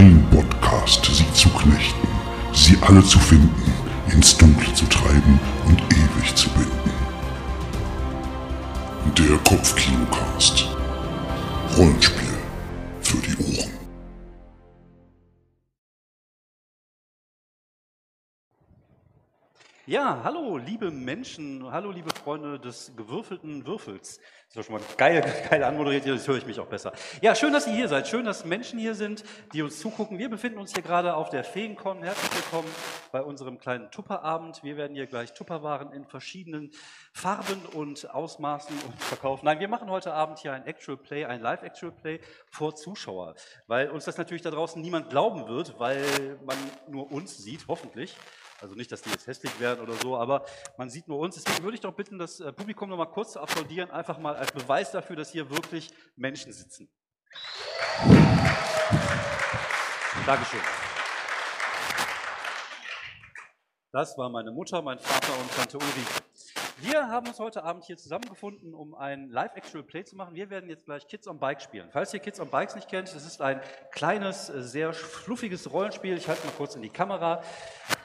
Ein Podcast, sie zu knechten, sie alle zu finden, ins Dunkle zu treiben und ewig zu binden. Der Kopfkinocast. Rollenspiel für die Ohren. Ja, hallo, liebe Menschen, hallo, liebe Freunde des gewürfelten Würfels. Das war schon mal geil, geil anmoderiert, jetzt höre ich mich auch besser. Ja, schön, dass ihr hier seid, schön, dass Menschen hier sind, die uns zugucken. Wir befinden uns hier gerade auf der Feencon. Herzlich willkommen bei unserem kleinen Tupperabend. Wir werden hier gleich Tupperwaren in verschiedenen Farben und Ausmaßen verkaufen. Nein, wir machen heute Abend hier ein Actual Play, ein Live-Actual Play vor Zuschauer, weil uns das natürlich da draußen niemand glauben wird, weil man nur uns sieht, hoffentlich. Also nicht, dass die jetzt hässlich werden oder so, aber man sieht nur uns. Deswegen würde ich doch bitten, das äh, Publikum noch mal kurz zu applaudieren, einfach mal als Beweis dafür, dass hier wirklich Menschen sitzen. Dankeschön. Das war meine Mutter, mein Vater und Tante Ulrike. Wir haben uns heute Abend hier zusammengefunden, um ein Live-Actual-Play zu machen. Wir werden jetzt gleich Kids on Bike spielen. Falls ihr Kids on Bikes nicht kennt, das ist ein kleines, äh, sehr fluffiges Rollenspiel. Ich halte mal kurz in die Kamera.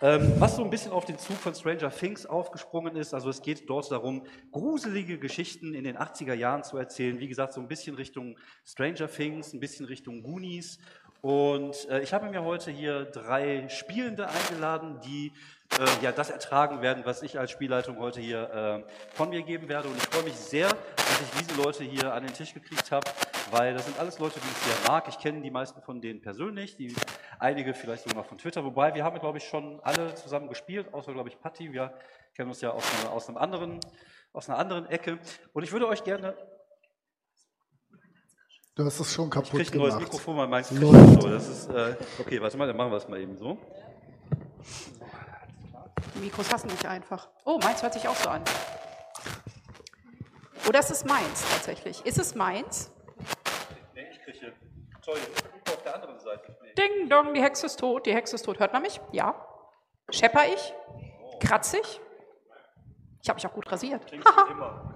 Ähm, was so ein bisschen auf den Zug von Stranger Things aufgesprungen ist. Also es geht dort darum, gruselige Geschichten in den 80er Jahren zu erzählen. Wie gesagt, so ein bisschen Richtung Stranger Things, ein bisschen Richtung Goonies. Und äh, ich habe mir heute hier drei Spielende eingeladen, die äh, ja, das ertragen werden, was ich als Spielleitung heute hier äh, von mir geben werde. Und ich freue mich sehr, dass ich diese Leute hier an den Tisch gekriegt habe, weil das sind alles Leute, die ich sehr mag. Ich kenne die meisten von denen persönlich, die einige vielleicht sogar noch von Twitter. Wobei wir haben, glaube ich, schon alle zusammen gespielt, außer, glaube ich, Patti. Wir kennen uns ja aus, einer, aus, einem anderen, aus einer anderen Ecke. Und ich würde euch gerne Du hast es schon kaputt ich krieg ein neues gemacht. Mikrofon, weil meins so. Das ist, äh, okay, warte mal, dann machen wir es mal eben so. Die Mikros hassen dich einfach. Oh, meins hört sich auch so an. Oder ist es meins tatsächlich? Ist es meins? Nee, ich kriege. Das Mikro auf der anderen Seite. Nee. Ding dong, die Hexe ist tot, die Hexe ist tot. Hört man mich? Ja. Schepper ich? Kratz ich? Ich habe mich auch gut rasiert. Klingt wie immer.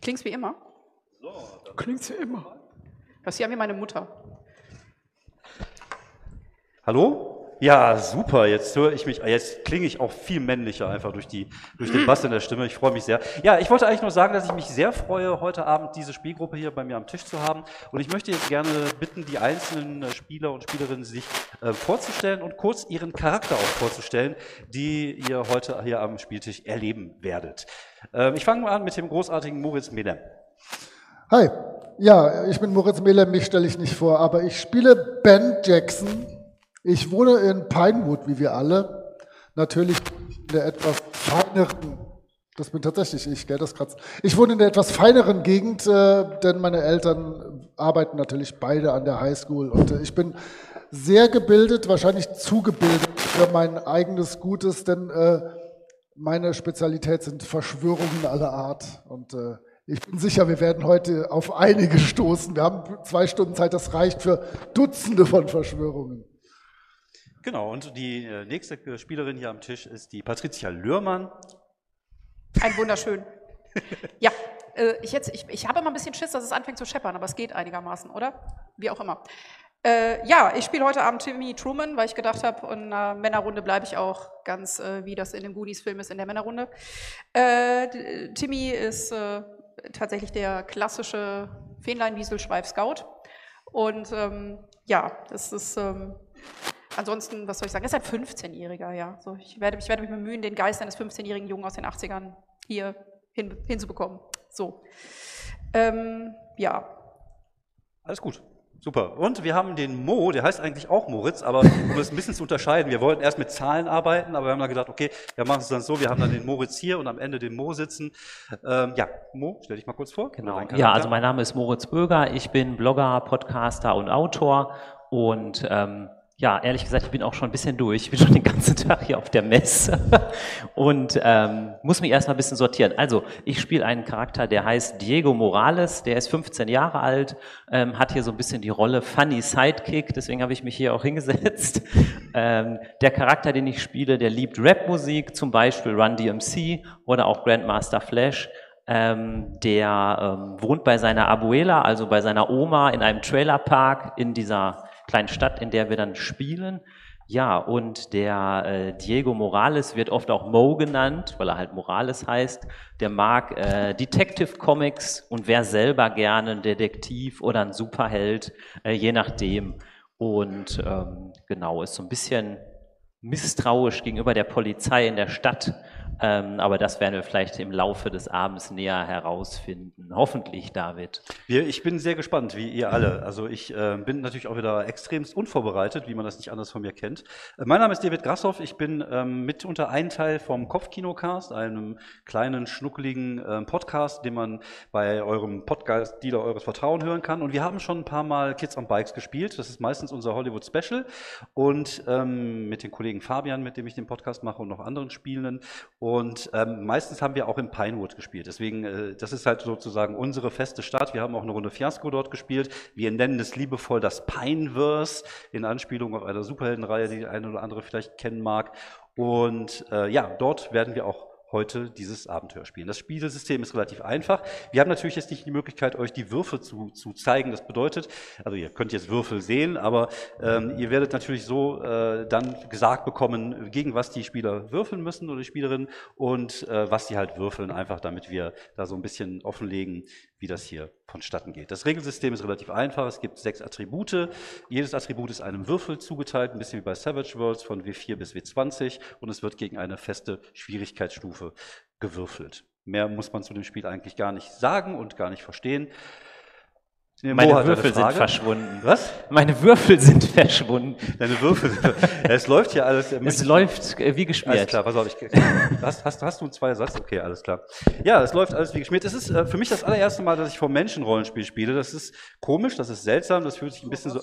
Klingt's wie immer? So, Klingt's wie immer. Das ist ja wie meine Mutter. Hallo? Ja, super. Jetzt höre ich mich, jetzt klinge ich auch viel männlicher einfach durch die, durch den Bass in der Stimme. Ich freue mich sehr. Ja, ich wollte eigentlich nur sagen, dass ich mich sehr freue, heute Abend diese Spielgruppe hier bei mir am Tisch zu haben. Und ich möchte jetzt gerne bitten, die einzelnen äh, Spieler und Spielerinnen sich äh, vorzustellen und kurz ihren Charakter auch vorzustellen, die ihr heute hier am Spieltisch erleben werdet. Ähm, ich fange mal an mit dem großartigen Moritz Melem. Hi, ja, ich bin Moritz Mehler, mich stelle ich nicht vor, aber ich spiele Ben Jackson. Ich wohne in Pinewood, wie wir alle. Natürlich in der etwas feineren, das bin tatsächlich ich, gell, das kratzt. Ich wohne in der etwas feineren Gegend, äh, denn meine Eltern arbeiten natürlich beide an der Highschool und äh, ich bin sehr gebildet, wahrscheinlich zugebildet für mein eigenes Gutes, denn äh, meine Spezialität sind Verschwörungen aller Art und äh, ich bin sicher, wir werden heute auf einige stoßen. Wir haben zwei Stunden Zeit, das reicht für Dutzende von Verschwörungen. Genau, und die äh, nächste äh, Spielerin hier am Tisch ist die Patricia Lührmann. Ein wunderschön. Ja, äh, ich, jetzt, ich, ich habe immer ein bisschen Schiss, dass es anfängt zu scheppern, aber es geht einigermaßen, oder? Wie auch immer. Äh, ja, ich spiele heute Abend Timmy Truman, weil ich gedacht habe, in einer Männerrunde bleibe ich auch ganz, äh, wie das in dem Goonies-Film ist, in der Männerrunde. Äh, Timmy ist tatsächlich der klassische Fähnlein-Wiesel-Schweif-Scout. Und ähm, ja, das ist ähm, ansonsten, was soll ich sagen, er ist ein 15-Jähriger, ja. So, ich, werde, ich werde mich bemühen, den Geist eines 15-jährigen Jungen aus den 80ern hier hin, hinzubekommen. So. Ähm, ja, Alles gut. Super. Und wir haben den Mo, der heißt eigentlich auch Moritz, aber um es ein bisschen zu unterscheiden, wir wollten erst mit Zahlen arbeiten, aber wir haben dann gedacht, okay, wir machen es dann so, wir haben dann den Moritz hier und am Ende den Mo sitzen. Ähm, ja, Mo, stell dich mal kurz vor. Genau. Ja, also mein Name ist Moritz Böger. Ich bin Blogger, Podcaster und Autor. Und ähm, ja, ehrlich gesagt, ich bin auch schon ein bisschen durch. Ich bin schon den ganzen Tag hier auf der Messe und ähm, muss mich erstmal ein bisschen sortieren. Also, ich spiele einen Charakter, der heißt Diego Morales. Der ist 15 Jahre alt, ähm, hat hier so ein bisschen die Rolle Funny Sidekick. Deswegen habe ich mich hier auch hingesetzt. Ähm, der Charakter, den ich spiele, der liebt Rapmusik, zum Beispiel Run DMC oder auch Grandmaster Flash. Ähm, der ähm, wohnt bei seiner Abuela, also bei seiner Oma in einem Trailerpark in dieser kleinen Stadt, in der wir dann spielen. Ja, und der äh, Diego Morales wird oft auch Mo genannt, weil er halt Morales heißt. Der mag äh, Detective Comics und wer selber gerne ein Detektiv oder ein Superheld, äh, je nachdem. Und ähm, genau, ist so ein bisschen misstrauisch gegenüber der Polizei in der Stadt ähm, aber das werden wir vielleicht im Laufe des Abends näher herausfinden. Hoffentlich, David. Ich bin sehr gespannt, wie ihr alle. Also ich äh, bin natürlich auch wieder extremst unvorbereitet, wie man das nicht anders von mir kennt. Äh, mein Name ist David Grassoff. Ich bin ähm, mitunter ein Teil vom Kopfkinocast, einem kleinen, schnuckeligen äh, Podcast, den man bei eurem Podcast-Dealer eures Vertrauen hören kann. Und wir haben schon ein paar Mal Kids on Bikes gespielt. Das ist meistens unser Hollywood-Special. Und ähm, mit den Kollegen Fabian, mit dem ich den Podcast mache, und noch anderen Spielenden. Ähm, meistens haben wir auch in Pinewood gespielt. Deswegen, äh, das ist halt sozusagen unsere feste Stadt. Wir haben auch eine Runde Fiasco dort gespielt. Wir nennen es liebevoll das Pineverse, in Anspielung auf eine Superheldenreihe, die die eine oder andere vielleicht kennen mag. Und äh, ja, dort werden wir auch heute dieses Abenteuer spielen. Das Spielsystem ist relativ einfach. Wir haben natürlich jetzt nicht die Möglichkeit, euch die Würfel zu, zu zeigen. Das bedeutet, also ihr könnt jetzt Würfel sehen, aber ähm, ihr werdet natürlich so äh, dann gesagt bekommen, gegen was die Spieler würfeln müssen oder die Spielerinnen und äh, was sie halt würfeln, einfach damit wir da so ein bisschen offenlegen, wie das hier vonstatten geht. Das Regelsystem ist relativ einfach. Es gibt sechs Attribute. Jedes Attribut ist einem Würfel zugeteilt, ein bisschen wie bei Savage Worlds von W4 bis W20 und es wird gegen eine feste Schwierigkeitsstufe gewürfelt. Mehr muss man zu dem Spiel eigentlich gar nicht sagen und gar nicht verstehen. Meine Würfel sind verschwunden. Was? Meine Würfel sind verschwunden. Deine Würfel sind verschwunden. Es läuft hier alles. Es läuft äh, wie geschmiert. Alles klar, pass auf. Ich, hast, hast, hast du einen Zweiersatz? Okay, alles klar. Ja, es läuft alles wie geschmiert. Es ist äh, für mich das allererste Mal, dass ich vor Menschen Rollenspiel spiele. Das ist komisch, das ist seltsam, das fühlt sich ein bisschen so...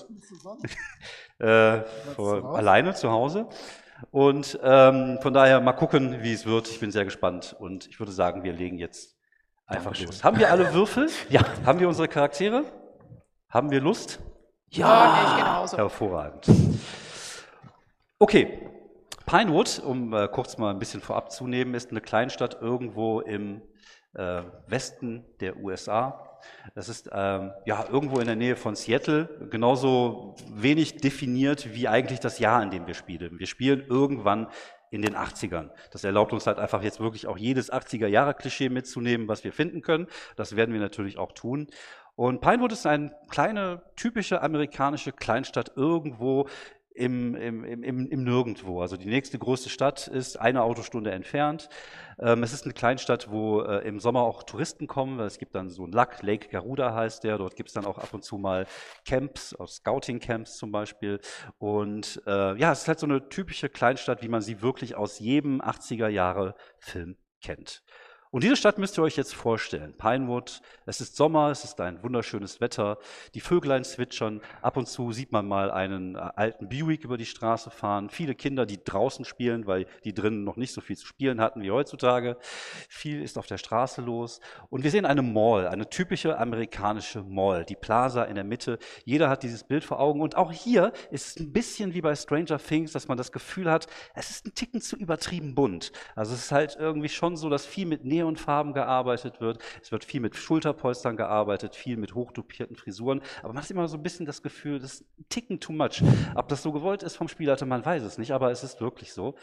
äh, vor, alleine zu Hause. Und ähm, von daher mal gucken, wie es wird. Ich bin sehr gespannt. Und ich würde sagen, wir legen jetzt einfach Dankeschön. los. Haben wir alle Würfel? Ja. Haben wir unsere Charaktere? Haben wir Lust? Ja, nee, ich gehe nach Hause. Hervorragend. Okay, Pinewood, um äh, kurz mal ein bisschen vorab zu nehmen, ist eine Kleinstadt irgendwo im äh, Westen der USA. Das ist ähm, ja irgendwo in der Nähe von Seattle, genauso wenig definiert wie eigentlich das Jahr, in dem wir spielen. Wir spielen irgendwann in den 80ern. Das erlaubt uns halt einfach jetzt wirklich auch jedes 80er-Jahre-Klischee mitzunehmen, was wir finden können. Das werden wir natürlich auch tun. Und Pinewood ist eine kleine, typische amerikanische Kleinstadt irgendwo im, im, im, im Nirgendwo. Also die nächste größte Stadt ist eine Autostunde entfernt. Ähm, es ist eine Kleinstadt, wo äh, im Sommer auch Touristen kommen. Es gibt dann so ein Lack, Lake Garuda heißt der. Dort gibt es dann auch ab und zu mal Camps, Scouting-Camps zum Beispiel. Und äh, ja, es ist halt so eine typische Kleinstadt, wie man sie wirklich aus jedem 80er-Jahre-Film kennt. Und diese Stadt müsst ihr euch jetzt vorstellen. Pinewood, es ist Sommer, es ist ein wunderschönes Wetter, die Vöglein zwitschern, ab und zu sieht man mal einen äh, alten Buick über die Straße fahren, viele Kinder, die draußen spielen, weil die drinnen noch nicht so viel zu spielen hatten wie heutzutage. Viel ist auf der Straße los. Und wir sehen eine Mall, eine typische amerikanische Mall, die Plaza in der Mitte. Jeder hat dieses Bild vor Augen. Und auch hier ist es ein bisschen wie bei Stranger Things, dass man das Gefühl hat, es ist ein Ticken zu übertrieben bunt. Also es ist halt irgendwie schon so, dass viel mit Neonfarben gearbeitet wird. Es wird viel mit Schulterpolstern gearbeitet, viel mit hochdopierten Frisuren. Aber man hat immer so ein bisschen das Gefühl, das Ticken too much. Ob das so gewollt ist vom Spielleiter, man weiß es nicht, aber es ist wirklich so.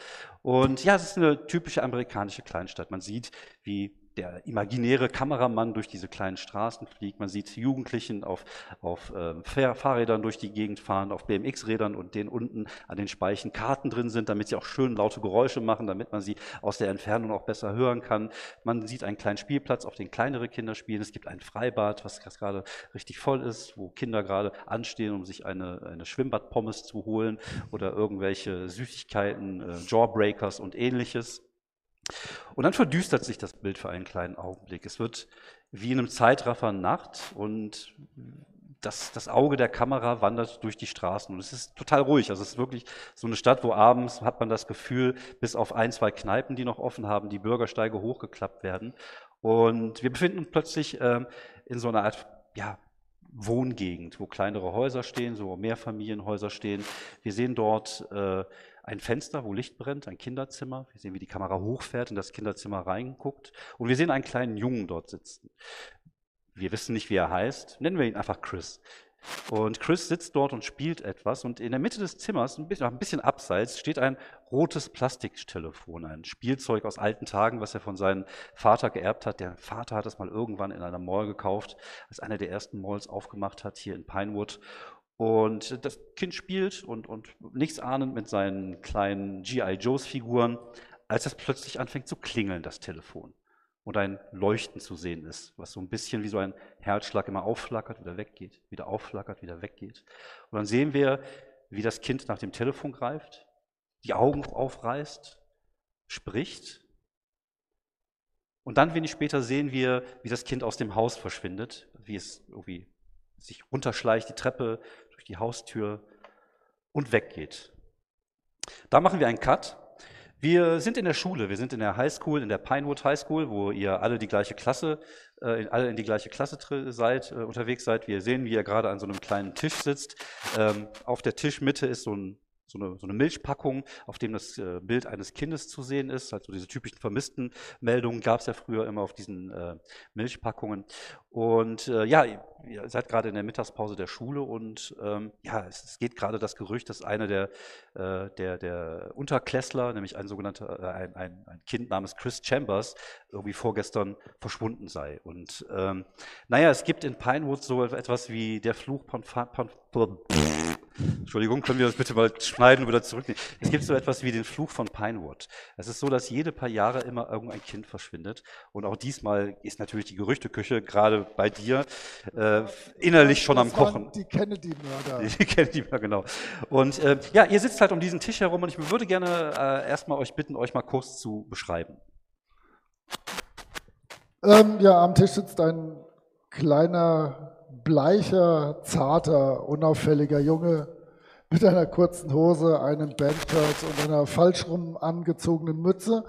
Und ja, es ist eine typische amerikanische Kleinstadt. Man sieht, wie der imaginäre Kameramann durch diese kleinen Straßen fliegt. Man sieht Jugendlichen auf, auf Fahr Fahrrädern durch die Gegend fahren, auf BMX-Rädern und denen unten an den Speichen Karten drin sind, damit sie auch schön laute Geräusche machen, damit man sie aus der Entfernung auch besser hören kann. Man sieht einen kleinen Spielplatz, auf den kleinere Kinder spielen. Es gibt ein Freibad, was gerade richtig voll ist, wo Kinder gerade anstehen, um sich eine, eine Schwimmbadpommes zu holen oder irgendwelche Süßigkeiten, äh, Jawbreakers und ähnliches. Und dann verdüstert sich das Bild für einen kleinen Augenblick. Es wird wie in einem Zeitraffer Nacht und das, das Auge der Kamera wandert durch die Straßen und es ist total ruhig. Also es ist wirklich so eine Stadt, wo abends hat man das Gefühl, bis auf ein, zwei Kneipen, die noch offen haben, die Bürgersteige hochgeklappt werden. Und wir befinden uns plötzlich ähm, in so einer Art, ja, Wohngegend, wo kleinere Häuser stehen, so Mehrfamilienhäuser stehen. Wir sehen dort äh, ein Fenster, wo Licht brennt, ein Kinderzimmer. Wir sehen, wie die Kamera hochfährt in das Kinderzimmer reinguckt. Und wir sehen einen kleinen Jungen dort sitzen. Wir wissen nicht, wie er heißt. Nennen wir ihn einfach Chris. Und Chris sitzt dort und spielt etwas und in der Mitte des Zimmers, ein bisschen, ein bisschen abseits, steht ein rotes Plastiktelefon, ein Spielzeug aus alten Tagen, was er von seinem Vater geerbt hat. Der Vater hat es mal irgendwann in einer Mall gekauft, als einer der ersten Malls aufgemacht hat, hier in Pinewood. Und das Kind spielt und, und nichts ahnend mit seinen kleinen G.I. Joes Figuren, als es plötzlich anfängt zu klingeln, das Telefon und ein Leuchten zu sehen ist, was so ein bisschen wie so ein Herzschlag immer aufflackert, wieder weggeht, wieder aufflackert, wieder weggeht. Und dann sehen wir, wie das Kind nach dem Telefon greift, die Augen aufreißt, spricht. Und dann wenig später sehen wir, wie das Kind aus dem Haus verschwindet, wie es irgendwie sich runterschleicht, die Treppe die Haustür und weggeht. Da machen wir einen Cut wir sind in der Schule, wir sind in der Highschool, in der Pinewood High School, wo ihr alle die gleiche Klasse, äh, alle in die gleiche Klasse seid, äh, unterwegs seid. Wir sehen, wie ihr gerade an so einem kleinen Tisch sitzt. Ähm, auf der Tischmitte ist so ein so eine, so eine Milchpackung, auf dem das äh, Bild eines Kindes zu sehen ist. Also diese typischen vermissten Meldungen gab es ja früher immer auf diesen äh, Milchpackungen. Und äh, ja, ihr seid gerade in der Mittagspause der Schule und ähm, ja, es, es, geht gerade das Gerücht, dass einer der, äh, der, der Unterklässler, nämlich ein sogenannter, äh, ein, ein, ein, Kind namens Chris Chambers, irgendwie vorgestern verschwunden sei. Und ähm, naja, es gibt in Pinewood so etwas wie der Fluch von, von Entschuldigung, können wir das bitte mal schneiden wieder zurücknehmen? Es gibt so etwas wie den Fluch von Pinewood. Es ist so, dass jede paar Jahre immer irgendein Kind verschwindet. Und auch diesmal ist natürlich die Gerüchteküche, gerade bei dir, äh, innerlich schon am Kochen. Die Kennedy-Mörder. Die Kennedy-Mörder, genau. Und äh, ja, ihr sitzt halt um diesen Tisch herum und ich würde gerne äh, erstmal euch bitten, euch mal kurz zu beschreiben. Ähm, ja, am Tisch sitzt ein kleiner bleicher, zarter, unauffälliger Junge mit einer kurzen Hose, einem Bandshirt und einer falsch rum angezogenen Mütze,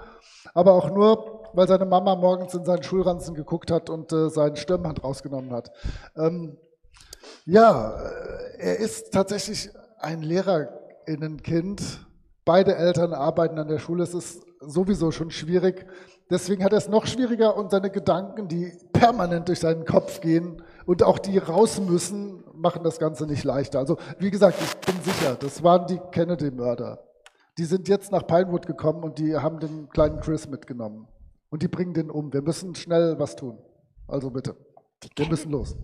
aber auch nur, weil seine Mama morgens in seinen Schulranzen geguckt hat und äh, seinen Stirnband rausgenommen hat. Ähm, ja, äh, er ist tatsächlich ein Lehrerinnenkind. Beide Eltern arbeiten an der Schule. Es ist sowieso schon schwierig. Deswegen hat er es noch schwieriger und seine Gedanken, die permanent durch seinen Kopf gehen, und auch die raus müssen, machen das Ganze nicht leichter. Also wie gesagt, ich bin sicher, das waren die Kennedy-Mörder. Die sind jetzt nach Pinewood gekommen und die haben den kleinen Chris mitgenommen. Und die bringen den um. Wir müssen schnell was tun. Also bitte. Wir müssen los.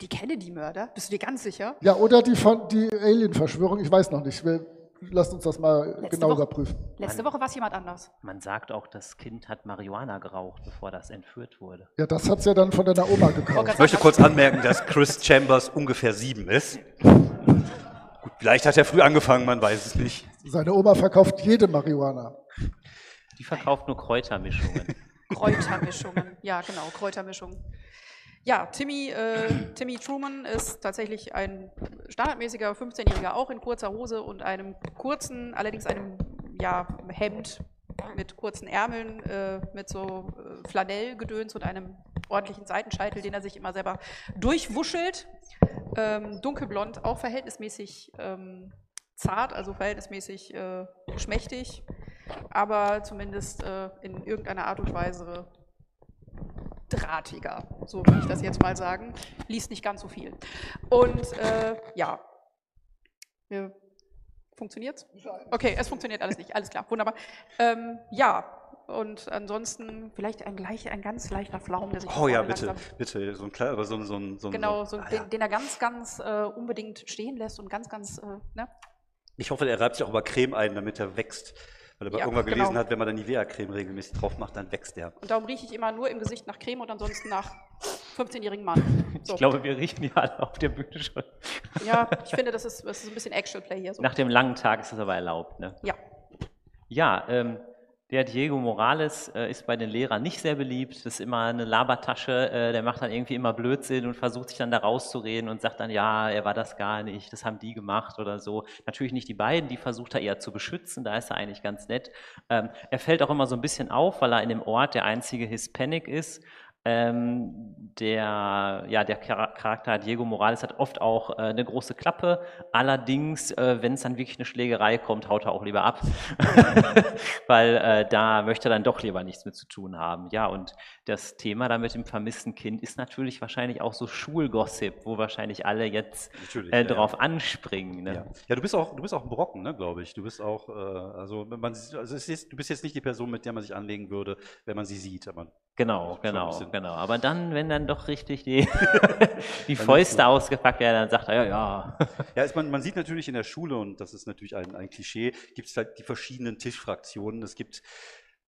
Die Kennedy-Mörder? Bist du dir ganz sicher? Ja, oder die, die Alien-Verschwörung, ich weiß noch nicht. Wir, lasst uns das mal letzte genau Woche, überprüfen. Letzte Woche war es jemand anders. Man sagt auch, das Kind hat Marihuana geraucht, bevor das entführt wurde. Ja, das hat es ja dann von deiner Oma gekauft. Ich möchte kurz anmerken, dass Chris Chambers ungefähr sieben ist. Gut, vielleicht hat er früh angefangen, man weiß es nicht. Seine Oma verkauft jede Marihuana. Die verkauft nur Kräutermischungen. Kräutermischungen, ja genau, Kräutermischungen. Ja, Timmy, äh, Timmy Truman ist tatsächlich ein standardmäßiger 15-Jähriger, auch in kurzer Hose und einem kurzen, allerdings einem ja, Hemd mit kurzen Ärmeln, äh, mit so äh, Flanellgedöns und einem ordentlichen Seitenscheitel, den er sich immer selber durchwuschelt. Ähm, dunkelblond, auch verhältnismäßig ähm, zart, also verhältnismäßig äh, schmächtig, aber zumindest äh, in irgendeiner Art und Weise drahtiger, so will ich das jetzt mal sagen. Liest nicht ganz so viel. Und äh, ja, ja funktioniert's? Okay, es funktioniert alles nicht, alles klar, wunderbar. Ähm, ja, und ansonsten vielleicht ein, gleich, ein ganz leichter Flaum, der sich Oh ja, bitte, bitte, so ein kleiner, aber so, so, so, Genau, so, ah, den, ja. den, er ganz, ganz äh, unbedingt stehen lässt und ganz, ganz, äh, ne? Ich hoffe, er reibt sich auch über Creme ein, damit er wächst. Weil er ja, irgendwann gelesen genau. hat, wenn man dann Nivea-Creme regelmäßig drauf macht, dann wächst der. Und darum rieche ich immer nur im Gesicht nach Creme und ansonsten nach 15-jährigen Mann. So. Ich glaube, wir riechen ja alle auf der Bühne schon. Ja, ich finde, das ist, das ist ein bisschen Actual Play hier. So. Nach dem langen Tag ist das aber erlaubt, ne? Ja. Ja, ähm, der Diego Morales äh, ist bei den Lehrern nicht sehr beliebt. Das ist immer eine Labertasche. Äh, der macht dann irgendwie immer Blödsinn und versucht sich dann da rauszureden und sagt dann, ja, er war das gar nicht, das haben die gemacht oder so. Natürlich nicht die beiden, die versucht er eher zu beschützen. Da ist er eigentlich ganz nett. Ähm, er fällt auch immer so ein bisschen auf, weil er in dem Ort der einzige Hispanic ist. Ähm, der, ja, der Chara- Charakter Diego Morales hat oft auch äh, eine große Klappe. Allerdings, äh, wenn es dann wirklich eine Schlägerei kommt, haut er auch lieber ab. Weil äh, da möchte er dann doch lieber nichts mit zu tun haben. Ja, und das Thema da mit dem vermissten Kind ist natürlich wahrscheinlich auch so Schulgossip, wo wahrscheinlich alle jetzt äh, ja, drauf ja. anspringen. Ne? Ja. ja, du bist auch, du bist auch ein Brocken, ne, glaube ich. Du bist auch, äh, also, man, also ist, du bist jetzt nicht die Person, mit der man sich anlegen würde, wenn man sie sieht. Aber Genau, genau, genau. Aber dann, wenn dann doch richtig die, die Fäuste ausgepackt werden, dann sagt er, ja, ja. Ja, ist man, man sieht natürlich in der Schule, und das ist natürlich ein, ein Klischee, gibt es halt die verschiedenen Tischfraktionen. Es gibt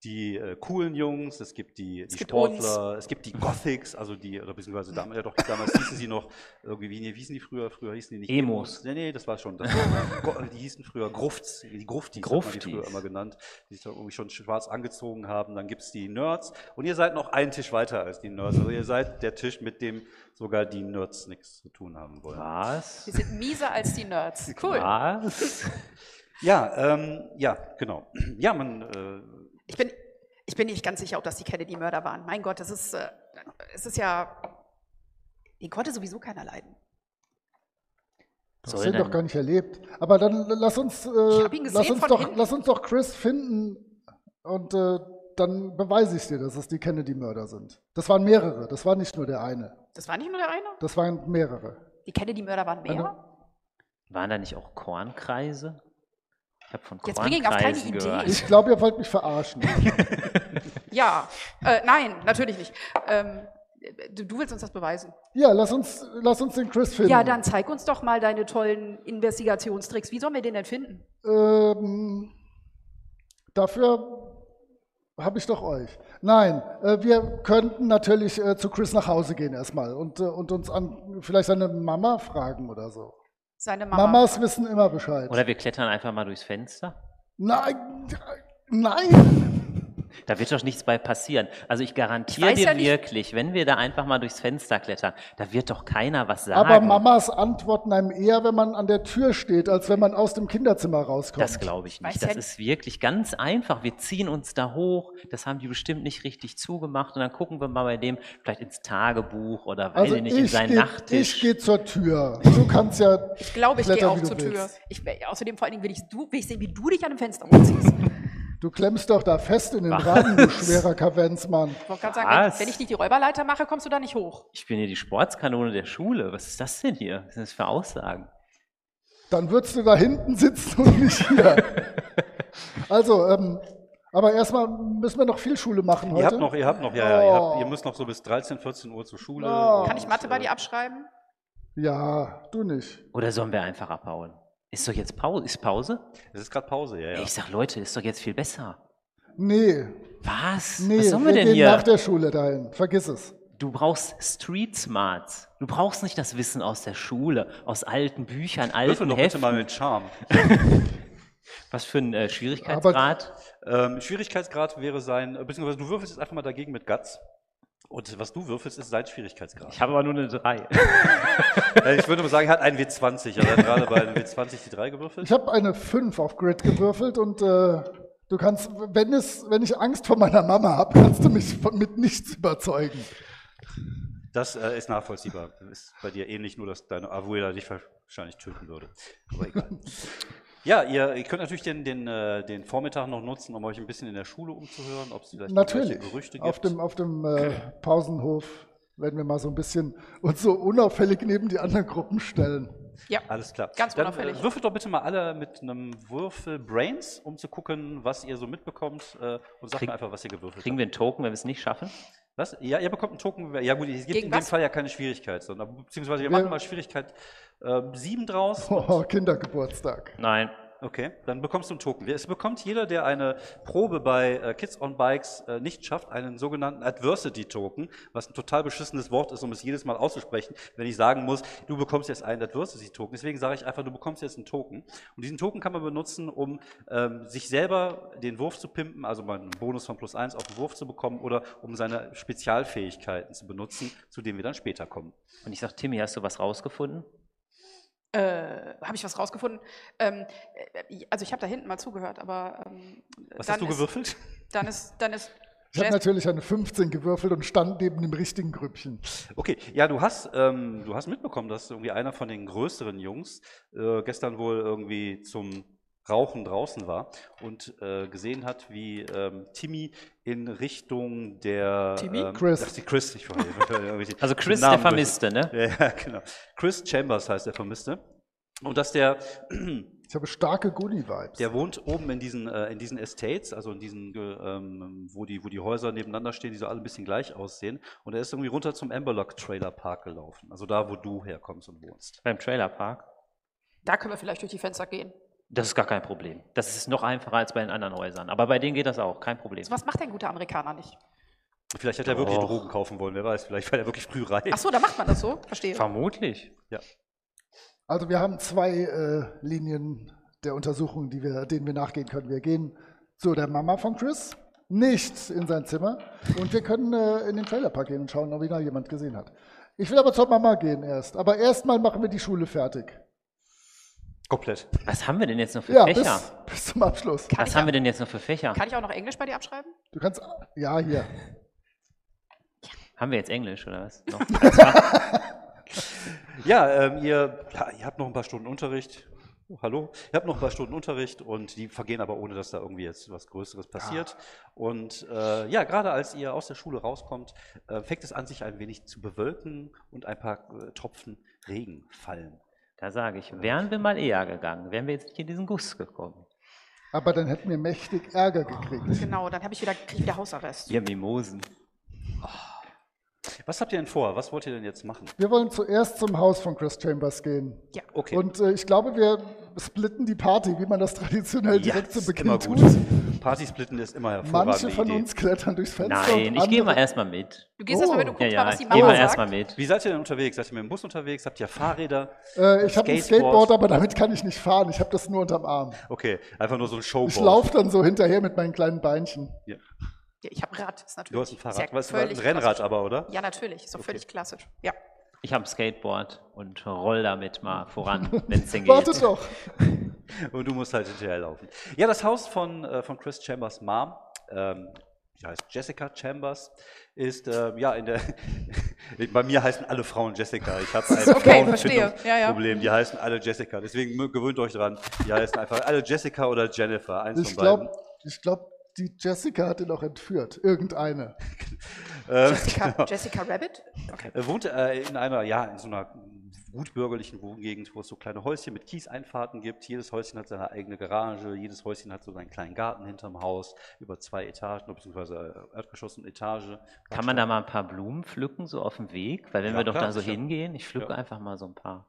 die äh, coolen Jungs, es gibt die, die gibt Sportler, es gibt die Gothics, also die, oder beziehungsweise damals, ja doch, damals hießen sie noch, irgendwie, wie, wie hießen die früher? Früher hießen die nicht Emos. Nee, nee, das war schon, das war, die hießen früher Grufts, die Gruftis, hat man die Gruftis. früher immer genannt, die sich irgendwie schon schwarz angezogen haben. Dann gibt es die Nerds, und ihr seid noch einen Tisch weiter als die Nerds, also ihr seid der Tisch, mit dem sogar die Nerds nichts zu tun haben wollen. Was? Wir sind mieser als die Nerds. Cool. Was? Ja, ähm, ja, genau. Ja, man, äh, Ich bin, ich bin nicht ganz sicher, ob das die Kennedy-Mörder waren. Mein Gott, das ist, äh, es ist ja, den konnte sowieso keiner leiden. Das sind doch gar nicht erlebt. Aber dann lass uns, äh, hab ihn gesehen lass uns doch, hinten. lass uns doch Chris finden und äh, dann beweise ich dir, dass es die Kennedy-Mörder sind. Das waren mehrere. Das war nicht nur der eine. Das war nicht nur der eine. Das waren mehrere. Die Kennedy-Mörder waren mehr. Waren da nicht auch Kornkreise? Ich habe von Jetzt bring ihn auf keine Idee. gehört. Ich glaube, ihr wollt mich verarschen. Ja, äh, nein, natürlich nicht. Ähm, du, du willst uns das beweisen. Ja, lass uns, lass uns den Chris finden. Ja, dann zeig uns doch mal deine tollen Investigationstricks. Wie sollen wir den denn finden? Ähm, dafür habe ich doch euch. Nein, äh, wir könnten natürlich äh, zu Chris nach Hause gehen erstmal und, äh, und uns an vielleicht seine Mama fragen oder so. Seine Mama. Mamas wissen immer Bescheid. Oder wir klettern einfach mal durchs Fenster. Nein, nein. Da wird doch nichts bei passieren. Also ich garantiere Ich weiß dir ja nicht- wirklich, wenn wir da einfach mal durchs Fenster klettern, da wird doch keiner was sagen. Aber Mamas antworten einem eher, wenn man an der Tür steht, als wenn man aus dem Kinderzimmer rauskommt. Das glaube ich Weiß nicht. ja Das nicht. ist wirklich ganz einfach. Wir ziehen uns da hoch. Das haben die bestimmt nicht richtig zugemacht. Und dann gucken wir mal bei dem vielleicht ins Tagebuch oder weiß also ich nicht, in seinen geh- Nachttisch. ich gehe zur Tür. Du kannst ja. Ich glaube, ich gehe auch zur Tür. Ich, außerdem vor allen Dingen will ich, du, will ich sehen, wie du dich an dem Fenster hochziehst. Du klemmst doch da fest in den Rahmen, du schwerer Kavenzmann. Ich wollte gerade sagen, wenn, wenn ich nicht die Räuberleiter mache, kommst du da nicht hoch. ich bin hier die Sportskanone der Schule. Was ist das denn hier? Was sind das für Aussagen? Dann würdest du da hinten sitzen und nicht hier. Also, ähm, aber erstmal müssen wir noch viel Schule machen heute. ihr habt noch, ihr habt noch, ja, ja, ihr, habt, Oh. ihr müsst noch so bis 13, 14 Uhr zur Schule. Oh. Kann ich Mathe bei äh, dir abschreiben? Ja, du nicht. Oder sollen wir einfach abhauen? Ist doch jetzt Pause? Ist Pause? Es ist gerade Pause, ja, ja. Ich sag, Leute, ist doch jetzt viel besser. Nee, Was? nee, Was sollen wir wir denn gehen hier? nach der Schule dahin. Vergiss es. Du brauchst Street Smarts. Du brauchst nicht das Wissen aus der Schule, aus alten Büchern, Würfel alten doch bitte Heften. mal mit Charme. Was für ein äh, Schwierigkeitsgrad? Ähm, Schwierigkeitsgrad wäre sein, äh, beziehungsweise du würfelst jetzt einfach mal dagegen mit Guts. Und was du würfelst, ist sein Schwierigkeitsgrad. Ich habe aber nur eine 3. Äh, ich würde mal sagen, er hat einen W20. Er hat gerade bei einem W20 die 3 gewürfelt. Ich habe eine 5 auf Grid gewürfelt und äh, du kannst, wenn, es, wenn ich Angst vor meiner Mama habe, kannst du mich von, mit nichts überzeugen. Das äh, ist nachvollziehbar. Ist bei dir ähnlich, nur dass deine Abuela dich wahrscheinlich töten würde. Aber egal. Ja, ihr, ihr könnt natürlich den, den, äh, den Vormittag noch nutzen, um euch ein bisschen in der Schule umzuhören, ob es vielleicht Natürlich. Gerüchte gibt. Auf dem, auf dem äh, Pausenhof werden wir mal so ein bisschen uns so unauffällig neben die anderen Gruppen stellen. Ja. Alles klar. Ganz Dann unauffällig. äh, würfelt doch bitte mal alle mit einem Würfel Brains, um zu gucken, was ihr so mitbekommt äh, und sagt Krieg- mir einfach, was ihr gewürfelt Kriegen habt. wir einen Token, wenn wir es nicht schaffen? Was? Ja, ihr bekommt einen Token. Ja gut, es gibt Gegen in dem was? Fall ja keine Schwierigkeit, sondern beziehungsweise wir Wer- machen mal Schwierigkeit äh, 7 draus. Oh, Kindergeburtstag. Nein. Okay, dann bekommst du einen Token. Es bekommt jeder, der eine Probe bei äh, Kids on Bikes äh, nicht schafft, einen sogenannten Adversity Token, was ein total beschissenes Wort ist, um es jedes Mal auszusprechen, wenn ich sagen muss, du bekommst jetzt einen Adversity Token. Deswegen sage ich einfach, du bekommst jetzt einen Token. Und diesen Token kann man benutzen, um ähm, sich selber den Wurf zu pimpen, also mal einen Bonus von plus eins auf den Wurf zu bekommen oder um seine Spezialfähigkeiten zu benutzen, zu denen wir dann später kommen. Und ich sag, Timmy, hast du was rausgefunden? Äh, habe ich was rausgefunden? Ähm, äh, also ich habe da hinten mal zugehört, aber ähm, Was dann hast du ist, gewürfelt? Dann ist, dann ist Ich habe natürlich eine 15 gewürfelt und stand neben dem richtigen Grüppchen. Okay, ja, du hast, ähm, du hast mitbekommen, dass irgendwie einer von den größeren Jungs äh, gestern wohl irgendwie zum Rauchen draußen war und äh, gesehen hat, wie ähm, Timmy in Richtung der Timmy? Ähm, Chris. ach, die Chris, ich Also Chris, der Vermisste, ne? Ja, genau. Chris Chambers heißt der Vermisste. Und dass der Ich habe starke Goonie-Vibes. Der wohnt oben in diesen, äh, in diesen Estates, also in diesen, äh, ähm, wo, die, wo die Häuser nebeneinander stehen, die so alle ein bisschen gleich aussehen. Und er ist irgendwie runter zum Amberlock Trailer Park gelaufen. Also da, wo du herkommst und wohnst. Beim Trailerpark. Da können wir vielleicht durch die Fenster gehen. Das ist gar kein Problem. Das ist noch einfacher als bei den anderen Häusern. Aber bei denen geht das auch, kein Problem. So was macht ein guter Amerikaner nicht. Vielleicht hat er wirklich. Drogen kaufen wollen, wer weiß. Vielleicht war er wirklich früh reif. Ach so, da macht man das so? Verstehe. Vermutlich. Ja. Also wir haben zwei äh, Linien der Untersuchung, die wir, denen wir nachgehen können. Wir gehen zu der Mama von Chris, nicht in sein Zimmer. Und wir können äh, in den Trailerpark gehen und schauen, ob ihn da jemand gesehen hat. Ich will aber zur Mama gehen erst. Aber erstmal machen wir die Schule fertig. Komplett. Was haben wir denn jetzt noch für Ja, Fächer? bis, bis zum Abschluss. Kann Was haben wir denn jetzt noch für Fächer? kann ich auch noch Englisch bei dir abschreiben? Du kannst, ja, hier. Haben wir jetzt Englisch oder was? Noch? Ja, ähm, ihr, ja, ihr habt noch ein paar Stunden Unterricht. Oh, hallo. Ihr habt noch ein paar Stunden Unterricht und die vergehen aber ohne, dass da irgendwie jetzt was Größeres passiert. Und äh, ja, gerade als ihr aus der Schule rauskommt, äh, fängt es an, sich ein wenig zu bewölken und ein paar äh, Tropfen Regen fallen. Da sage ich, wären wir mal eher gegangen, wären wir jetzt nicht in diesen Guss gekommen. Aber dann hätten wir mächtig Ärger gekriegt. Genau, dann habe ich wieder, krieg ich wieder Hausarrest. Wir Mimosen. Was habt ihr denn vor? Was wollt ihr denn jetzt machen? Wir wollen zuerst zum Haus von Chris Chambers gehen. Ja. Okay. Und äh, ich glaube, wir splitten die Party, wie man das traditionell ja, direkt zu ist Beginn immer tut. gut. Partysplitten ist immer hervorragende Manche von Idee. uns klettern durchs Fenster. Nein, und ich gehe mal erstmal mit. Du gehst Oh. erstmal, wenn du Ja, guckst mal, ja, was die ich gehe Mama mal sagt. erstmal mit. Wie seid ihr denn unterwegs? Seid ihr mit dem Bus unterwegs? Habt ihr Fahrräder? Äh, ich habe ein Skateboard? Aber damit kann ich nicht fahren. Ich habe das nur unterm Arm. Okay, einfach nur so ein Showboard. Ich laufe dann so hinterher mit meinen kleinen Beinchen. Ja. Ja, ich habe Rad, ist natürlich. Du hast ein Fahrrad. ja Was, du hast ein Rennrad klassisch. aber, oder? Ja, natürlich, ist doch völlig klassisch. Ja. Ich habe ein Skateboard und roll damit mal voran, wenn es denn Warte geht. doch. Und du musst halt hinterherlaufen. Ja, das Haus von, äh, von Chris Chambers Mom, ähm, die heißt Jessica Chambers, ist ähm, ja in der. bei mir heißen alle Frauen Jessica. Ich habe ein Okay, verstehe. Ja, ja. Problem. Die heißen alle Jessica. Deswegen gewöhnt euch dran. Die heißen einfach alle Jessica oder Jennifer. Eins Ich von beiden. glaube, ich glaub, die Jessica hat ihn auch entführt. Irgendeine. Ähm, Jessica, Jessica Rabbit? Okay. Er wohnt äh, in einer, ja, in so einer gut bürgerlichen Wohngegend, wo es so kleine Häuschen mit Kieseinfahrten gibt. Jedes Häuschen hat seine eigene Garage, jedes Häuschen hat so seinen kleinen Garten hinterm Haus, über zwei Etagen, beziehungsweise Erdgeschoss und Etage. Kann man da mal ein paar Blumen pflücken, so auf dem Weg? Weil wenn Ja, wir doch klar, da so sicher. hingehen, ich pflücke Ja. einfach mal so ein paar.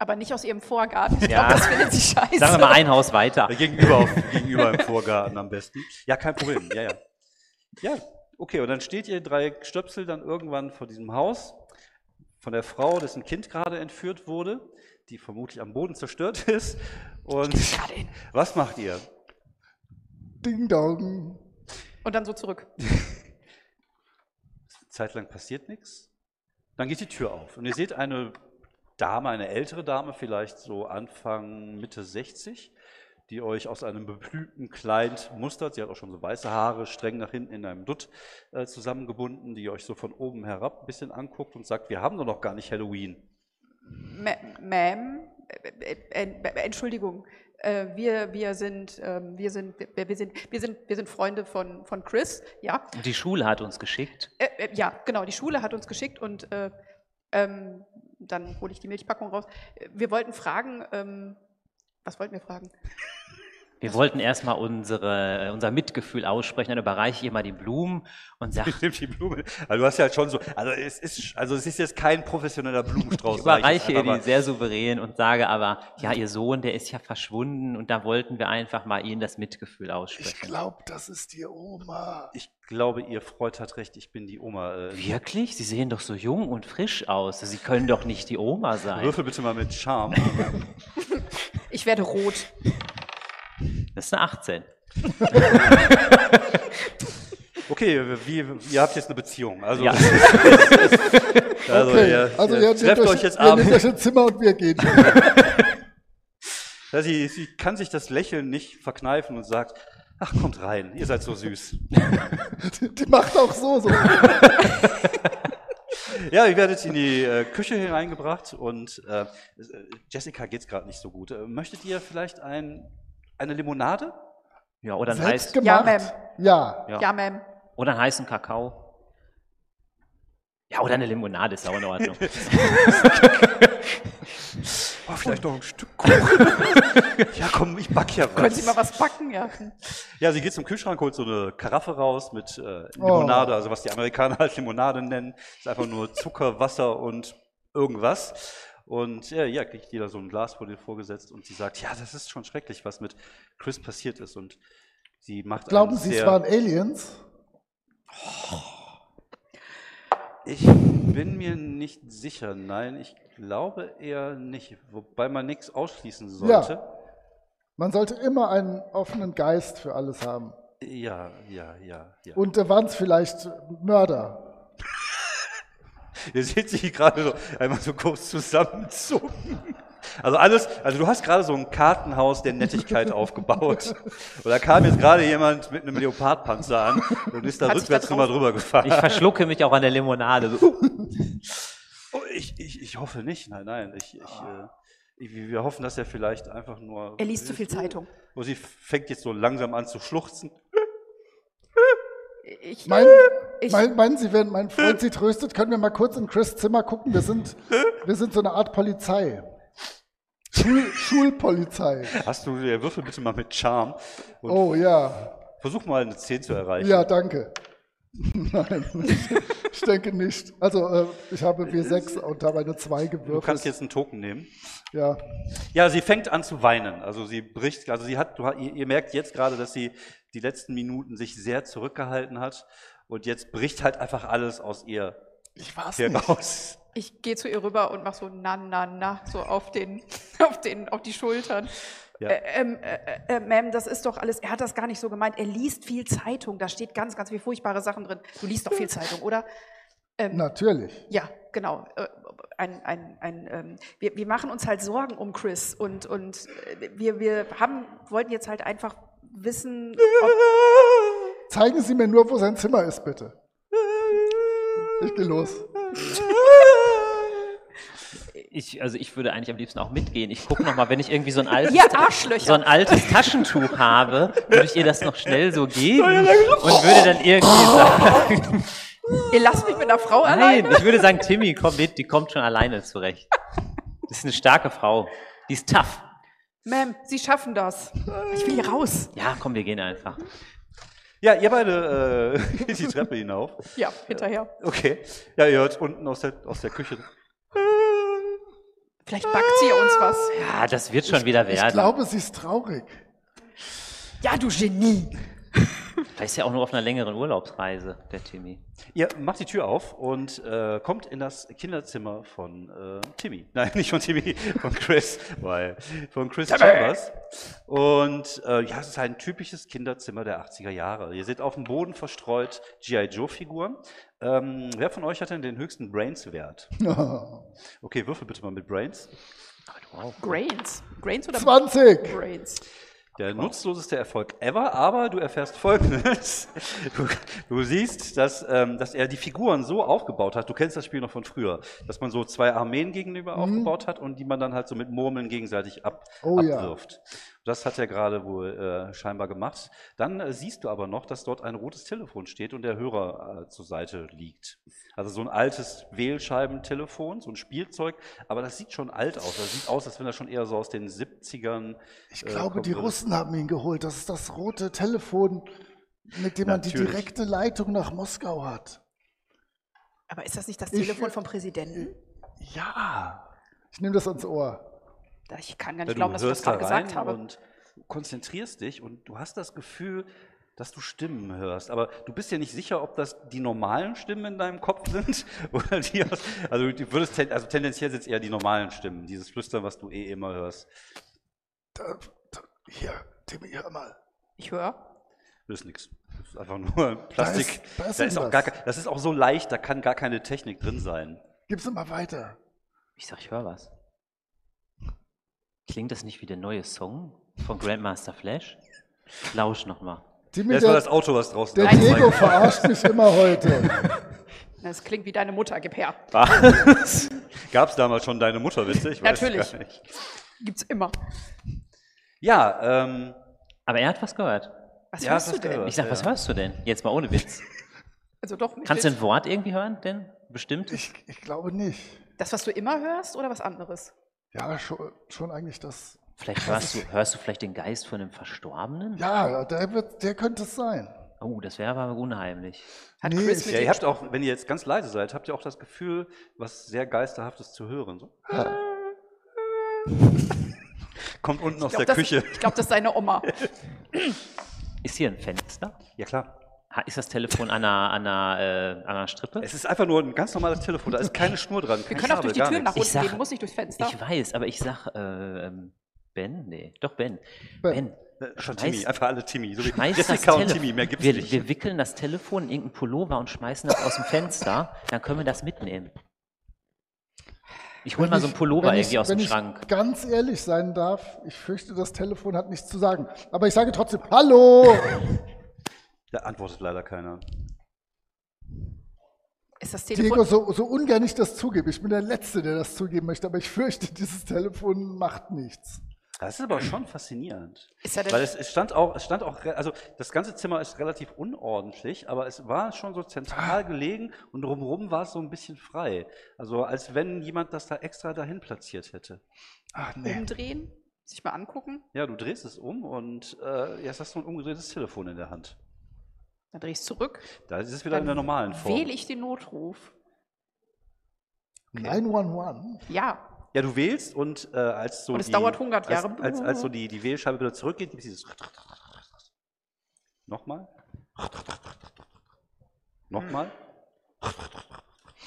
Aber nicht aus ihrem Vorgarten. Ich Ja. glaube, das findet sie scheiße. Sagen wir mal ein Haus weiter. Gegenüber, auf, gegenüber im Vorgarten am besten. Ja, kein Problem. Ja, ja. Ja, okay. Und dann steht ihr drei Stöpsel dann irgendwann vor diesem Haus von der Frau, dessen Kind gerade entführt wurde, die vermutlich am Boden zerstört ist. Und was macht ihr? Ding dong. Und dann so zurück. Zeitlang passiert nichts. Dann geht die Tür auf und ihr seht eine Dame, eine ältere Dame, vielleicht so Anfang, Mitte 60, die euch aus einem beblümten Kleid mustert. Sie hat auch schon so weiße Haare, streng nach hinten in einem Dutt äh, zusammengebunden, die euch so von oben herab ein bisschen anguckt und sagt, wir haben doch noch gar nicht Halloween. Ma- Ma'am, äh, äh, äh, Entschuldigung, äh, wir, wir, sind, ähm, wir, sind, wir, wir, sind, wir, sind, wir sind Freunde von, von Chris, ja. Und die Schule hat uns geschickt. Äh, äh, ja, genau, die Schule hat uns geschickt und äh, ähm, dann hole ich die Milchpackung raus. Wir wollten fragen, ähm, was wollten wir fragen? Wir wollten erstmal unsere, äh, unser Mitgefühl aussprechen, dann überreiche ich ihr mal die Blumen und sage, Ich nehme die Blume. Also du hast ja halt schon so, also es ist, also es ist jetzt kein professioneller Blumenstrauß. ich überreiche ihr die sehr souverän und sage aber, ja, ihr Sohn, der ist ja verschwunden und da wollten wir einfach mal ihnen das Mitgefühl Ich aussprechen. glaube, das ist die Oma. Ich glaube, ihr Freund hat recht, ich bin die Oma. Äh, Wirklich? Sie sehen doch so jung und frisch aus. Sie können doch nicht die Oma sein. Würfel bitte mal mit Charme. Ich werde rot. Das ist eine 18. Okay, wie, ihr habt jetzt eine Beziehung. Also, Ja. also Okay, ihr, also ihr ihr, trefft euch, euch jetzt ihr nehmt abends. euch ein Zimmer und wir gehen. Ja, sie, sie kann sich das Lächeln nicht verkneifen und sagt, Ach, kommt rein, ihr seid so süß. Die macht auch so, so. Ja, ihr werdet in die äh, Küche hineingebracht und äh, Jessica geht's gerade nicht so gut. Äh, möchtet ihr vielleicht ein, eine Limonade? Ja, oder einen, Selbst heiß, gemacht. Ja, Ja, Ja. Ja, Ma'am. oder einen heißen Kakao. Ja, oder eine Limonade ist auch in Ordnung. Oh, vielleicht noch ein Stück Kuchen. ja, komm, ich back ja was. Können Sie mal was backen? Ja. Ja, sie geht zum Kühlschrank, holt so eine Karaffe raus mit äh, Limonade, also was die Amerikaner halt Limonade nennen. Ist einfach nur Zucker, Wasser und irgendwas. Und ja, ja, kriegt jeder so ein Glas vor dir vorgesetzt und sie sagt, ja, das ist schon schrecklich, was mit Chris passiert ist. Und sie macht glauben Sie, es waren Aliens? Ich bin mir nicht sicher. Nein, ich glaube eher nicht. Wobei man nichts ausschließen sollte. Man sollte immer einen offenen Geist für alles haben. Ja, ja, ja, ja. Und da waren es vielleicht Mörder. Ihr seht sie gerade so einmal so kurz zusammenzucken. Also alles, also du hast gerade so ein Kartenhaus der Nettigkeit aufgebaut. Und da kam jetzt gerade jemand mit einem Leopardpanzer an und ist da Hat rückwärts nochmal drüber gefahren. Ich verschlucke mich auch an der Limonade. So, Oh, ich, ich, ich hoffe nicht, nein, nein. Ich, ich, äh, ich, wir hoffen, dass er vielleicht einfach nur. Er liest zu viel Zeitung. Wo sie fängt jetzt so langsam an zu schluchzen. Ich, Mein, Ich- mein, meinen Sie, wenn mein Freund Sie tröstet, können wir mal kurz in Chris Zimmer gucken? Wir sind, wir sind so eine Art Polizei. Schul, Schulpolizei. Hast du, der würfel bitte mal mit Charme Oh ja. versuch mal eine 10 zu erreichen. Ja, danke. Nein, ich denke nicht. Also äh, ich habe W6 und habe eine 2 Du kannst gewürfelt. jetzt einen Token nehmen. Ja. Ja, sie fängt an zu weinen. Also sie bricht, also sie hat, du, ihr, merkt jetzt gerade, dass sie die letzten Minuten sich sehr zurückgehalten hat und jetzt bricht halt einfach alles aus ihr Ich weiß nicht. Ich gehe zu ihr rüber und mache so na, na, na, so auf, den, auf, den, auf die Schultern. Ja. Äh, ähm, äh, äh, Ma'am, das ist doch alles, er hat das gar nicht so gemeint. Er liest viel Zeitung, da steht ganz, ganz viele furchtbare Sachen drin. Du liest doch viel Zeitung, oder? Natürlich. Ja, genau. Äh, Ein, ein, ein, ähm, wir, wir machen uns halt Sorgen um Chris und, und äh, wir, wir haben, wollten jetzt halt einfach wissen, ob, Zeigen Sie mir nur, wo sein Zimmer ist, bitte. Ich gehe los. Ich, also ich würde eigentlich am liebsten auch mitgehen. Ich gucke nochmal, wenn ich irgendwie so ein altes, Arschlöcher. so ein altes Taschentuch habe, würde ich ihr das noch schnell so geben und würde dann irgendwie sagen, ihr lasst mich mit einer Frau nein, alleine. ich würde sagen, Timmy, komm mit, die kommt schon alleine zurecht. Das ist eine starke Frau. Die ist tough. Ma'am, Sie schaffen das. Ich will hier raus. Ja, komm, wir gehen einfach. Ja, ihr beide äh, geht die Treppe hinauf. Ja, hinterher. Okay. Ja, ihr hört unten aus der, aus der Küche. Vielleicht backt sie uns was. Ja, das wird schon wieder werden. Ich glaube, sie ist traurig. Ja, du Genie. Vielleicht ist ja auch nur auf einer längeren Urlaubsreise, der Timmy. Ihr macht die Tür auf und äh, kommt in das Kinderzimmer von äh, Timmy. Nein, nicht von Timmy, von Chris, weil von Chris Chambers. Und äh, ja, es ist ein typisches Kinderzimmer der 80er Jahre. Ihr seht auf dem Boden verstreut G.I. Joe-Figuren. Ähm, wer von euch hat denn den höchsten Brains-Wert? Okay, würfel bitte mal mit Brains. Wow. Grains. Grains oder 20. Brains? Der nutzloseste Erfolg ever, aber du erfährst Folgendes. Du, du siehst, dass, ähm, dass er die Figuren so aufgebaut hat, du kennst das Spiel noch von früher, dass man so zwei Armeen gegenüber aufgebaut hat und die man dann halt so mit Murmeln gegenseitig ab, Oh ja. Das hat er gerade wohl äh, scheinbar gemacht. Dann äh, siehst du aber noch, dass dort ein rotes Telefon steht und der Hörer äh, zur Seite liegt. Also so ein altes Wählscheibentelefon, so ein Spielzeug, aber das sieht schon alt aus. Das sieht aus, als wenn das schon eher so aus den 70ern. Ich äh, glaube, die. Russen haben ihn geholt. Das ist das rote Telefon, mit dem man die direkte Leitung nach Moskau hat. Aber ist das nicht das Ich- Telefon vom Präsidenten? Ja. Ich nehme das ans Ohr. Ich kann gar Ja, nicht glauben, dass ich das da gerade gesagt rein habe. und konzentrierst dich und du hast das Gefühl, dass du Stimmen hörst. Aber du bist ja nicht sicher, ob das die normalen Stimmen in deinem Kopf sind oder die aus, also du würdest ten, also tendenziell sind es eher die normalen Stimmen, dieses Flüstern, was du eh immer hörst. Da, da, hier, Timmy, hör mal. Ich höre. Das ist nichts. Das ist einfach nur Plastik. da ist Da ist auch irgendwas. gar, ke- das ist auch so leicht, da kann gar keine Technik drin sein. Gib's immer weiter. Ich sag, ich höre was. Klingt das nicht wie der neue Song von Grandmaster Flash? Lausch nochmal. War der, das Auto, was draußen der. Diego verarscht mich immer heute. Das klingt wie deine Mutter, gib her. Gab es damals schon deine Mutterwitze? Ich weiß Natürlich. gar nicht. Gibt's immer. Ja, ähm, Aber er hat was gehört. Was Ja, hörst du denn? gehört. Ich sag, was Ja. hörst du denn? Jetzt mal ohne Witz. Also doch nicht. Kannst du ein Wort irgendwie hören, denn? Bestimmt? Ich, ich glaube nicht. Das, was du immer hörst oder was anderes? Ja, schon, schon eigentlich das. Vielleicht hörst du, hörst du vielleicht den Geist von einem Verstorbenen? Ja, der, wird, der könnte es sein. Oh, das wäre aber unheimlich. Hat Nee, Chris ja, ihr habt auch, wenn ihr jetzt ganz leise seid, habt ihr auch das Gefühl, was sehr Geisterhaftes zu hören. So. Kommt unten aus ich glaub, der das, Küche. Ich glaube, das ist deine Oma. Ist hier ein Fenster? Ja, klar. Ist das Telefon an einer, an einer, äh, an einer Strippe? Es ist einfach nur ein ganz normales Telefon, da ist keine Schnur dran. Wir können auch durch die Türen nach. Ich unten gehen, muss nicht durchs Fenster. Ich weiß, aber ich sag, äh, ähm, Ben? Nee, doch Ben. Ben. Ben. Äh, Schon Schmeiß- Timmy, einfach alle Timmy. So wie Schmeiß das Jessica und Telefon. Timmy, mehr gibt's wir, nicht. wir wickeln das Telefon in irgendeinen Pullover und schmeißen das aus dem Fenster, dann können wir das mitnehmen. Ich hol Wenn mal so einen ich- Pullover wenn irgendwie ich, aus dem wenn ich Schrank. ganz ehrlich sein darf, ich fürchte, das Telefon hat nichts zu sagen. Aber ich sage trotzdem, hallo! Da antwortet leider keiner. ist das Diego, Telefon. so, so ungern ich das zugebe. Ich bin der Letzte, der das zugeben möchte, aber ich fürchte, dieses Telefon macht nichts. Das ist aber schon faszinierend. Er Weil es, es stand auch, es stand auch, also das ganze Zimmer ist relativ unordentlich, aber es war schon so Ah. zentral gelegen und drumherum war es so ein bisschen frei. Also als wenn jemand das da extra dahin platziert hätte. Ach nee. Umdrehen, sich mal angucken. Ja, du drehst es um und äh, jetzt hast du ein umgedrehtes Telefon in der Hand. Dann drehe ich es zurück. Da ist es wieder in der normalen Form. Wähle ich den Notruf. 911. Ja. Ja, du wählst und äh, als so Und es die, dauert 100 Jahre. Als, als, als so die, die Wählscheibe wieder zurückgeht, gibt es dieses Nochmal. Nochmal.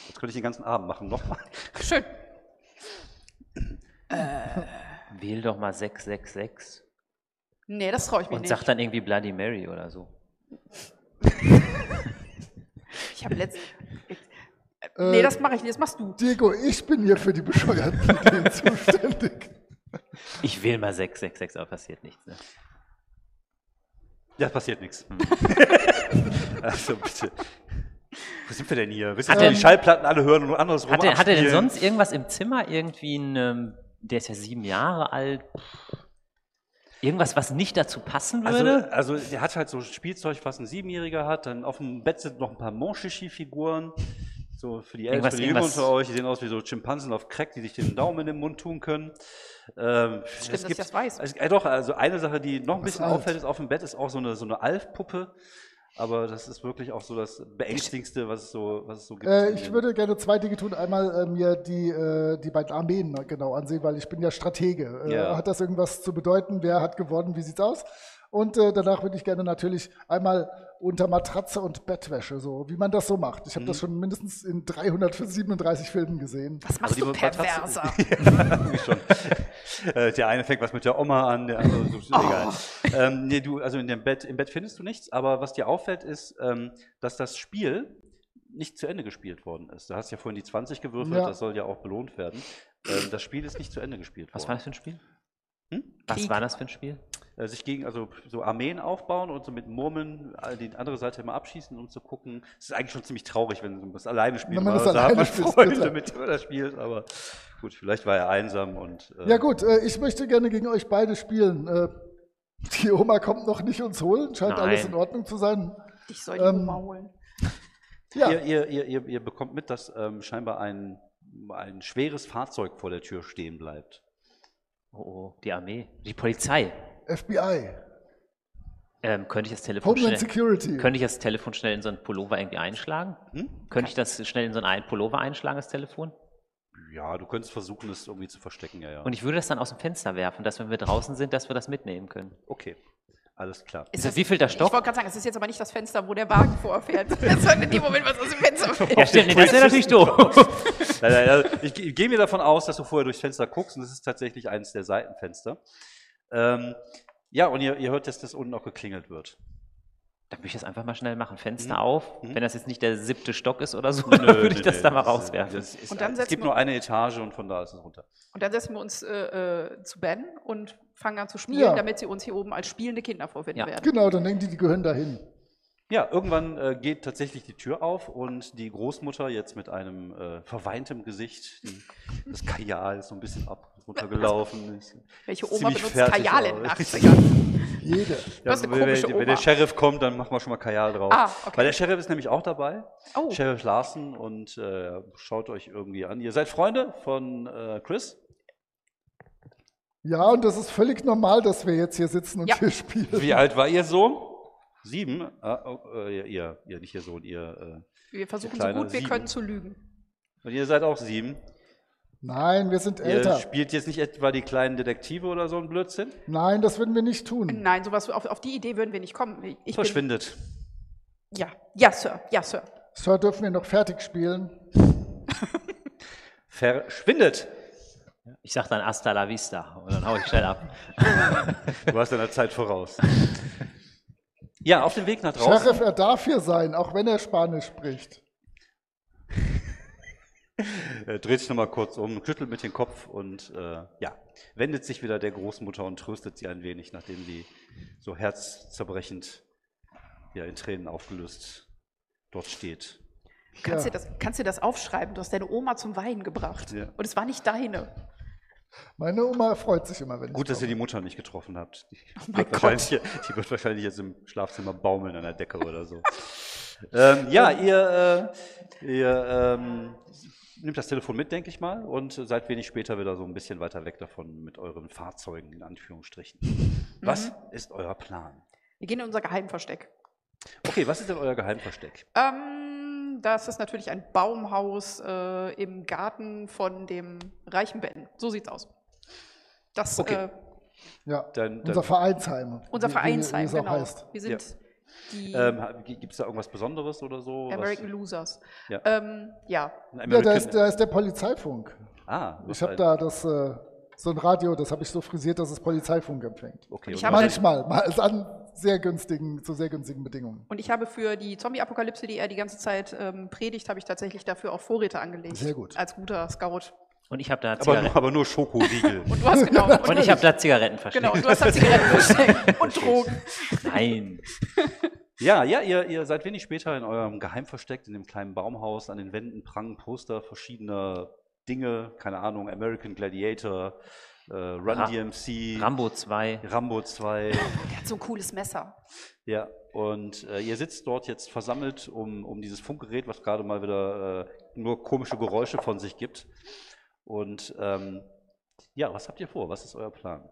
Jetzt könnte ich den ganzen Abend machen. Nochmal. Schön. Wähl doch mal 666 Nee, das traue ich mir und nicht. sag dann irgendwie Bloody Mary oder so. Ich habe letzt. Nee, das mache ich nicht, das machst du. Diego, ich bin hier für die bescheuerten Ideen zuständig. Ich wähle mal 666, aber passiert nichts. Ne? Ja, passiert nichts. also bitte. Wo sind wir denn hier? Willst du er- die Schallplatten alle hören und anderes rum Hat er, hat er denn sonst irgendwas im Zimmer? Irgendwie ein, ähm, der ist ja sieben Jahre alt. Irgendwas, was nicht dazu passen würde? Also, also der hat halt so Spielzeug, was ein Siebenjähriger hat. Dann auf dem Bett sind noch ein paar Monchichi-Figuren. So für die Älteren, Irgendwas- für die Jüngeren unter euch, die sehen aus wie so Schimpansen auf Crack, die sich den Daumen in den Mund tun können. Ähm, Stimmt, dass ich das weiß. Also, äh, doch, also eine Sache, die noch ein Was bisschen alt? auffällt, ist auf dem Bett ist auch so eine, so eine Alf-Puppe. Aber das ist wirklich auch so das Beängstigendste, was es so, was es so gibt. Äh, ich würde gerne zwei Dinge tun. Einmal äh, mir die, äh, die beiden Armeen genau ansehen, weil ich bin ja Stratege. Äh, Ja. Hat das irgendwas zu bedeuten? Wer hat gewonnen? Wie sieht's aus? Und äh, danach würde ich gerne natürlich einmal unter Matratze und Bettwäsche, so wie man das so macht. Ich habe das schon mindestens in 337 Filmen gesehen. Was machst die du Matratze- perverser? Irgendwie schon. Äh, der eine fängt was mit der Oma an, der andere so, ist egal. Ähm, nee, du, also in dem Bett, im Bett findest du nichts, aber was dir auffällt, ist, ähm, dass das Spiel nicht zu Ende gespielt worden ist. Du hast ja vorhin die 20 gewürfelt, Ja. das soll ja auch belohnt werden. Ähm, das Spiel ist nicht zu Ende gespielt Was war worden. das für ein Spiel? Hm? Was war das für ein Spiel? Äh, sich gegen, also so Armeen aufbauen und so mit Murmeln äh, die andere Seite immer abschießen, um zu gucken. Es ist eigentlich schon ziemlich traurig, wenn du das alleine spielst. Wenn man das alleine spielt, man Freunde, mit denen man das spielt, aber gut, vielleicht war er einsam und. äh, Ja gut, äh, ich möchte gerne gegen euch beide spielen. Äh, die Oma kommt noch nicht uns holen, scheint Nein. alles in Ordnung zu sein. Ich soll die Ähm, Oma holen. Ja, Ihr, ihr, ihr, ihr, ihr bekommt mit, dass ähm, scheinbar ein, ein schweres Fahrzeug vor der Tür stehen bleibt. Oh, oh, die Armee. Die Polizei. FBI, Ähm, könnte ich das Telefon Homeland schnell, Security. könnte ich das Telefon schnell in so einen Pullover irgendwie einschlagen? Hm? Könnte ich das schnell in so einen Pullover einschlagen, das Telefon? Ja, du könntest versuchen, es irgendwie zu verstecken, ja, ja. Und ich würde das dann aus dem Fenster werfen, dass wenn wir draußen sind, dass wir das mitnehmen können. okay, alles klar. Ist das wievielter Stock? Ich wollte gerade sagen, es ist jetzt aber nicht das Fenster, wo der Wagen vorfährt. Das soll in dem Moment was aus dem Fenster fällt. Ja, stimmt, das wäre natürlich doof. Also ich, ich gehe mir davon aus, dass du vorher durchs Fenster guckst und es ist tatsächlich eines der Seitenfenster. Ähm, ja, und ihr, ihr hört, dass das unten auch geklingelt wird. Dann würde ich das einfach mal schnell machen. Fenster Mhm. auf. Mhm. Wenn das jetzt nicht der siebte Stock ist oder so, Nö, dann würde ich das nö, da mal rauswerfen. das ist, Und dann es setzen gibt nur eine Etage und von da ist es runter. Und dann setzen wir uns äh, äh, zu Ben und fangen an zu spielen, Ja. damit sie uns hier oben als spielende Kinder vorfinden Ja. werden. Genau, dann denken die, die gehören dahin. Ja, irgendwann äh, geht tatsächlich die Tür auf und die Großmutter jetzt mit einem äh, verweintem Gesicht, die, das Kajal ist so ein bisschen ab runtergelaufen. Ist Welche Oma benutzt fertig Kajal in den aus. 80ern? Jede. Ja, wenn, wenn, wenn der. Sheriff kommt, dann machen wir schon mal Kajal drauf. Ah, okay. Weil der Sheriff ist nämlich auch dabei, Oh, Sheriff Larson, und äh, schaut euch irgendwie an. Ihr seid Freunde von äh, Chris? Ja, und das ist völlig normal, dass wir jetzt hier sitzen und Ja. hier spielen. Wie alt war Ihr Sohn? Sieben? Ah, oh, äh, ihr, ihr, nicht Ihr Sohn, ihr. wir versuchen so gut wir Sieben. können zu lügen. Äh, und ihr seid auch sieben. Nein, wir sind Ihr älter. spielt jetzt nicht etwa die kleinen Detektive oder so ein Blödsinn? Nein, das würden wir nicht tun. Nein, sowas auf, auf die Idee würden wir nicht kommen. Ich bin, Verschwindet. ja, ja, Sir, ja, Sir. Sir, dürfen wir noch fertig spielen? Verschwindet! Ich sage dann hasta la vista und dann hau ich schnell ab. Du warst deiner Zeit voraus. Ja, auf dem Weg nach draußen. Sheriff, er darf hier sein, auch wenn er Spanisch spricht. Er dreht sich nochmal kurz um, schüttelt mit dem Kopf und äh, ja, wendet sich wieder der Großmutter und tröstet sie ein wenig, nachdem sie so herzzerbrechend, ja, in Tränen aufgelöst dort steht. Kannst, Ja. dir das, kannst dir das aufschreiben? Du hast deine Oma zum Weinen gebracht. Ja. Und es war nicht deine. Meine Oma freut sich immer, wenn ich Gut, dass ihr die. Mutter nicht getroffen habt. Die, mein wird, wahrscheinlich, die wird wahrscheinlich jetzt im Schlafzimmer baumeln an der Decke oder so. ähm, ja, ihr, äh, ihr ähm, nehmt das Telefon mit, denke ich mal, und seid wenig später wieder so ein bisschen weiter weg davon mit euren Fahrzeugen, in Anführungsstrichen. Was ist euer Plan? Wir gehen in unser Geheimversteck. Okay, was ist denn euer Geheimversteck? Ähm, das ist natürlich ein Baumhaus äh, im Garten von dem reichen Ben. So sieht's aus. Das Okay. äh, Ja, Dann, unser dann Vereinsheim. unser wie- Vereinsheim, wie es auch genau. heißt. Wir sind die ähm, gibt es da irgendwas Besonderes oder so? was- American Losers. Ja. Ähm, ja. Ja, da ist, da ist der Polizeifunk. ah, was Ich habe da das, äh, so ein Radio, das habe ich so frisiert, dass es Polizeifunk empfängt. Okay, was- Manchmal, mal an sehr günstigen, zu sehr günstigen Bedingungen. Und ich habe für die Zombie-Apokalypse, die er die ganze Zeit ähm, predigt, habe ich tatsächlich dafür auch Vorräte angelegt. Sehr gut. Als guter Scout. Und ich habe da aber, Zigaretten. nur- aber nur Schokoriegel. Und du hast genau. Und ich habe da Zigaretten versteckt. genau, und du hast da Zigaretten versteckt und Drogen. Nein. Ja, ja, ihr, ihr seid wenig später in eurem Geheimversteck, in dem kleinen Baumhaus. An den Wänden prangen Poster verschiedener Dinge, keine Ahnung, American Gladiator, äh, Run Ra- DMC, Rambo 2. Rambo 2. Der hat so ein cooles Messer. ja, und äh, ihr sitzt dort jetzt versammelt um, um dieses Funkgerät, was gerade mal wieder äh, nur komische Geräusche von sich gibt. Und ähm, ja, was habt ihr vor? Was ist euer Plan?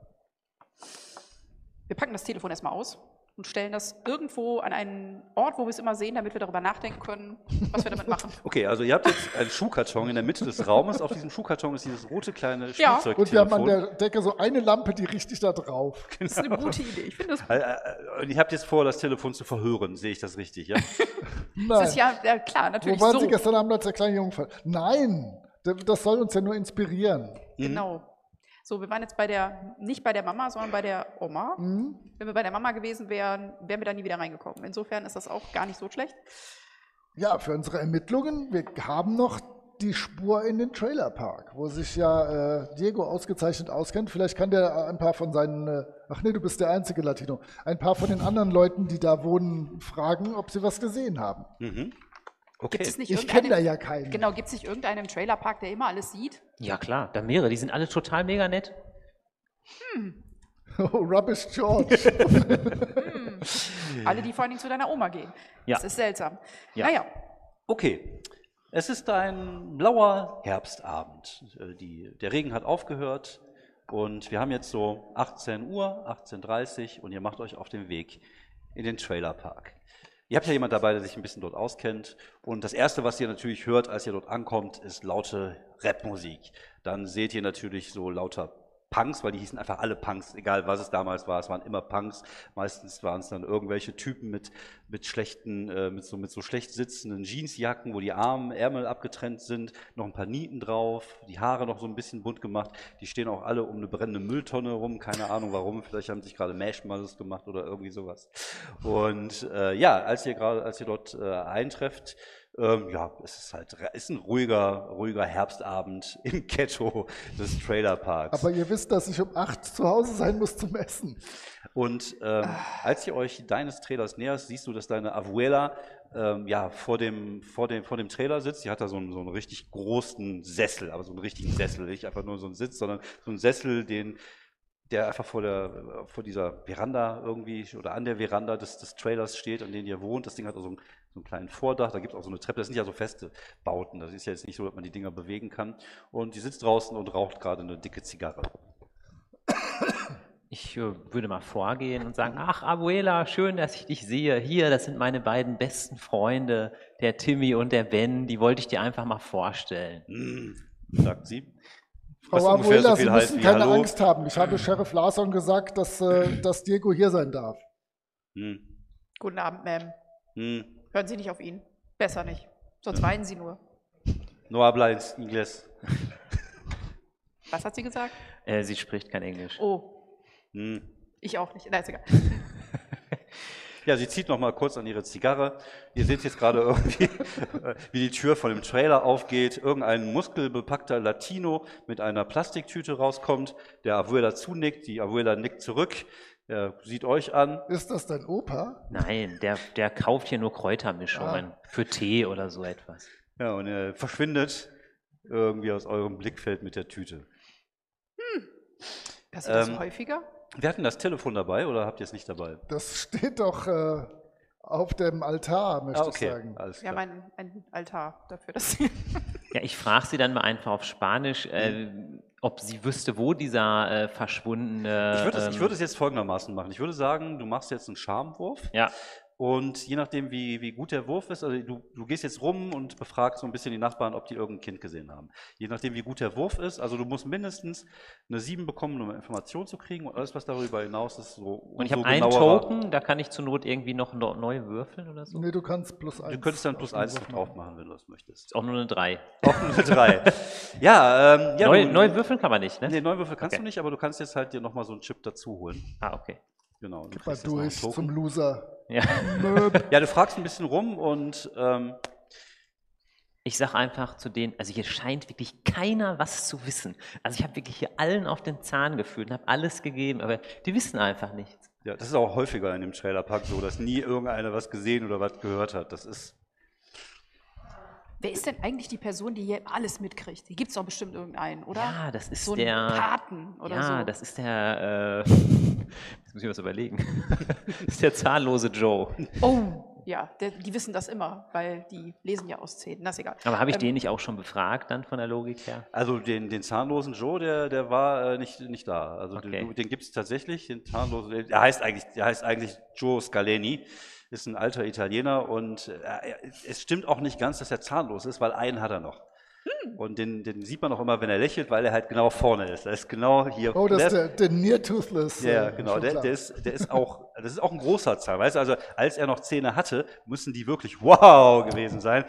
Wir packen das Telefon erstmal aus und stellen das irgendwo an einen Ort, wo wir es immer sehen, damit wir darüber nachdenken können, was wir damit machen. Okay, also ihr habt jetzt einen Schuhkarton in der Mitte des Raumes. Auf diesem Schuhkarton ist dieses rote kleine Ja. Spielzeugtelefon. Und wir haben an der Decke so eine Lampe, die richtig da drauf. Das ist eine gute Idee. Ich finde, das, Äh, äh, Und ihr habt jetzt vor, das Telefon zu verhören, sehe ich das richtig, ja? Nein. das ist ja, ja klar, Wo natürlich waren so. Sie gestern Abend als der kleine Jungfall? Nein, das soll uns ja nur inspirieren. Genau. So, wir waren jetzt bei der, nicht bei der Mama, sondern bei der Oma. Mhm. Wenn wir bei der Mama gewesen wären, wären wir da nie wieder reingekommen. Insofern ist das auch gar nicht so schlecht. Ja, für unsere Ermittlungen, wir haben noch die Spur in den Trailerpark, wo sich ja äh, Diego ausgezeichnet auskennt. Vielleicht kann der ein paar von seinen, äh, ach nee, du bist der einzige Latino, ein paar von den anderen Leuten, die da wohnen, fragen, ob sie was gesehen haben. Mhm. Okay. Gibt es nicht Ich kenne da irgendeinen, ja keinen. genau, gibt es nicht irgendeinen im Trailerpark, der immer alles sieht? Ja klar, da mehrere, die sind alle total mega nett. Oh, Rubbish George. Alle, die vor allen Dingen zu deiner Oma gehen. Ja. Das ist seltsam. Ja. Naja, Okay. Es ist ein blauer Herbstabend. Äh, Die, der Regen hat aufgehört und wir haben jetzt so 18 Uhr, 18.30 Uhr und ihr macht euch auf den Weg in den Trailerpark. Ihr habt ja jemand dabei, der sich ein bisschen dort auskennt. Und das Erste, was ihr natürlich hört, als ihr dort ankommt, ist laute Rapmusik. Dann seht ihr natürlich so lauter Punks, weil die hießen einfach alle Punks, egal was es damals war. Es waren immer Punks. Meistens waren es dann irgendwelche Typen mit mit schlechten, äh, mit so, mit so schlecht sitzenden Jeansjacken, wo die Arme, Ärmel abgetrennt sind, noch ein paar Nieten drauf, die Haare noch so ein bisschen bunt gemacht. Die stehen auch alle um eine brennende Mülltonne rum, keine Ahnung warum. Vielleicht haben sich gerade Marshmallows gemacht oder irgendwie sowas. Und äh, ja, als ihr gerade, als ihr dort äh, eintrefft, ähm, ja, es ist halt ist ein ruhiger, ruhiger Herbstabend im Ghetto des Trailerparks. Aber ihr wisst, dass ich um 8 zu Hause sein muss zum Essen. Und ähm, als ihr euch deines Trailers näherst, siehst du, dass deine Abuela ähm, ja, vor, dem, vor, dem, vor dem Trailer sitzt. Die hat da so einen, so einen richtig großen Sessel, aber so einen richtigen Sessel, nicht einfach nur so einen Sitz, sondern so einen Sessel, den, der einfach vor, der, vor dieser Veranda irgendwie oder an der Veranda des, des Trailers steht, an dem ihr wohnt. Das Ding hat auch so einen, so einen kleinen Vordach, da gibt es auch so eine Treppe. Das sind ja so feste Bauten. Das ist ja jetzt nicht so, dass man die Dinger bewegen kann. Und die sitzt draußen und raucht gerade eine dicke Zigarre. Ich äh, würde mal vorgehen und sagen, ach Abuela, schön, dass ich dich sehe. Hier, das sind meine beiden besten Freunde, der Timmy und der Ben. Die wollte ich dir einfach mal vorstellen. Mm, sagt sie. Frau Abuela, so Sie heißt müssen keine Hallo. Angst haben. Ich habe Sheriff Larson gesagt, dass, äh, dass Diego hier sein darf. Hm, Guten Abend, Ma'am. hm. Hören Sie nicht auf ihn. Besser nicht. Sonst weinen Sie nur. No habla inglés. Was hat sie gesagt? Äh, sie spricht kein Englisch. Oh, Hm. ich auch nicht. Na, ist egal. Ja, sie zieht noch mal kurz an ihre Zigarre. Ihr seht jetzt gerade irgendwie, äh, wie die Tür von dem Trailer aufgeht. Irgendein muskelbepackter Latino mit einer Plastiktüte rauskommt. Der Abuela zunickt, die Abuela nickt zurück. Er sieht euch an. Ist das dein Opa? Nein, der, der kauft hier nur Kräutermischungen Ah. für Tee oder so etwas. Ja, und er verschwindet irgendwie aus eurem Blickfeld mit der Tüte. Passiert das Ähm, häufiger? Wir hatten das Telefon dabei oder habt ihr es nicht dabei? Das steht doch äh, auf dem Altar, möchte Ah, okay, ich sagen. alles Wir klar. haben ein, ein Altar dafür, dass Ja, ich frage sie dann mal einfach auf Spanisch, äh, ob sie wüsste, wo dieser äh, verschwundene. Ich würde, es, ich ähm, würde es jetzt folgendermaßen machen. Ich würde sagen, du machst jetzt einen Charmwurf. Ja, Und je nachdem, wie, wie gut der Wurf ist, also du, du gehst jetzt rum und befragst so ein bisschen die Nachbarn, ob die irgendein Kind gesehen haben. Je nachdem, wie gut der Wurf ist, also du musst mindestens eine 7 bekommen, um Informationen zu kriegen und alles, was darüber hinaus ist, so und ich habe einen Token, da kann ich zur Not irgendwie noch no- neu würfeln oder so. Nee, du kannst plus eins. Du könntest dann plus den 1 Wurf noch drauf machen, wenn du das möchtest. Ist auch nur eine 3. Auch eine 3. ja, ähm, ja neu, du, neu würfeln kann man nicht, ne? Nee, neu würfeln kannst Okay. du nicht, aber du kannst jetzt halt dir nochmal so einen Chip dazu holen. Ah, okay. Genau. du Gib mal durch zum Loser. Ja. Ja, du fragst ein bisschen rum und ähm, Ich sage einfach zu denen, also hier scheint wirklich keiner was zu wissen. Also ich habe wirklich hier allen auf den Zahn gefühlt und habe alles gegeben, aber die wissen einfach nichts. Ja, das ist auch häufiger in dem Trailerpark so, dass nie irgendeiner was gesehen oder was gehört hat. Das ist. Wer ist denn eigentlich die Person, die hier alles mitkriegt? Hier gibt es doch bestimmt irgendeinen, oder? Ja, das ist so der. Paten oder ja, so. das ist der. Äh, jetzt muss ich was überlegen. das ist der zahllose Joe. Oh, ja, der, die wissen das immer, weil die lesen ja aus Zähnen. Das ist egal. Aber habe ich Ähm, den nicht auch schon befragt dann von der Logik her? Also den, den zahnlosen Joe, der, der war äh, nicht, nicht da. Also Okay. den, den gibt es tatsächlich, den zahnlosen. Der heißt eigentlich, der heißt eigentlich Joe Scaleni, ist ein alter Italiener und äh, er- es stimmt auch nicht ganz, dass er zahnlos ist, weil einen hat er noch. Hm. Und den, den sieht man auch immer, wenn er lächelt, weil er halt genau vorne ist. Er ist genau hier. Oh, das Der ist der, der Near Toothless. Ja, äh, genau. Der, der, ist, der ist auch, das ist auch ein großer Zahn. Weißt du, also als er noch Zähne hatte, müssen die wirklich wow gewesen sein.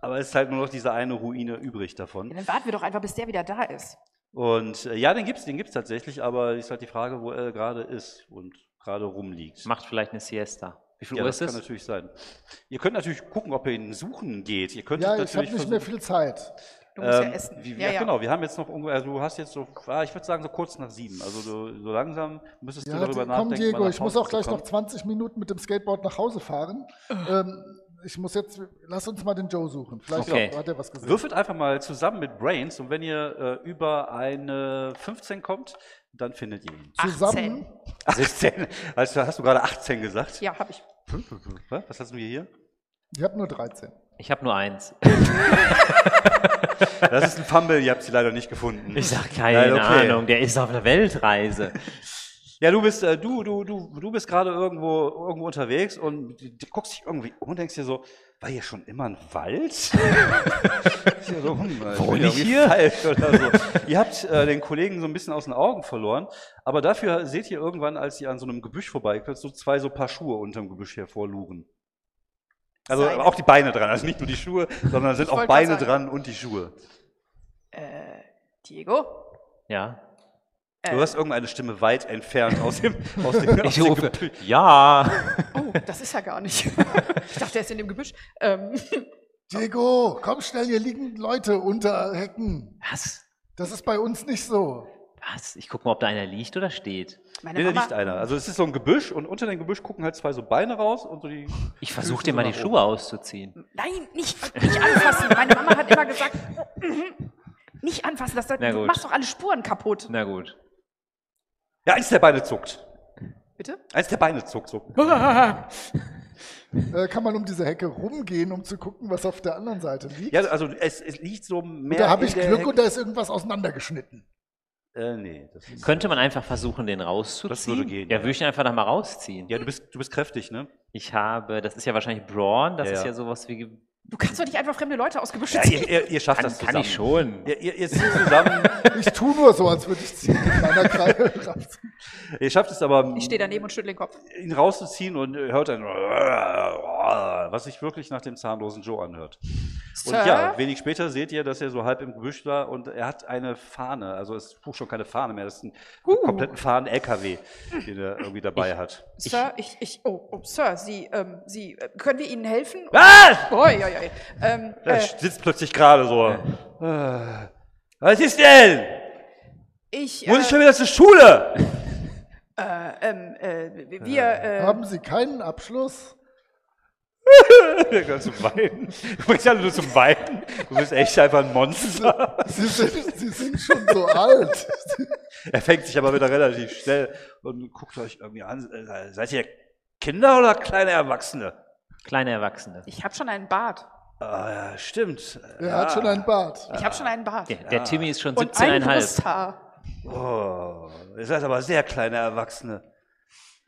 Aber es ist halt nur noch diese eine Ruine übrig davon. Ja, dann warten wir doch einfach, bis der wieder da ist. Und äh, ja, den gibt's, den gibt's tatsächlich, aber ist halt die Frage, wo er gerade ist und gerade rumliegt. Macht vielleicht eine Siesta. Wie viel ja, Uhr das ist kann es? natürlich sein. Ihr könnt natürlich gucken, ob ihr ihn suchen geht. Ihr könntet ja, ich habe natürlich nicht mehr viel Zeit. Du musst ja Ähm, essen. Wie, ja, ja, ja. genau. Wir haben jetzt noch ungefähr, also du hast jetzt so, ah, ich würde sagen so kurz nach sieben. Also du, so langsam müsstest du Ja, darüber komm, nachdenken. mal Diego, ich muss auch gleich noch kommen. 20 Minuten mit dem Skateboard nach Hause fahren. ähm, ich muss jetzt, lass uns mal den Joe suchen. Vielleicht Okay. hat er was gesehen. Würfelt einfach mal zusammen mit Brains und wenn ihr äh, über eine 15 kommt, dann findet ihr ihn. Zusammen. 18. Also hast du gerade 18 gesagt? Ja, habe ich. Was Was hast du hier? Ich habe nur 13. Ich habe nur eins. Das ist ein Fumble, ihr habt sie leider nicht gefunden. Ich sag keine Nein, okay. Ahnung, der ist auf einer Weltreise. Ja, du bist, äh, du, du, du, du bist gerade irgendwo, irgendwo unterwegs und du, du guckst dich irgendwie um und denkst dir so, war hier schon immer ein Wald? Ich so, hm, ich irgendwie hier? falsch Oder so. ihr habt äh, den Kollegen so ein bisschen aus den Augen verloren, aber dafür seht ihr irgendwann, als ihr an so einem Gebüsch vorbeikommt, so zwei so Paar Schuhe unterm Gebüsch hervorlugen. Also Seine. auch die Beine dran, also nicht nur die Schuhe, sondern es sind auch Beine dran und die Schuhe. Äh, Diego? Ja. Du hörst irgendeine Stimme weit entfernt aus dem, aus dem, aus Ich dem rufe, Gebüsch. ja. Oh, das ist ja gar nicht. ich dachte, er ist in dem Gebüsch. Ähm, Diego, komm schnell, hier liegen Leute unter Hecken. Was? Das ist bei uns nicht so. Was? Ich gucke mal, ob da einer liegt oder steht. meine Nee, da Mama, liegt einer. Also es ist so ein Gebüsch und unter dem Gebüsch gucken halt zwei so Beine raus und so die. Ich versuche dir mal die nach Schuhe auszuziehen. Nein, nicht, nicht anfassen. Meine Mama hat immer gesagt, nicht anfassen. Das, du machst doch alle Spuren kaputt. Na gut. Ja, eins der Beine zuckt. Bitte? Eins der Beine zuckt so. Äh, kann man um diese Hecke rumgehen, um zu gucken, was auf der anderen Seite liegt? Ja, also es, es liegt so mehr. und da habe ich Glück Hecke- und da ist irgendwas auseinandergeschnitten. Äh, nee, das ist. Könnte man einfach versuchen, den rauszuziehen? Das würde gehen, Ja, ja. würde ich ihn einfach noch mal rausziehen. Ja, du bist, du bist kräftig, ne? Ich habe, das ist ja wahrscheinlich Brawn, das Ja, ist ja. ja sowas wie. Du kannst doch nicht einfach fremde Leute aus Gebüsche Ja, ziehen. ihr, ihr, ihr schafft Kann, das kann zusammen. ich schon. Ihr, ihr, ihr zieht zusammen. Ich tue nur so, als würde ich ziehen ihr schafft es aber, Ich stehe daneben und schüttle den Kopf. ihn rauszuziehen und hört dann, was sich wirklich nach dem zahnlosen Joe anhört. Und Sir? ja, wenig später seht ihr, dass er so halb im Gebüsch war und er hat eine Fahne. Also es ist schon keine Fahne mehr, das ist ein Uh. kompletten Fahnen-LKW, den er irgendwie dabei hat. Sir, ich, ich, oh, oh, Sir, Sie, ähm, Sie, äh, können wir Ihnen helfen? Was? Oi, oi, oi. Ähm, Er äh, sitzt plötzlich gerade so. Äh, Was ist denn? ich, Muss ich äh, schon wieder zur Schule? äh, ähm, äh, wir, äh, Haben Sie keinen Abschluss? Zum Weinen. Du bringst alle nur zum Weinen. Du bist echt einfach ein Monster. Sie sind, Sie sind schon so alt. Er fängt sich aber wieder relativ schnell und guckt euch irgendwie an. Seid ihr Kinder oder kleine Erwachsene? Kleine Erwachsene. ich habe schon einen Bart. Ah, ja, stimmt. Er hat schon einen Bart. Ich habe schon einen Bart. Der, der Timmy ist schon Und ein 17,5. Brusthaar. Oh, ihr seid aber sehr kleine Erwachsene.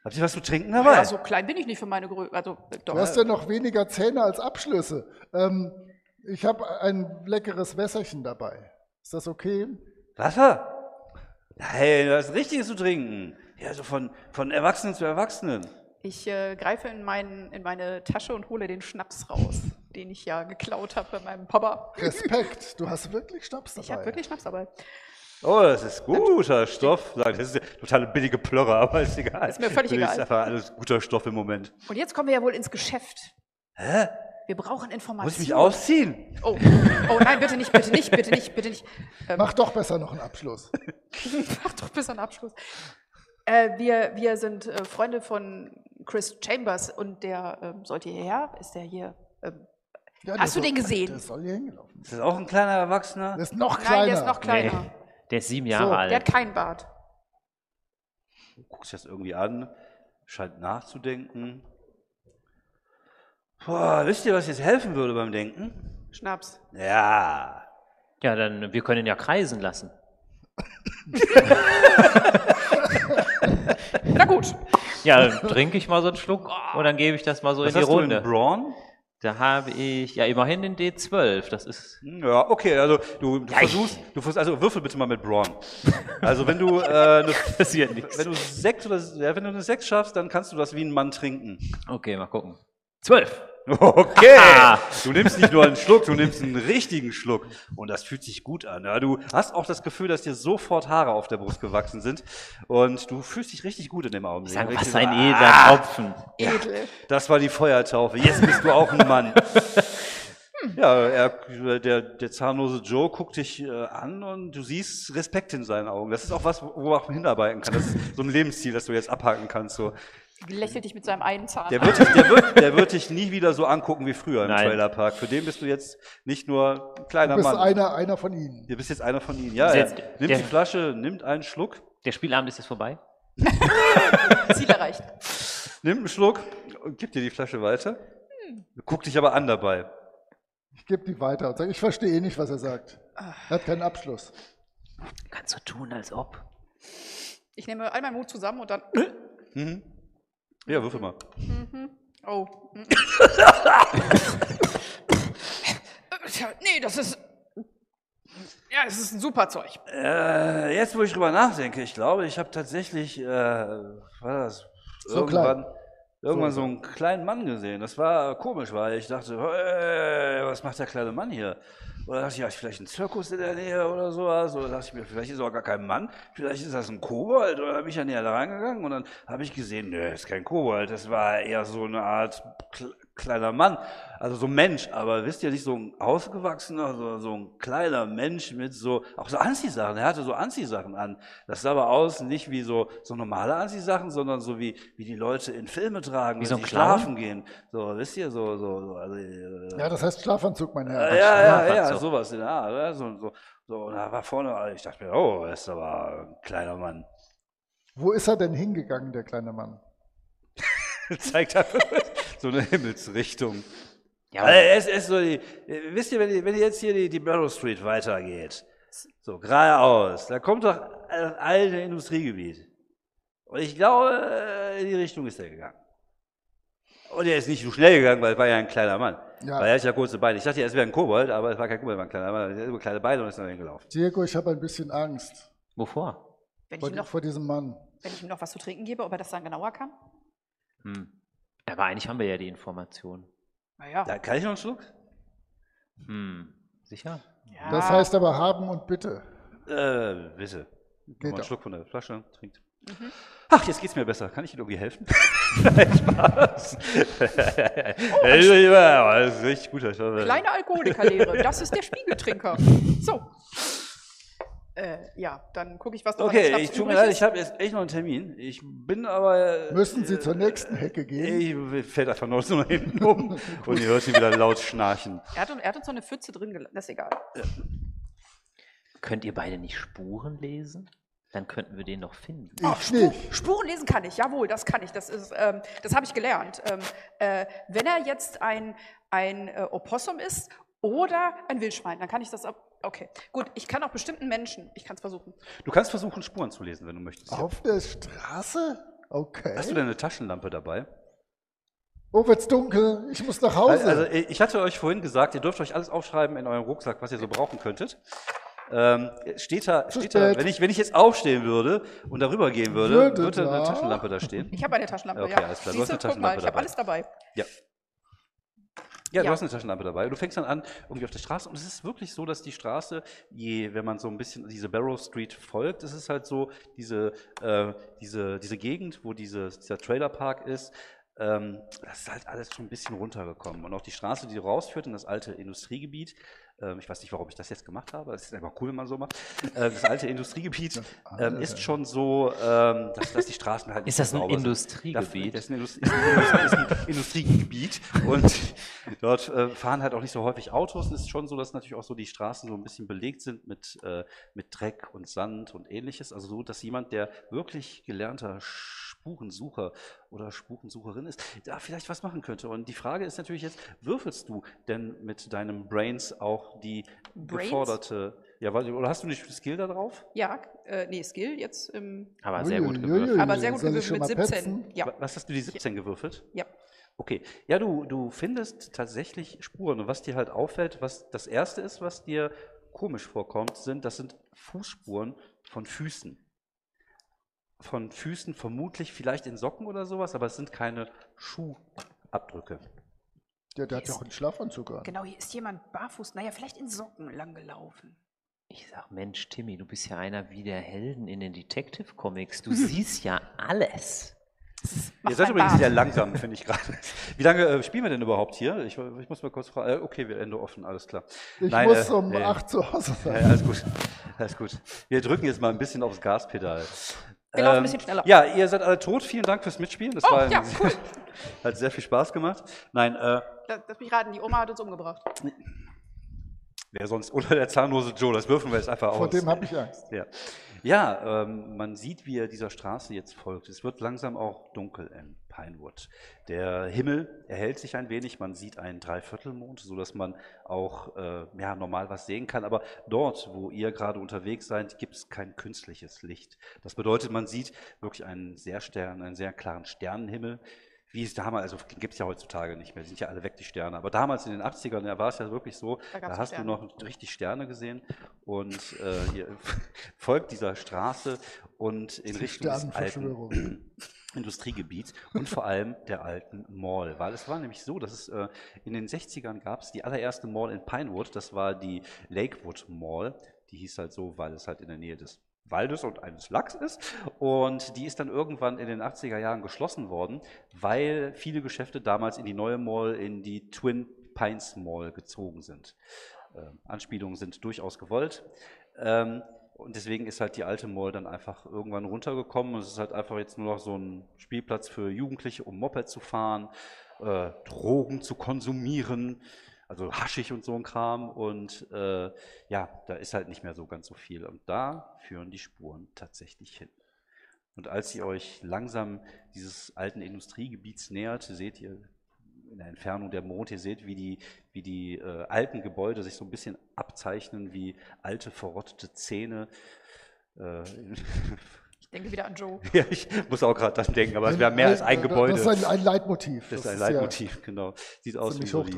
Habt ihr was zu trinken dabei? Ja, so klein bin ich nicht für meine Größe. Also, doch. Du hast ja noch weniger Zähne als Abschlüsse. Ähm, ich habe ein leckeres Wässerchen dabei. Ist das okay? Wasser? Nein, das Richtiges zu trinken. Ja, so von, von Erwachsenen zu Erwachsenen. Ich äh, greife in, meinen, in meine Tasche und hole den Schnaps raus, den ich ja geklaut habe bei meinem Papa. Respekt. Du hast wirklich Schnaps dabei. Ich habe wirklich Schnaps dabei. Oh, das ist guter Stoff. Sag, Das ist eine totale billige Plörre, aber ist egal. Ist mir völlig Das egal. ist einfach alles guter Stoff im Moment. Und jetzt kommen wir ja wohl ins Geschäft. Hä? Wir brauchen Informationen. Muss ich mich ausziehen? Oh, oh nein, bitte nicht, bitte nicht, bitte nicht, bitte nicht. Ähm, Mach doch besser noch einen Abschluss. Mach doch bis an Abschluss. Äh, wir, wir sind äh, Freunde von Chris Chambers und der ähm, sollte hierher. Ist der hier? Ähm, Ja, der Hast du soll- den gesehen? Der soll hier hingelaufen. Ist das auch ein kleiner Erwachsener? Der ist noch kleiner. nein, der ist noch kleiner. Nee, der ist sieben Jahre So, Der alt. hat keinen Bart. Guckt sich das irgendwie an, scheint nachzudenken. Boah, wisst ihr, was jetzt helfen würde beim Denken? Schnaps. Ja. Ja, dann, wir können ihn ja kreisen lassen. Na gut. Ja, dann trinke ich mal so einen Schluck und dann gebe ich das mal so Was in die hast du Runde. in Brawn? da habe ich, ja, immerhin den D12. Das ist, Ja, okay, also du, du versuchst, du versuchst, also würfel bitte mal mit Brawn. Also wenn du, äh, eine, wenn du sechs oder ja, wenn du eine sechs schaffst, dann kannst du das wie ein Mann trinken. Okay, mal gucken. Zwölf. Okay. Ah. Du nimmst nicht nur einen Schluck, du nimmst einen richtigen Schluck. Und das fühlt sich gut an. Ja, du hast auch das Gefühl, dass dir sofort Haare auf der Brust gewachsen sind. Und du fühlst dich richtig gut in dem Augenblick. Sag, was ein ah, edler Tropfen. Edel. Das war die Feuertaufe. Jetzt bist du auch ein Mann. Ja, er, der, der zahnlose Joe guckt dich äh, an und du siehst Respekt in seinen Augen. Das ist auch was, wo man auch hinarbeiten kann. Das ist so ein Lebensziel, das du jetzt abhaken kannst. So. Lächelt dich mit seinem einen Zahn. Der wird, dich, der, wird, der wird dich nie wieder so angucken wie früher im Nein. Trailerpark. Für den bist du jetzt nicht nur ein kleiner Du bist Mann. einer, einer von ihnen. Du bist jetzt einer von ihnen. Ja, er jetzt nimmt der- die Flasche, nimmt einen Schluck, Der Spielabend ist jetzt vorbei. Ziel erreicht. nimmt einen Schluck und gibt dir die Flasche weiter. Guckt dich aber an dabei. Ich gebe die weiter und sage, ich verstehe eh nicht, was er sagt. Er hat keinen Abschluss. Kannst du tun, als ob. Ich nehme all meinen Mut zusammen und dann. Mhm. Ja, würfel mal. Oh. Tja, nee, das ist. Ja, es ist ein super Zeug. Äh, jetzt, wo ich drüber nachdenke, ich glaube, ich habe tatsächlich, äh, was war das? So klein. irgendwann so einen kleinen Mann gesehen. Das war komisch, weil ich dachte, hey, was macht der kleine Mann hier? Oder dachte ich, ja, ist vielleicht ein Zirkus in der Nähe oder sowas. Oder dachte ich mir, vielleicht ist auch gar kein Mann, vielleicht ist das ein Kobold. Oder bin ich ja näher da reingegangen und dann habe ich gesehen, nö, ist kein Kobold. Das war eher so eine Art kleiner Mann, also so ein Mensch. Aber wisst ihr, nicht so ein ausgewachsener, so, so ein kleiner Mensch mit so, auch so Anziehsachen. Er hatte so Anziehsachen an. Das sah aber aus nicht wie so, so normale Anziehsachen, sondern so wie, wie die Leute in Filme tragen, Wie wenn so sie Clown? schlafen gehen. So, wisst ihr, so, so, so also, äh, Ja, das heißt Schlafanzug, mein ja, Herr. ja, ja, ja, Schlafanzug. sowas in der Art. Ja, so, so, so, und da war vorne, ich dachte mir, oh, das ist aber ein kleiner Mann. Wo ist er denn hingegangen, der kleine Mann? Zeigt einfach so eine Himmelsrichtung. Ja, Also, es ist so die, äh, wisst ihr, wenn ihr, wenn jetzt hier die, die Barrow Street weitergeht, so geradeaus, da kommt doch das alte Industriegebiet. Und ich glaube, äh, in die Richtung ist er gegangen. Und er ist nicht so schnell gegangen, weil es war ja ein kleiner Mann. Ja. Weil er hat ja kurze Beine. Ich dachte, er wäre ein Kobold, aber es war kein Kobold, es war ein kleiner Mann. Er hat nur kleine Beine und ist dann hingelaufen. Diego, ich habe ein bisschen Angst wovor? Vor, noch, vor diesem Mann. wenn ich ihm noch was zu trinken gebe, ob er das dann genauer kann? Hm. Aber eigentlich haben wir ja die Information. Naja. Da kann ich noch einen Schluck? Hm. Sicher? Ja. Das heißt aber haben und bitte. Äh, bitte. Geht mal einen. Schluck von der Flasche trinkt. Mhm. Ach, jetzt geht's mir besser. Kann ich Ihnen irgendwie helfen? Nein, Spaß. ja, das ist richtig gut. Kleine Alkoholikerlehre, das ist der Spiegeltrinker. So. Äh, ja, dann gucke ich, was noch Okay, ich tut mir leid, ich habe jetzt echt noch einen Termin. Ich bin aber. Müssen Sie äh, zur nächsten Hecke gehen? Ich fällt einfach nur so nach hinten um und ihr hört ihn wieder laut schnarchen. Er hat, er hat uns so eine Pfütze drin gelassen, das ist egal. Könnt ihr beide nicht Spuren lesen? Dann könnten wir den noch finden. Ich nicht. Spuren lesen kann ich, jawohl, das kann ich. Das, ist, ähm, das habe ich gelernt. Ähm, äh, wenn er jetzt ein, ein äh, Opossum ist oder ein Wildschwein, dann kann ich das ab. Okay, gut, ich kann auch bestimmten Menschen, ich kann es versuchen. Du kannst versuchen, Spuren zu lesen, wenn du möchtest. ja. Auf der Straße? Okay. Hast du denn eine Taschenlampe dabei? Oh, wird's dunkel. Ich muss nach Hause. Also, ich hatte euch vorhin gesagt, ihr dürft euch alles aufschreiben in eurem Rucksack, was ihr so brauchen könntet. Ähm, steht da, steht da wenn, ich, wenn ich jetzt aufstehen würde und darüber gehen würde, Würde würde eine. Taschenlampe da stehen. Ich habe eine Taschenlampe, Okay, ja. alles klar, du hast eine guck mal, Taschenlampe ich habe dabei. alles dabei. Ja. Ja, du Ja. hast eine Taschenlampe dabei. Du fängst dann an, irgendwie auf der Straße. Und es ist wirklich so, dass die Straße, je, wenn man so ein bisschen diese Barrow Street folgt, es ist halt so, diese, äh, diese, diese Gegend, wo diese, dieser Trailerpark ist, ähm, das ist halt alles schon ein bisschen runtergekommen. Und auch die Straße, die rausführt in das alte Industriegebiet, ähm, ich weiß nicht, warum ich das jetzt gemacht habe, es ist einfach cool, wenn man so macht. Äh, das alte Industriegebiet ähm, ist schon so, ähm, dass, dass die Straßen halt Ist nicht das so ein. Industriegebiet? Das ist ein, Industrie, ist ein, ist ein Industriegebiet und dort äh, fahren halt auch nicht so häufig Autos. Und es ist schon so, dass natürlich auch so die Straßen so ein bisschen belegt sind mit, äh, mit Dreck und Sand und ähnliches. Also so, dass jemand, der wirklich gelernter Spurensucher oder Spurensucherin ist, da vielleicht was machen könnte. Und die Frage ist natürlich jetzt, würfelst du denn mit deinem Brains auch die Brains? geforderte, ja, weil, oder hast du nicht Skill da drauf? Ja, äh, nee, Skill jetzt, ähm, Aber sehr gut gewürfelt. aber sehr gut gewürfelt mit mal 17. petzen? Ja, Wa- Was hast du die 17 gewürfelt? ja. Okay, ja, du, du findest tatsächlich Spuren. Und was dir halt auffällt, was das erste ist, was dir komisch vorkommt, sind, das sind Fußspuren von Füßen. Von Füßen vermutlich vielleicht in Socken oder sowas, aber es sind keine Schuhabdrücke. Der, der hat doch einen Schlafanzug an. Genau, hier ist jemand barfuß, naja, vielleicht in Socken langgelaufen. Ich sag, Mensch, Timmy, du bist ja einer wie der Helden in den Detective Comics. Du siehst ja alles. Ihr seid übrigens Bart. sehr langsam, finde ich gerade. Wie lange äh, spielen wir denn überhaupt hier? Ich, ich muss mal kurz fragen. Äh, okay, wir Ende offen, alles klar. Ich Nein, muss äh, um äh, 8 zu Hause Ja, sein. alles gut. Alles gut. Wir drücken jetzt mal ein bisschen aufs Gaspedal. Wir laufen ein bisschen schneller. Ja, ihr seid alle tot. Vielen Dank fürs Mitspielen. Das Oh, war ja, cool. hat sehr viel Spaß gemacht. Nein, äh, Lass mich raten, die Oma hat uns umgebracht. wer sonst oder der zahnlose Joe, das würfen wir jetzt einfach aus. Vor dem habe ich Angst. Ja, ja ähm, man sieht, wie er dieser Straße jetzt folgt. Es wird langsam auch dunkel in Pinewood. Der Himmel erhält sich ein wenig, man sieht einen Dreiviertelmond, sodass man auch äh, ja, normal was sehen kann. Aber dort, wo ihr gerade unterwegs seid, gibt es kein künstliches Licht. Das bedeutet, man sieht wirklich einen sehr, Stern, einen sehr klaren Sternenhimmel. Wie es damals, also gibt es ja heutzutage nicht mehr, sind ja alle weg, die Sterne. Aber damals in den 80ern, da war es ja wirklich so, Da da, hast du Sterne. noch richtig Sterne gesehen und äh, ihr folgt dieser Straße und in Richtung des alten, Industriegebiets und vor allem der alten Mall. Weil es war nämlich so, dass es äh, in den 60ern gab es die allererste Mall in Pinewood, das war die Lakewood Mall. Die hieß halt so, weil es halt in der Nähe des Waldes und eines Lachs ist. Und die ist dann irgendwann in den 80er Jahren geschlossen worden, weil viele Geschäfte damals in die neue Mall, in die Twin Pines Mall gezogen sind. Äh, Anspielungen sind durchaus gewollt. Ähm, und deswegen ist halt die alte Mall dann einfach irgendwann runtergekommen. Und es ist halt einfach jetzt nur noch so ein Spielplatz für Jugendliche, um Moped zu fahren, äh, Drogen zu konsumieren, also haschig und so ein Kram. Und äh, ja, da ist halt nicht mehr so ganz so viel. Und da führen die Spuren tatsächlich hin. Und als ihr euch langsam dieses alten Industriegebiets nähert, seht ihr in der Entfernung der Mond, ihr seht, wie die, wie die äh, alten Gebäude sich so ein bisschen abzeichnen, wie alte, verrottete Zähne. Äh, Ich denke wieder an Joe. ja, ich muss auch gerade dran denken, aber es wäre mehr als ein Gebäude. Das ist ein, ein Leitmotiv. Das ist ein ja- Leitmotiv, genau. Sieht aus wie so die,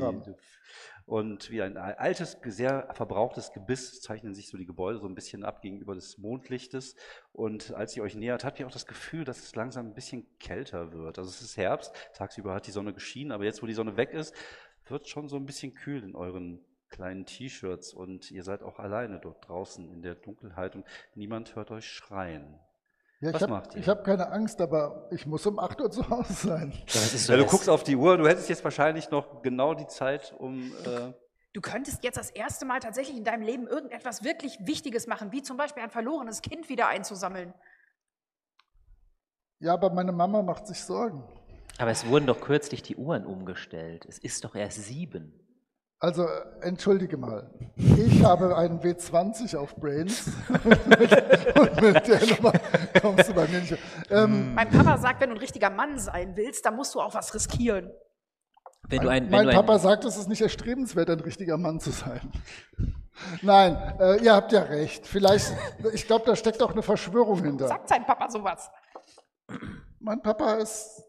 und wie ein altes, sehr verbrauchtes Gebiss zeichnen sich so die Gebäude so ein bisschen ab gegenüber des Mondlichtes. Und als ihr euch nähert, habt ihr auch das Gefühl, dass es langsam ein bisschen kälter wird. Also es ist Herbst, tagsüber hat die Sonne geschienen, aber jetzt, wo die Sonne weg ist, wird schon so ein bisschen kühl in euren kleinen T-Shirts und ihr seid auch alleine dort draußen in der Dunkelheit und niemand hört euch schreien. Ja, Was ich macht habe ihr? ich hab keine Angst, aber ich muss um 8 Uhr zu Hause sein. Das ist so Ja, du guckst auf die Uhr, du hättest jetzt wahrscheinlich noch genau die Zeit, um äh, Du könntest jetzt das erste Mal tatsächlich in deinem Leben irgendetwas wirklich Wichtiges machen, wie zum Beispiel ein verlorenes Kind wieder einzusammeln. Ja, aber meine Mama macht sich Sorgen. Aber es wurden doch kürzlich die Uhren umgestellt. Es ist doch erst sieben. Also, entschuldige mal. Ich habe einen W20 auf Brains. Und mit der Nummer kommst du bei mir nicht. Ähm, Mein Papa sagt, wenn du ein richtiger Mann sein willst, dann musst du auch was riskieren. Wenn du ein, wenn mein du ein, Papa sagt, es ist nicht erstrebenswert, ein richtiger Mann zu sein. Nein, äh, ihr habt ja recht. Vielleicht, ich glaube, da steckt auch eine Verschwörung hinter. Sagt sein Papa sowas? Mein Papa ist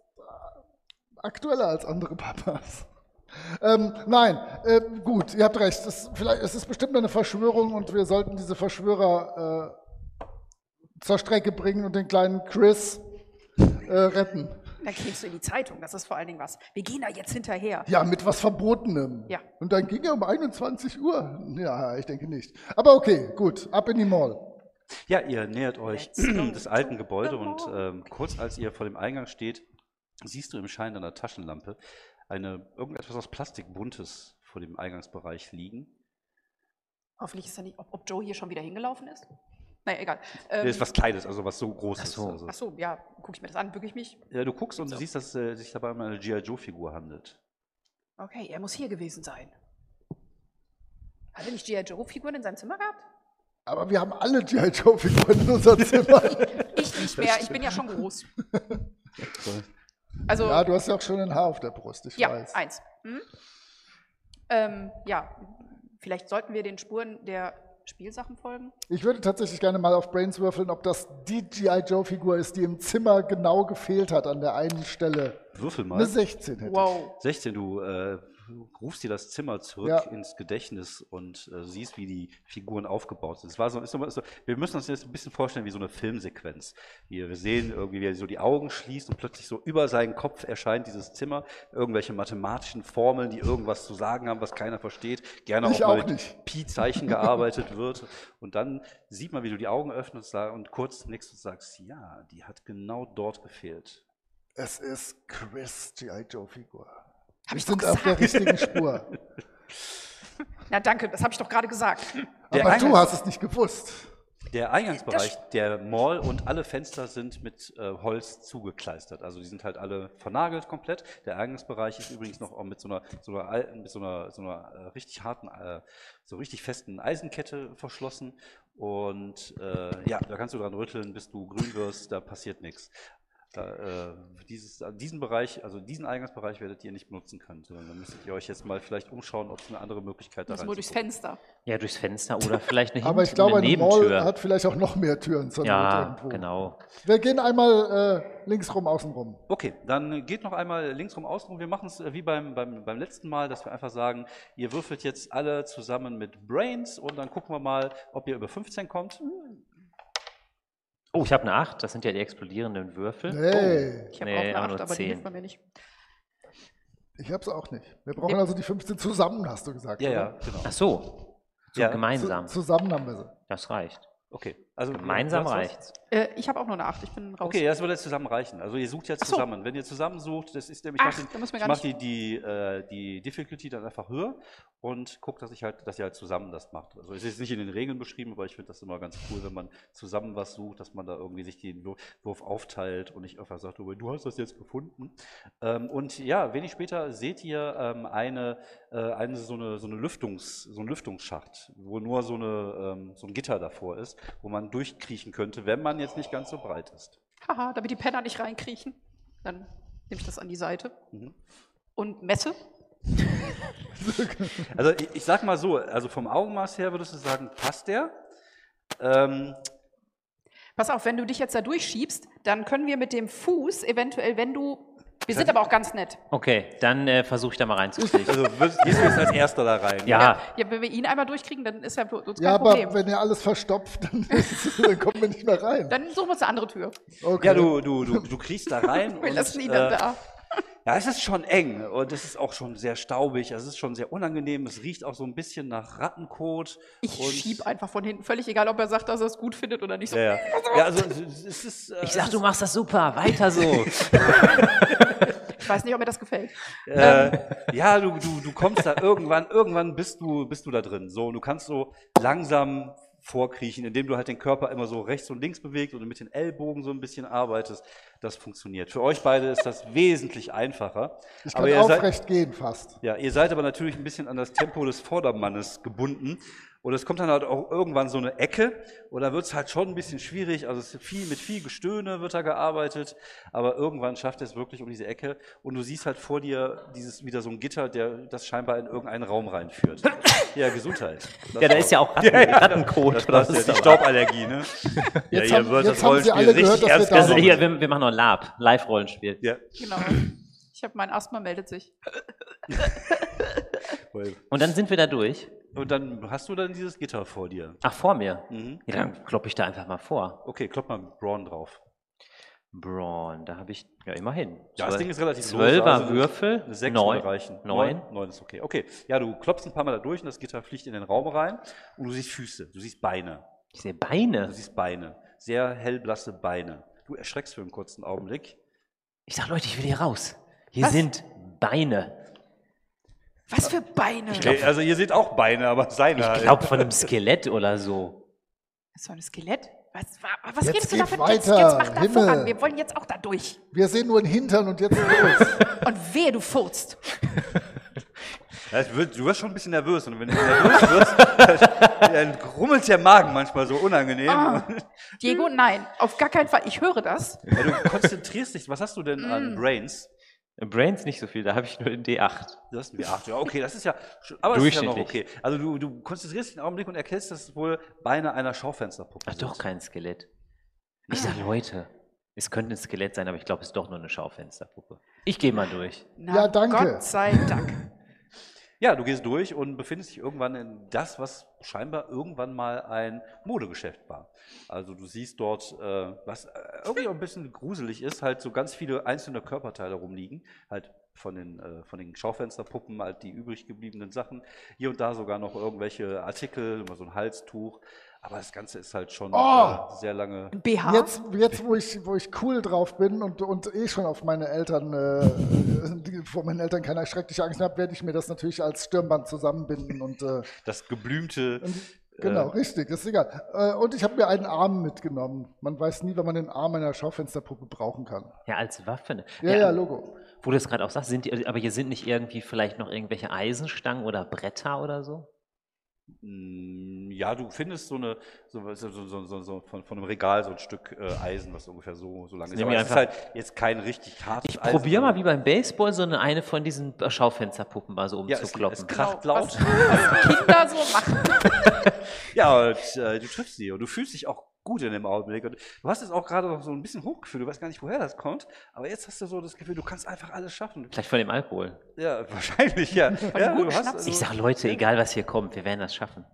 aktueller als andere Papas. Ähm, nein, äh, gut, ihr habt recht. Es, vielleicht, es ist bestimmt eine Verschwörung und wir sollten diese Verschwörer äh, zur Strecke bringen und den kleinen Chris äh, retten. Dann kriegst du in die Zeitung, das ist vor allen Dingen was. Wir gehen da jetzt hinterher. Ja, mit was Verbotenem. Ja. Und dann ging er um 21 Uhr. Ja, ich denke nicht. Aber okay, gut, ab in die Mall. Ja, ihr nähert euch des alten Gebäude und ähm, kurz als ihr vor dem Eingang steht, siehst du im Schein deiner Taschenlampe eine irgendetwas aus Plastik Buntes vor dem Eingangsbereich liegen. Hoffentlich ist er nicht, ob, ob Joe hier schon wieder hingelaufen ist. Naja, egal. Ähm, ist was Kleines, also was so groß Ach so. Also, ach so, ja, gucke ich mir das an, bücke ich mich. ja, du guckst und du siehst, dass äh, sich dabei um eine G.I. Joe-Figur handelt. Okay, er muss hier gewesen sein. Hat er nicht G.I. Joe-Figuren in seinem Zimmer gehabt? Aber wir haben alle G.I. Joe-Figuren in unserem Zimmer. Ich nicht mehr, ich bin ja schon groß. Also, ja, du hast ja auch schon ein Haar auf der Brust, ich Ja, weiß. eins. Hm? Ähm, ja, vielleicht sollten wir den Spuren der Spielsachen folgen. Ich würde tatsächlich gerne mal auf Brains würfeln, ob das die G.I. Joe-Figur ist, die im Zimmer genau gefehlt hat an der einen Stelle. Würfel mal. Eine 16 hätte Wow. 16, du äh, rufst dir das Zimmer zurück Ja. ins Gedächtnis und äh, siehst, wie die Figuren aufgebaut sind. Es war so, ist so, ist so, wir müssen uns jetzt ein bisschen vorstellen wie so eine Filmsequenz. Wie wir sehen, irgendwie, wie er so die Augen schließt und plötzlich so über seinen Kopf erscheint dieses Zimmer, irgendwelche mathematischen Formeln, die irgendwas zu sagen haben, was keiner versteht, gerne Ich auch mal auch mit. Pi-Zeichen gearbeitet wird. Und dann sieht man, wie du die Augen öffnest und kurz nickst und sagst, ja, die hat genau dort gefehlt. Es ist Chris G.I. Joe-Figur. Hab Wir ich doch sind auf der richtigen Spur. Na danke, das habe ich doch gerade gesagt. Der Aber du Eingangs- hast es nicht gewusst. Der Eingangsbereich der Mall und alle Fenster sind mit äh, Holz zugekleistert. Also die sind halt alle vernagelt komplett. Der Eingangsbereich ist übrigens noch auch mit so einer, so einer, alten, mit so einer, so einer äh, richtig harten, äh, so richtig festen Eisenkette verschlossen. Und äh, ja, da kannst du dran rütteln, bis du grün wirst, da passiert nichts. Da, äh, dieses, äh, diesen Bereich, also diesen Eingangsbereich werdet ihr nicht benutzen können, sondern dann müsstet ihr euch jetzt mal vielleicht umschauen, ob es eine andere Möglichkeit da Das nur durchs. Fenster. ja, durchs Fenster oder vielleicht eine, Aber ich glaube, eine eine Mall Nebentür. hat vielleicht auch noch mehr Türen zur ja, irgendwo. genau. Wir gehen einmal äh, links rum, außen rum. Okay, dann geht noch einmal links rum, außen rum. Wir machen es äh, wie beim, beim, beim letzten Mal, dass wir einfach sagen, ihr würfelt jetzt alle zusammen mit Brains und dann gucken wir mal, ob ihr über 15 kommt. Oh, ich habe eine 8, das sind ja die explodierenden Würfel. Hey, Ich habe Nee, auch eine aber 8, nur aber die 10. hilft bei mir nicht. ich hab's auch nicht. Wir brauchen also die 15 zusammen, hast du gesagt. Ja, oder? ja, genau. Ach so, so Ja, gemeinsam. Zu, zusammen haben wir sie. das reicht. Okay. Also, Gemeinsam reicht's. Äh, ich habe auch nur eine 8, ich bin raus. Okay, ja, das würde jetzt zusammen reichen. Also ihr sucht jetzt Ach so. zusammen. Wenn ihr zusammen sucht, das ist nämlich, Ach, ich mach, da müssen wir ich die, die, äh, die Difficulty dann einfach höher und guckt, dass ich halt, dass ihr halt zusammen das macht. Also es ist nicht in den Regeln beschrieben, aber ich finde das immer ganz cool, wenn man zusammen was sucht, dass man da irgendwie sich den Wurf- aufteilt und nicht einfach sagt, oh, du hast das jetzt gefunden. Ähm, und ja, wenig später seht ihr ähm, eine, äh, eine, so, eine, so, eine Lüftungs, so einen Lüftungsschacht, wo nur so, eine, ähm, so ein Gitter davor ist, wo man durchkriechen könnte, wenn man jetzt nicht ganz so breit ist. Haha, damit die Penner nicht reinkriechen. Dann nehme ich das an die Seite. Mhm. Und messe. Also ich, ich sag mal so, also vom Augenmaß her würdest du sagen, passt der? Ähm, Pass auf, wenn du dich jetzt da durchschiebst, dann können wir mit dem Fuß eventuell, wenn du. Wir sind aber auch ganz nett. Okay, dann äh, versuche ich da mal reinzukriegen. also würdest, gehst du jetzt als erster da rein? ja, Ja, wenn wir ihn einmal durchkriegen, dann ist ja für uns kein Ja, aber Problem. wenn ihr alles verstopft, dann, ist, dann kommen wir nicht mehr rein. Dann suchen wir uns eine andere Tür. Okay. Ja, du, du, du, du kriegst da rein. Wir und, lassen ihn dann äh, da. Ja, es ist schon eng und es ist auch schon sehr staubig. Es ist schon sehr unangenehm. Es riecht auch so ein bisschen nach Rattenkot. Ich und- schieb einfach von hinten. Völlig egal, ob er sagt, dass er es gut findet oder nicht. So, Ja, ja. also es ist. äh, ich sag, du machst das super, weiter so. Ich weiß nicht, ob mir das gefällt. Äh, ja, du, du, du kommst da irgendwann, irgendwann bist du, bist du da drin. So, und du kannst so langsam vorkriechen, indem du halt den Körper immer so rechts und links bewegst und mit den Ellbogen so ein bisschen arbeitest. Das funktioniert. Für euch beide ist das wesentlich einfacher. ich aber kann seid, aufrecht gehen fast. ja, ihr seid aber natürlich ein bisschen an das Tempo des Vordermannes gebunden. Und es kommt dann halt auch irgendwann so eine Ecke und da wird es halt schon ein bisschen schwierig. Also es ist viel, mit viel Gestöhne wird da gearbeitet, aber irgendwann schafft er es wirklich um diese Ecke und du siehst halt vor dir dieses wieder so ein Gitter, der das scheinbar in irgendeinen Raum reinführt. Ja, Gesundheit. Das Ja, da ist ja auch Ratten, Rattenkot. Das oder passt was ja, ist die? Stauballergie, ne? ja, Jetzt ihr haben- wird jetzt das Rollenspiel alle gehört, richtig dass wir ernst da Also hier, wir, wir machen noch ein Lab, Live-Rollenspiel. Ja, Genau. Ich habe mein Asthma meldet sich. Und dann sind wir da durch. Und dann hast du dann dieses Gitter vor dir. Ach, vor mir. Mhm. Ja, dann kloppe ich da einfach mal vor. Okay, klopp mal mit Braun drauf. Braun, da habe ich ja immerhin. Ja, das Ding ist relativ Zwölfer lose, also Würfel, Eine 6 neun. reichen. Neun. Neun ist okay. Okay, ja, du klopfst ein paar Mal da durch und das Gitter fliegt in den Raum rein und du siehst Füße, du siehst Beine, Ich sehe du Beine. siehst Beine, sehr hellblasse Beine. Du erschreckst für einen kurzen Augenblick. Ich sag, Leute, ich will hier raus. Hier Was? sind Beine. Was für Beine? Äh, Also ihr seht auch Beine, aber seine Ich halt. glaube von einem Skelett oder so. Das ist doch ein Skelett. Was, wa- was Jetzt redest du geht davon? Jetzt, weiter. jetzt mach da Himmel. voran. Wir wollen jetzt auch da durch. Wir sehen nur einen Hintern und jetzt los. Und wehe, du furzt. Du wirst schon ein bisschen nervös und wenn du nervös wirst, dann rummelt der Magen manchmal so unangenehm. Ah. Diego, nein, auf gar keinen Fall. Ich höre das. Ja, du konzentrierst dich. Was hast du denn Mm. an Brains? Brains nicht so viel, da habe ich nur den D8. Du hast ein W8. Ja, okay, das ist ja, schon- aber das ist ja noch Durchschnittlich. okay. Also du, du konzentrierst dich einen Augenblick und erkennst, dass es wohl Beine einer Schaufensterpuppe Ach sind. doch, kein Skelett. Ich sag, Leute, es könnte ein Skelett sein, aber ich glaube, es ist doch nur eine Schaufensterpuppe. Ich gehe mal durch. Na, Ja, danke. Gott sei Dank. Ja, du gehst durch und befindest dich irgendwann in das, was scheinbar irgendwann mal ein Modegeschäft war. Also du siehst dort, äh, was äh, irgendwie auch ein bisschen gruselig ist, halt so ganz viele einzelne Körperteile rumliegen, halt von den, äh, von den Schaufensterpuppen, halt die übrig gebliebenen Sachen. Hier und da sogar noch irgendwelche Artikel, immer so ein Halstuch. Aber das Ganze ist halt schon Oh! äh, sehr lange. Ein BH? Jetzt, jetzt wo, ich, wo ich cool drauf bin und, und eh schon auf meine Eltern, äh, vor meinen Eltern keine schreckliche Angst habe, werde ich mir das natürlich als Stirnband zusammenbinden und äh, Das geblümte. Genau, Äh, richtig, ist egal. Äh, Und ich habe mir einen Arm mitgenommen. Man weiß nie, wann man den Arm einer Schaufensterpuppe brauchen kann. Ja, als Waffe. Ne? Ja, ja, Logo. Wo du es gerade auch sagst, sind die, aber hier sind nicht irgendwie vielleicht noch irgendwelche Eisenstangen oder Bretter oder so? Mm, Ja, du findest so eine, so, so, so, so, so, so von, von einem Regal so ein Stück äh, Eisen, was ungefähr so, so lang ist. Aber ich es ist halt jetzt kein richtig hartes Ich probiere mal wie beim Baseball so eine, eine von diesen Schaufensterpuppen mal so ja, es, umzukloppen. es kracht Genau, laut. Was, was Kinder so machen. Ja, und äh, du triffst sie und du fühlst dich auch gut in dem Augenblick. Und du hast jetzt auch gerade noch so ein bisschen Hochgefühl, du weißt gar nicht, woher das kommt, aber jetzt hast du so das Gefühl, du kannst einfach alles schaffen. Vielleicht von dem Alkohol. Ja, wahrscheinlich, ja. ja hast, Schnaps. Ich sag, Leute, egal was hier kommt, wir werden das schaffen.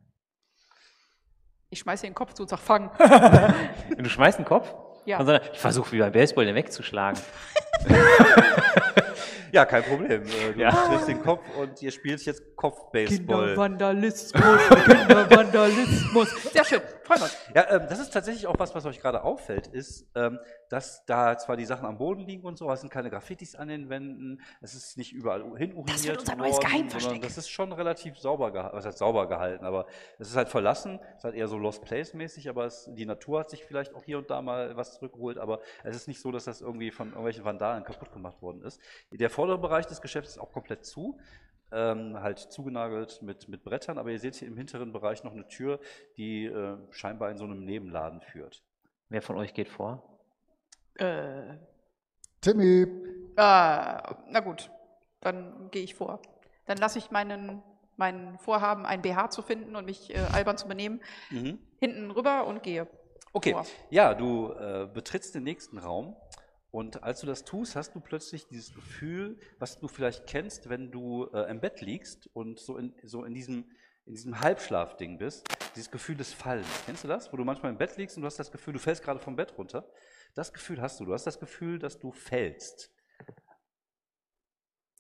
Ich schmeiße den Kopf zu und sag, fang. Du schmeißt einen Kopf? Ja. Und dann, ich versuche wie beim Baseball den wegzuschlagen. Ja, kein Problem. Äh, Du Ja. triffst den Kopf und ihr spielt jetzt Kopfbaseball. Kindervandalismus, Kindervandalismus. Sehr schön, freuen wir uns. Ja, ähm, das ist tatsächlich auch was, was euch gerade auffällt, ist, ähm, dass da zwar die Sachen am Boden liegen und so, aber es sind keine Graffitis an den Wänden, es ist nicht überall hin uriniert Das wird unser neues worden, Geheimversteck. sondern das ist schon relativ sauber gehalten, was heißt sauber gehalten, aber es ist halt verlassen, es ist halt eher so Lost Place mäßig, aber es, die Natur hat sich vielleicht auch hier und da mal was zurückgeholt, aber es ist nicht so, dass das irgendwie von irgendwelchen Vandalen kaputt gemacht worden ist. Der vordere Bereich des Geschäfts ist auch komplett zu, ähm, halt zugenagelt mit, mit Brettern, aber ihr seht hier im hinteren Bereich noch eine Tür, die äh, scheinbar in so einem Nebenladen führt. Wer von euch geht vor? Äh, Timmy, äh, na gut, dann gehe ich vor. Dann lasse ich meinen, mein Vorhaben, ein BH zu finden und mich äh, albern zu benehmen, Mhm. hinten rüber und gehe. Okay, vor. ja, du äh, betrittst den nächsten Raum und als du das tust, hast du plötzlich dieses Gefühl, was du vielleicht kennst, wenn du äh, im Bett liegst und so in, so in diesem in diesem Halbschlafding bist, dieses Gefühl des Fallens. Kennst du das? Wo du manchmal im Bett liegst und du hast das Gefühl, du fällst gerade vom Bett runter. Das Gefühl hast du. Du hast das Gefühl, dass du fällst.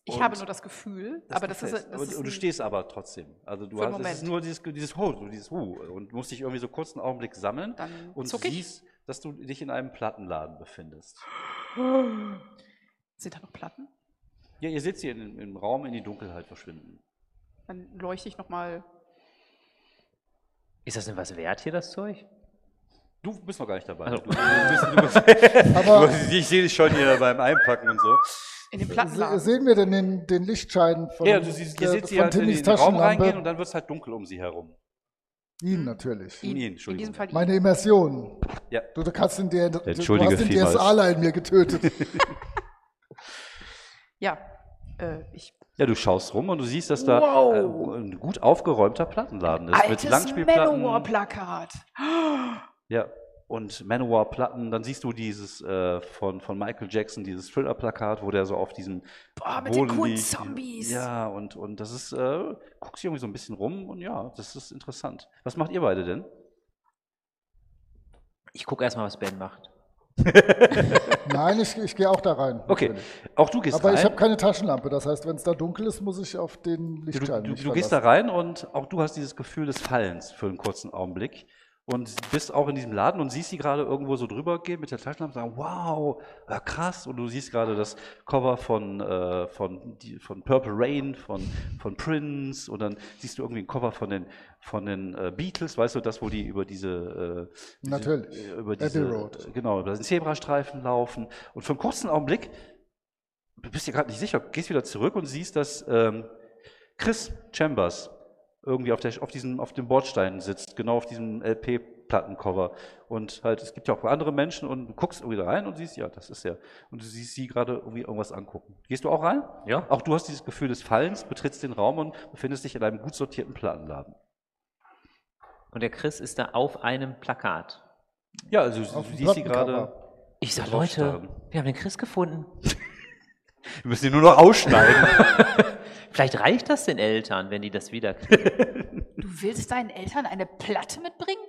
Ich Und habe nur das Gefühl, aber du das ist, das ist und du stehst aber trotzdem. Also du hast, es ist nur dieses, dieses Ho, dieses Hu und musst dich irgendwie so kurz einen Augenblick sammeln Dann und ich. siehst, dass du dich in einem Plattenladen befindest. Sind da noch Platten? Ja, ihr seht sie in, im Raum in die Dunkelheit verschwinden. Dann leuchte ich nochmal. Ist das denn was wert hier, das Zeug? Du bist noch gar nicht dabei. Also- Du, du bist, du bist, aber du, ich sehe dich schon hier beim Einpacken und so. In den Plattenladen. sehen wir denn den, den Lichtschein von, Ja, du siehst, ihr seht sie halt in den Raum reingehen und dann wird es halt dunkel um sie herum. Ihn natürlich. ihn, Ihn, in Entschuldigung, diesem ja. Fall ihn. Meine Immersion. Ja. Du, du kannst den, der, du Entschuldige hast den. DSAler in mir getötet. Ja, äh, ich. ja, du schaust rum und du siehst, dass da Wow. äh, ein gut aufgeräumter Plattenladen ist. mit Altes Langspielplatten. Manowar-Plakat. Ja, und Manowar-Platten. Dann siehst du dieses äh, von, von Michael Jackson, dieses Thriller-Plakat, wo der so auf diesem Boah, mit den Boden coolen liegt. Zombies. Ja, und, und das ist, äh, guckst irgendwie so ein bisschen rum und ja, das ist interessant. Was macht ihr beide denn? Ich gucke erstmal, was Ben macht. Nein, ich, ich gehe auch da rein. Okay, natürlich. auch du gehst Aber rein. ich habe keine Taschenlampe. Das heißt, wenn es da dunkel ist, muss ich auf den du, Lichtschein du, mich du gehst da rein und auch du hast dieses Gefühl des Fallens für einen kurzen Augenblick und bist auch in diesem Laden und siehst sie gerade irgendwo so drüber gehen mit der Taschenlampe und sagen, wow, äh, krass. Und du siehst gerade das Cover von, äh, von, die, von Purple Rain, von, von Prince und dann siehst du irgendwie ein Cover von den, von den äh, Beatles, weißt du, das, wo die über diese, äh, diese Natürlich. äh, über Abbey diese, Road. äh, genau, über den Zebrastreifen laufen und für einen kurzen Augenblick du bist dir gerade nicht sicher, gehst wieder zurück und siehst, dass ähm, Chris Chambers irgendwie auf, der, auf, diesem, auf dem Bordstein sitzt, genau auf diesem LP-Plattencover. Und halt, es gibt ja auch andere Menschen und du guckst irgendwie da rein und siehst, ja, das ist er. Und du siehst sie gerade irgendwie irgendwas angucken. Gehst du auch rein? Ja. Auch du hast dieses Gefühl des Fallens, betrittst den Raum und befindest dich in einem gut sortierten Plattenladen. Und der Chris ist da auf einem Plakat. Ja, also du, Auf du siehst sie gerade. Ich sag, Leute, wir haben den Chris gefunden. Wir müssen ihn nur noch ausschneiden. Vielleicht reicht das den Eltern, wenn die das wiederkriegen. Du willst deinen Eltern eine Platte mitbringen?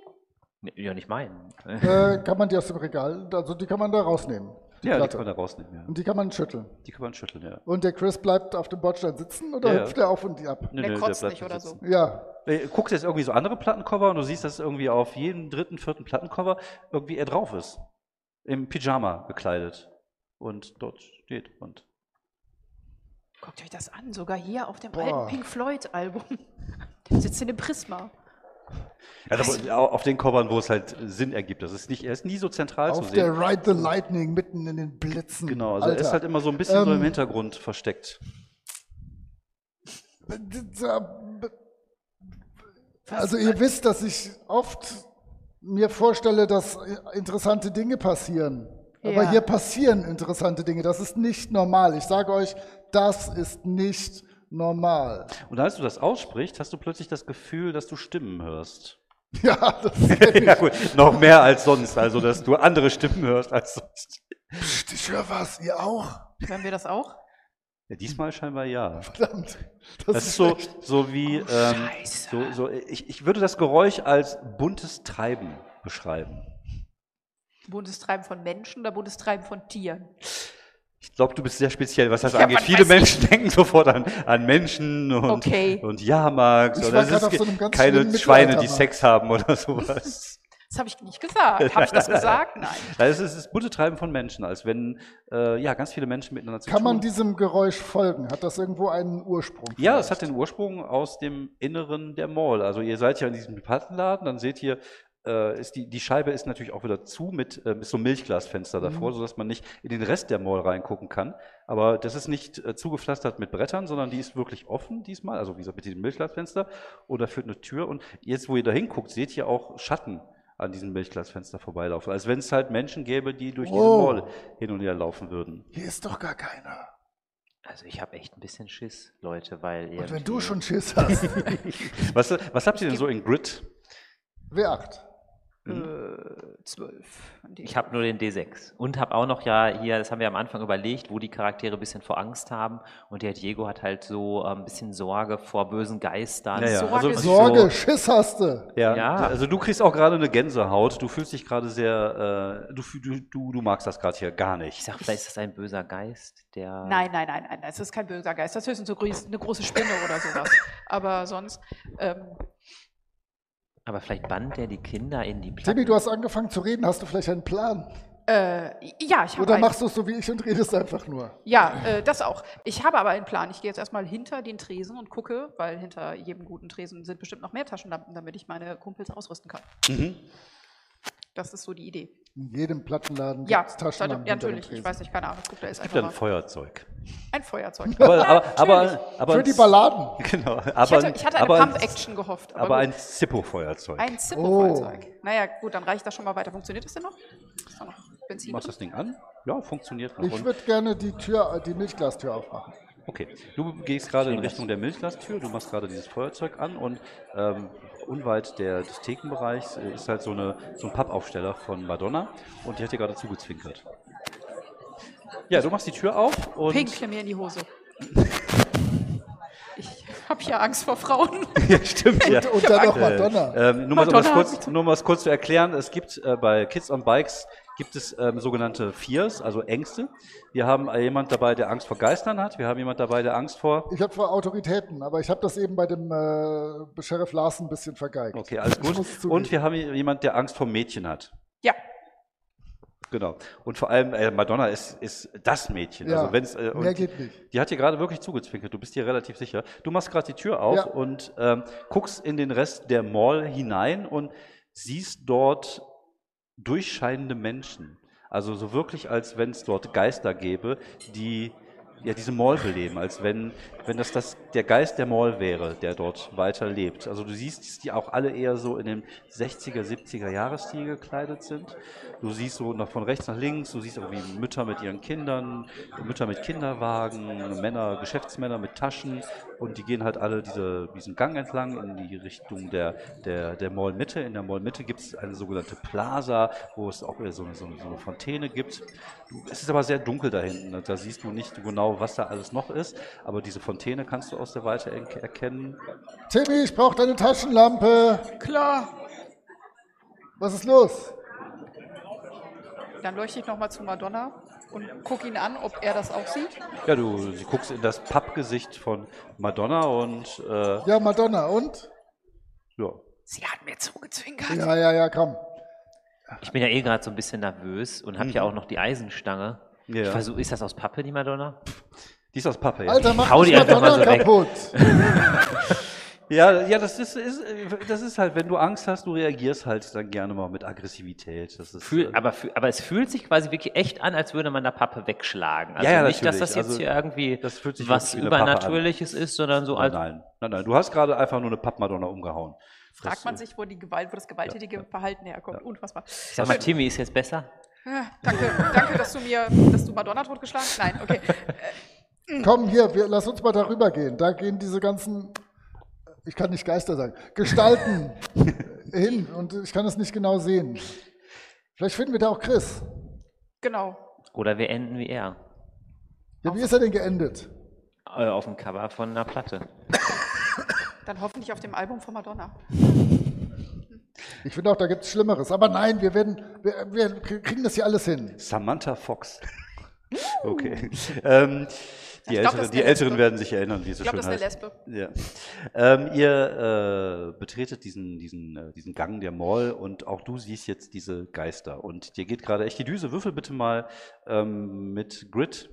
Nee, ja, nicht meinen. Äh, kann man die aus dem Regal, also die kann man da rausnehmen. Die ja, die Platte. kann man da rausnehmen, ja. Und die kann man schütteln. Die kann man schütteln, ja. Und der Chris bleibt auf dem Bordstein sitzen oder Ja, hüpft er auf und ab? Nö, Der nö, kotzt bleibt nicht oder sitzen. so. Ja, Äh, guckst jetzt irgendwie so andere Plattencover und du siehst, dass irgendwie auf jedem dritten, vierten Plattencover irgendwie er drauf ist. Im Pyjama gekleidet. Und dort steht und. Guckt euch das an, sogar hier auf dem Boah. alten Pink Floyd-Album. Der sitzt in dem Prisma. Au- auf den Covern, wo es halt Sinn ergibt. Das ist nicht, er ist nie so zentral zu auf der sehen. Ride the Lightning mitten in den Blitzen. Genau, also er Alter. ist halt immer so ein bisschen so im Ähm, Hintergrund versteckt. Also ihr wisst, dass ich oft mir vorstelle, dass interessante Dinge passieren. Aber Ja. hier passieren interessante Dinge. Das ist nicht normal. Ich sage euch, das ist nicht normal. Und als du das aussprichst, hast du plötzlich das Gefühl, dass du Stimmen hörst. Ja, das ja gut, noch mehr als sonst. Also, dass du andere Stimmen hörst als sonst. Psst, ich höre was. Ihr auch? Hören wir das auch? Ja, diesmal scheinbar ja. Verdammt. Das, Das ist so, so wie, ähm, so, so, ich, ich würde das Geräusch als buntes Treiben beschreiben. Bundestreiben von Menschen oder Bundestreiben von Tieren? Ich glaube, du bist sehr speziell, was das Ja, angeht. man Viele Menschen denken sofort an, an Menschen und, Okay. und Jahrmarkt. Oder es ist so keine Schweine, die. Sex haben oder sowas. Das habe ich nicht gesagt. Habe ich das gesagt? Nein. Es ist das bunte Treiben von Menschen, als wenn äh, ja, ganz viele Menschen miteinander zu Kann man tun diesem Geräusch folgen? Hat das irgendwo einen Ursprung? Ja, es vielleicht? hat den Ursprung aus dem Inneren der Mall. Also ihr seid ja in diesem Plattenladen, dann seht ihr, äh, ist die, die Scheibe ist natürlich auch wieder zu mit, äh, mit so einem Milchglasfenster davor, sodass man nicht in den Rest der Mall reingucken kann. Aber das ist nicht äh, zugepflastert mit Brettern, sondern die ist wirklich offen diesmal, also wie gesagt mit diesem Milchglasfenster. Und da führt eine Tür und jetzt, wo ihr da hinguckt, seht ihr auch Schatten an diesem Milchglasfenster vorbeilaufen. Als wenn es halt Menschen gäbe, die durch diese Oh. Mall hin und her laufen würden. Hier ist doch gar keiner. Also ich habe echt ein bisschen Schiss, Leute, weil Und wenn du schon Schiss hast. Was, was habt ihr denn so in Grid? W8. Äh, zwölf. Ich habe nur den D6 und habe auch noch ja hier, das haben wir am Anfang überlegt, wo die Charaktere ein bisschen vor Angst haben und der Diego hat halt so ähm, ein bisschen Sorge vor bösen Geistern. Ja, ja. Sorge Also, ist- Sorge, So, Schiss hast du. Ja, Ja. also du kriegst auch gerade eine Gänsehaut. Du fühlst dich gerade sehr, äh, du, du, du, du magst das gerade hier gar ich nicht. sag, vielleicht ist das ein böser Geist, der. Nein, nein, nein, nein, das ist kein böser Geist. Das ist höchstens so eine große Spinne oder sowas. Aber sonst, ähm, Aber vielleicht bannt er die Kinder in die Timmy, Platten. du hast angefangen zu reden. Hast du vielleicht einen Plan? äh, ja, ich habe Oder einen. machst du es so wie ich und redest einfach nur? Ja, äh, das auch. Ich habe aber einen Plan. Ich gehe jetzt erstmal hinter den Tresen und gucke, weil hinter jedem guten Tresen sind bestimmt noch mehr Taschenlampen, damit ich meine Kumpels ausrüsten kann. Mhm. Das ist so die Idee. In jedem Plattenladen Ja, gibt es Taschenlampen. ja, natürlich. Ich weiß nicht, keine Ahnung. Guck, da ist Gibt einfach ja ein Feuerzeug. ein Feuerzeug. Aber, aber, aber, aber Für die Balladen. Genau. Aber, Ich hatte, ich hatte eine Pump-Action gehofft. Aber, Aber ein Zippo-Feuerzeug. ein Zippo-Feuerzeug. Naja, gut, dann reicht das schon mal weiter. Funktioniert das denn noch? Ist da noch Benzin Machst drin? das Ding an? Ja, funktioniert noch. Ich würde gerne die Tür, die Milchglastür aufmachen. Okay, du gehst gerade in Richtung der Milchglastür, du machst gerade dieses Feuerzeug an und ähm, unweit der, des Thekenbereichs äh, ist halt so, eine, so ein Pappaufsteller von Madonna und die hat dir gerade zugezwinkert. Ja, du machst die Tür auf und Pinkle mir in die Hose. Ich habe ja Angst vor Frauen. ja, stimmt, ja. Und dann noch Madonna. Ähm, nur, mal, um Madonna kurz, nur mal das kurz zu erklären, es gibt äh, bei Kids on Bikes gibt es ähm, sogenannte Fears, also Ängste. Wir haben äh, jemand dabei, der Angst vor Geistern hat. Wir haben jemand dabei, der Angst vor... Ich habe vor Autoritäten, aber ich habe das eben bei dem äh, Sheriff Larsen ein bisschen vergeigt. Okay, alles gut. Und wir haben jemand, der Angst vor Mädchen hat. Ja, Genau. Und vor allem äh, Madonna ist, ist das Mädchen. Ja, also wenn's, äh, mehr geht nicht. Die hat dir gerade wirklich zugezwinkert. Du bist dir relativ sicher. Du machst gerade die Tür auf Ja. und ähm, guckst in den Rest der Mall hinein und siehst dort durchscheinende Menschen. Also so wirklich, als wenn es dort Geister gäbe, die ja diese Mall beleben, als wenn, wenn das, das der Geist der Mall wäre, der dort weiter lebt. Also du siehst, dass die auch alle eher so in dem 60er, 70er Jahresstil gekleidet sind. Du siehst so nach, von rechts nach links, du siehst irgendwie Mütter mit ihren Kindern, Mütter mit Kinderwagen, Männer, Geschäftsmänner mit Taschen und die gehen halt alle diese, diesen Gang entlang in die Richtung der, der, der Mall-Mitte. In der Mall-Mitte gibt es eine sogenannte Plaza, wo es auch so eine, so eine, so eine Fontäne gibt. Du, es ist aber sehr dunkel da hinten, da siehst du nicht genau, was da alles noch ist, aber diese Fontäne kannst du aus der Weite en- erkennen. Timmy, ich brauche deine Taschenlampe. klar. Was ist los? Dann leuchte ich nochmal zu Madonna und gucke ihn an, ob er das auch sieht. Ja, du, du guckst in das Pappgesicht von Madonna und äh, Ja, Madonna, und? ja. Sie hat mir zugezwinkert. Ja, ja, ja, komm. Ich bin ja eh gerade so ein bisschen nervös und habe ja auch noch die Eisenstange. Ja. Ich versuche, ist das aus Pappe, die Madonna? Die ist aus Pappe, ja. Alter, mach die einfach Madonna mal so weg. kaputt. Ja, ja, das ist, ist, das ist halt, wenn du Angst hast, du reagierst halt dann gerne mal mit Aggressivität. Das ist, Fühl, äh, aber, aber es fühlt sich quasi wirklich echt an, als würde man da Pappe wegschlagen. Also Ja, ja, nicht, dass das natürlich. jetzt Also, hier irgendwie das fühlt sich was. Übernatürliches ist, sondern so nein, als nein, nein, nein. Du hast gerade einfach nur eine Pappmadonna umgehauen. Fragt man äh, sich, wo, die Gewalt, wo das gewalttätige Verhalten herkommt. Unfassbar. Ich sag mal, Timmy ist jetzt besser. Ja, danke, danke, dass du mir, dass du Madonna totgeschlagen hast. Nein, okay. Komm, hier, wir, lass uns mal darüber gehen. Da gehen diese ganzen, ich kann nicht Geister sagen, Gestalten hin und ich kann es nicht genau sehen. Vielleicht finden wir da auch Chris. Genau. Oder wir enden wie er. Ja, wie ist er denn geendet? Äh, auf dem Cover von einer Platte. Dann hoffentlich auf dem Album von Madonna. Ich finde auch, da gibt es Schlimmeres. Aber nein, wir, werden, wir, wir kriegen das hier alles hin. Samantha Fox. Okay. ähm, die, glaub, ist die Älteren Lesbe. werden sich erinnern, wie es so Ich glaube, schön das ist eine heißt. Lesbe. Ja. Ähm, ihr äh, betretet diesen, diesen, äh, diesen Gang der Mall und auch du siehst jetzt diese Geister. Und dir geht gerade echt die Düse. Würfel bitte mal ähm, mit Grid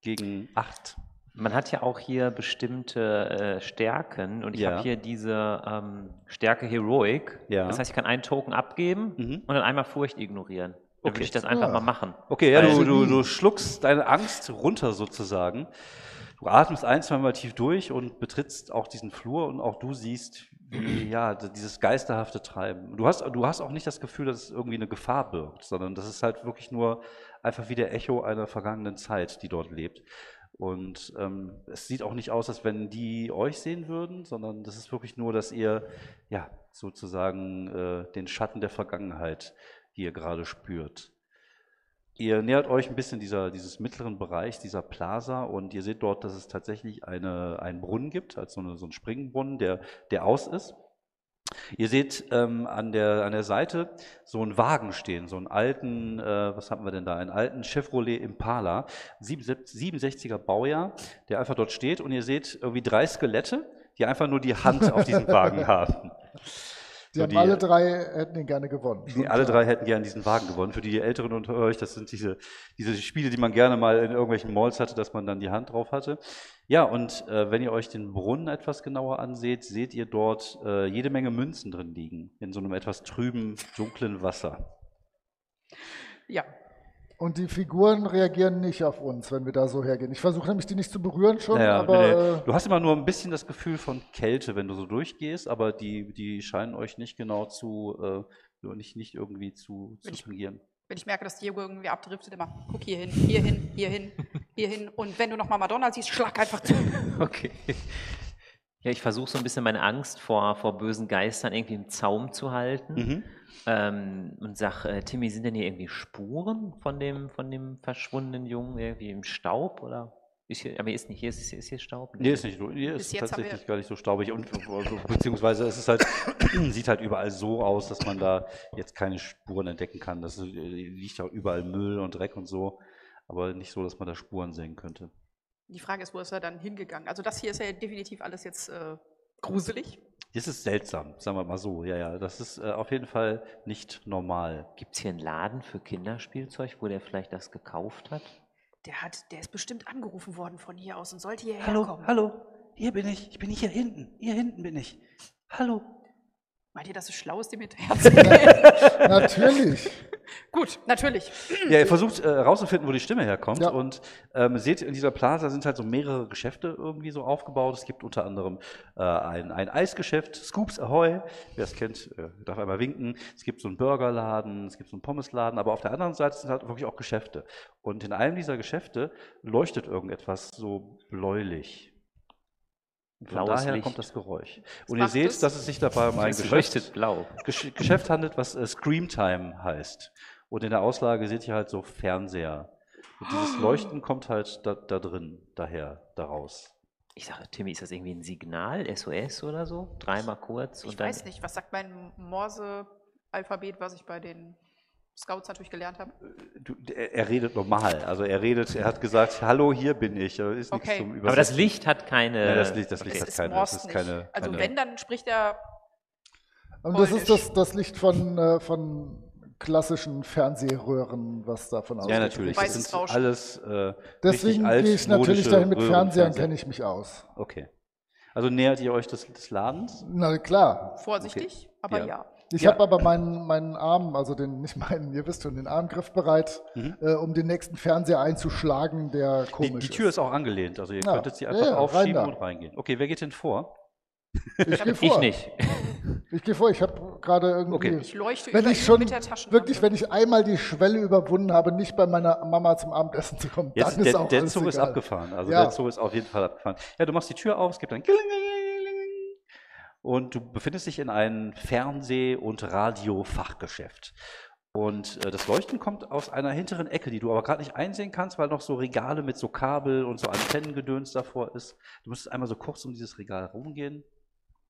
gegen 8. Man hat ja auch hier bestimmte äh, Stärken und ich Ja. habe hier diese ähm, Stärke Heroic. Ja. Das heißt, ich kann einen Token abgeben Mhm. und dann einmal Furcht ignorieren. Dann Okay. würde ich das einfach Ah. mal machen. Okay, ja, du, du, du schluckst deine Angst runter sozusagen. Du atmest ein, zweimal tief durch und betrittst auch diesen Flur und auch du siehst, ja, dieses geisterhafte Treiben. Du hast, du hast auch nicht das Gefühl, dass es irgendwie eine Gefahr birgt, sondern das ist halt wirklich nur einfach wie der Echo einer vergangenen Zeit, die dort lebt. Und ähm, es sieht auch nicht aus, als wenn die euch sehen würden, sondern das ist wirklich nur, dass ihr ja sozusagen äh, den Schatten der Vergangenheit, die ihr gerade spürt. Ihr nähert euch ein bisschen dieser, dieses mittleren Bereich, dieser Plaza, und ihr seht dort, dass es tatsächlich eine, einen Brunnen gibt, also so, eine, so einen Springbrunnen, der, der aus ist. Ihr seht ähm, an, der, an der Seite so einen Wagen stehen, so einen alten, äh, was haben wir denn da, einen alten Chevrolet Impala, 67er Baujahr, der einfach dort steht und ihr seht irgendwie drei Skelette, die einfach nur die Hand auf diesem Wagen haben. Die So haben die- alle drei, hätten ihn gerne gewonnen. Die alle drei hätten gern diesen Wagen gewonnen. Für die Älteren unter euch, das sind diese, diese Spiele, die man gerne mal in irgendwelchen Malls hatte, dass man dann die Hand drauf hatte. Ja, und äh, wenn ihr euch den Brunnen etwas genauer anseht, seht ihr dort äh, jede Menge Münzen drin liegen, in so einem etwas trüben, dunklen Wasser. Ja. Und die Figuren reagieren nicht auf uns, wenn wir da so hergehen. Ich versuche nämlich, die nicht zu berühren schon, Naja, aber nee, äh, du hast immer nur ein bisschen das Gefühl von Kälte, wenn du so durchgehst, aber die, die scheinen euch nicht genau zu, äh, nicht, nicht irgendwie zu, zu Wenn ich- tangieren. Wenn ich merke, dass Diego irgendwie abdriftet, immer, guck hier hin, hier hin, hier hin, hier hin. Und wenn du nochmal Madonna siehst, schlag einfach zu. Okay. Ja, ich versuche so ein bisschen meine Angst vor, vor bösen Geistern irgendwie im Zaum zu halten. Mhm. Ähm, und sag, äh, Timmy, sind denn hier irgendwie Spuren von dem, von dem verschwundenen Jungen irgendwie im Staub? Oder ist hier, aber ist nicht, hier ist, ist hier Staub? Nee, ist nicht so. Hier Bis ist tatsächlich gar nicht so staubig und beziehungsweise es ist halt, sieht halt überall so aus, dass man da jetzt keine Spuren entdecken kann. Das äh, liegt auch überall Müll und Dreck und so, aber nicht so, dass man da Spuren sehen könnte. Die Frage ist, wo ist er dann hingegangen? Also das hier ist ja definitiv alles jetzt äh, gruselig. Das ist seltsam, sagen wir mal so. Ja, ja, das ist äh, auf jeden Fall nicht normal. Gibt es hier einen Laden für Kinderspielzeug, wo der vielleicht das gekauft hat? Der hat, der ist bestimmt angerufen worden von hier aus und sollte hierher Hallo, kommen. hallo, hier bin ich. Ich bin hier hinten. Hier hinten bin ich. Hallo. Meint ihr, das ist schlau, ist dem hinterher zu gehen? natürlich. Gut, natürlich. Ja, ihr versucht äh, rauszufinden, wo die Stimme herkommt. Ja. Und ähm, seht, in dieser Plaza sind halt so mehrere Geschäfte irgendwie so aufgebaut. Es gibt unter anderem äh, ein, ein Eisgeschäft, Scoops Ahoy. Wer es kennt, äh, darf einmal winken. Es gibt so einen Burgerladen, es gibt so einen Pommesladen. Aber auf der anderen Seite sind halt wirklich auch Geschäfte. Und in einem dieser Geschäfte leuchtet irgendetwas so bläulich. Von Blaues daher Licht. kommt das Geräusch. Was Und ihr seht, es? dass es sich dabei um ein Es Geschäft. Gesch Geschäft handelt, was äh, Scream Time heißt. Und in der Auslage seht ihr halt so Fernseher. Und dieses Leuchten kommt halt da, da drin, daher, daraus. Ich sage, Timmy, ist das irgendwie ein Signal, SOS oder so? Dreimal kurz Ich und dann. weiß nicht, was sagt mein Morse-Alphabet, was ich bei den Scouts natürlich gelernt habe? Du, er, er redet normal. Also er redet, er hat gesagt, hallo, hier bin ich. Ist nichts Okay. zum Aber das Licht hat keine. Ja, das Licht, das Licht Es hat keine. Das ist keine, also keine wenn, dann spricht er Und das ist das, das Licht von, äh, von klassischen Fernsehröhren, was davon ausgeht. ja, natürlich. Das sind alles äh, Deswegen gehe ich natürlich dahin mit Fernsehern, Röhrenfernseher. kenne ich mich aus. Okay. Also nähert ihr euch des, des Ladens? Na klar. vorsichtig, aber Ja. ja. Ich Ja. habe aber meinen, meinen Arm, also den, nicht meinen, ihr wisst schon, den Arm griffbereit, Mhm. äh, um den nächsten Fernseher einzuschlagen, der Die, komisch die Tür ist auch angelehnt, also ihr Ja. könntet sie einfach ja, rein aufschieben da. und reingehen. Okay, wer geht denn vor? Ich gehe vor. Ich nicht. Ich gehe vor, ich habe gerade irgendwie. Okay. Ich leuchte Wenn über ich schon mit der Taschenlampe. wirklich, wenn ich einmal die Schwelle überwunden habe, nicht bei meiner Mama zum Abendessen zu kommen, Jetzt, dann ist der, auch der alles Zug ist abgefahren. Also Ja. der Zug ist auf jeden Fall abgefahren. Ja, du machst die Tür auf, es gibt ein Klingelingelingeling und du befindest dich in einem Fernseh- und Radio-Fachgeschäft. Und äh, das Leuchten kommt aus einer hinteren Ecke, die du aber gerade nicht einsehen kannst, weil noch so Regale mit so Kabel und so Antennengedöns davor ist. Du müsstest einmal so kurz um dieses Regal rumgehen.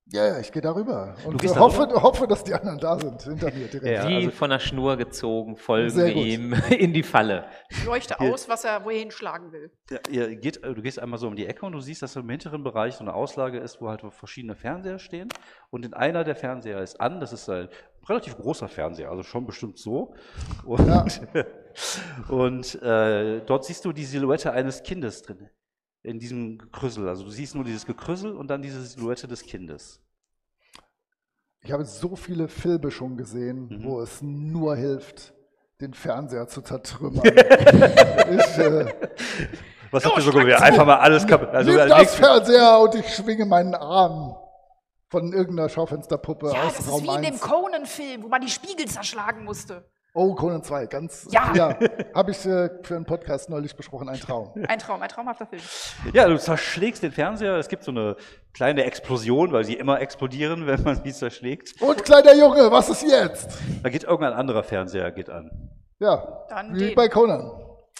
Ja, ja, ich gehe darüber. Und gehst äh, hoffe, darüber? hoffe, dass die anderen da sind, hinter mir direkt. Ja, Wie also- von der Schnur gezogen, folgen wir ihm in die Falle. Ich leuchte aus, was er wohin schlagen will. Ja, ihr geht, äh, du gehst einmal so um die Ecke und du siehst, dass im hinteren Bereich so eine Auslage ist, wo halt verschiedene Fernseher stehen. Und in einer der Fernseher ist an, das ist ein relativ großer Fernseher, also schon bestimmt so. Und, Ja. und äh, dort siehst du die Silhouette eines Kindes drin. In diesem Gekrüssel. Also du siehst nur dieses Gekrüssel und dann diese Silhouette des Kindes. Ich habe so viele Filme schon gesehen, Mhm. wo es nur hilft, den Fernseher zu zertrümmern. ich, äh, Was habt ihr so gemacht? Einfach mal alles kaputt. Also nimm das Fernseher und ich schwinge meinen Arm von irgendeiner Schaufensterpuppe Ja, aus das ist Raum wie in dem 1. Conan-Film, wo man die Spiegel zerschlagen musste. Oh, Conan 2, ganz. Ja. habe ich äh, für einen Podcast neulich besprochen, ein Traum. Ein Traum, ein traumhafter Film. Ja, du zerschlägst den Fernseher. Es gibt so eine kleine Explosion, weil sie immer explodieren, wenn man sie zerschlägt. Und kleiner Junge, was ist jetzt? Da geht irgendein anderer Fernseher geht an. Ja, Dann wie den. bei Conan.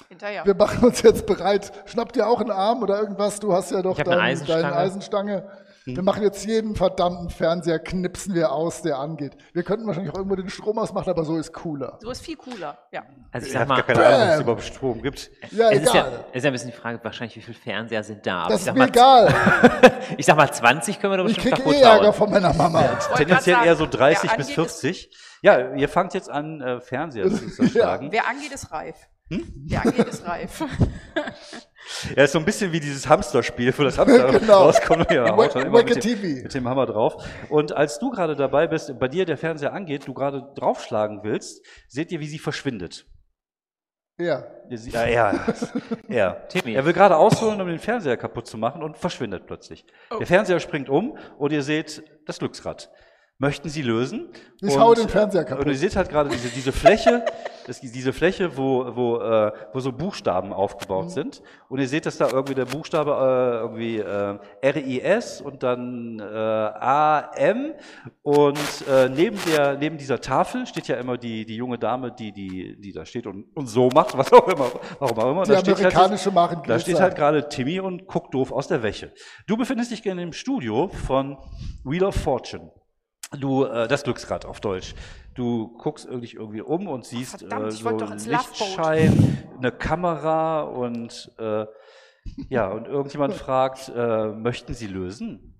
Hinterher. Wir machen uns jetzt bereit. Schnapp dir auch einen Arm oder irgendwas. Du hast ja doch dein, deine Eisenstange. Wir machen jetzt jeden verdammten Fernseher, knipsen wir aus, der angeht. Wir könnten wahrscheinlich auch irgendwo den Strom ausmachen, aber so ist cooler. So ist viel cooler. Ja. Also ich Ich sag habe mal, gar keine Ahnung, ob es überhaupt Strom gibt. Ja, es ist ja, egal. es ist ja ein bisschen die Frage, wahrscheinlich, wie viele Fernseher sind da. Aber das ich ist sag mir mal, egal. Ich sag mal, 20 können wir doch Ich bestimmt kriege kaputt eh Ärger von meiner Mama. Wollte Tendenziell eher so sagen, 30 wer bis angeht, 40. Ja, ihr fangt jetzt an, äh, Fernseher zu zerschlagen. Wer angeht, ist reif. Hm? Wer angeht, ist reif. Ja, ist so ein bisschen wie dieses Hamsterspiel, wo das Hamster Genau. rauskommt. Ja, haut dann immer mit, dem, mit dem Hammer drauf. Und als du gerade dabei bist, bei dir der Fernseher angeht, du gerade draufschlagen willst, seht ihr, wie sie verschwindet. Ja. Ja, er. er. Timmy. Er will gerade ausholen, um den Fernseher kaputt zu machen und verschwindet plötzlich. Oh. Der Fernseher springt um und ihr seht das Glücksrad. Möchten Sie lösen? Ich und, hau den Fernseher kaputt. Und ihr seht halt gerade diese, diese Fläche, das, diese Fläche, wo, wo, äh, wo so Buchstaben Mhm. aufgebaut sind. Und ihr seht, dass da irgendwie der Buchstabe äh, irgendwie äh, RIS und dann äh, AM und äh, neben der neben dieser Tafel steht ja immer die die junge Dame, die die die da steht und, und so macht, was auch immer, warum auch immer. Die Da steht halt- amerikanische da steht halt gerade Timmy und guckt doof aus der Wäsche. Du befindest dich gerne im Studio von Wheel of Fortune. Du, äh, das Glücksrad auf Deutsch. Du guckst irgendwie irgendwie um und siehst Verdammt, äh, so Loveboat. Lichtschein, eine Kamera und äh, ja, und irgendjemand fragt, äh, möchten Sie lösen?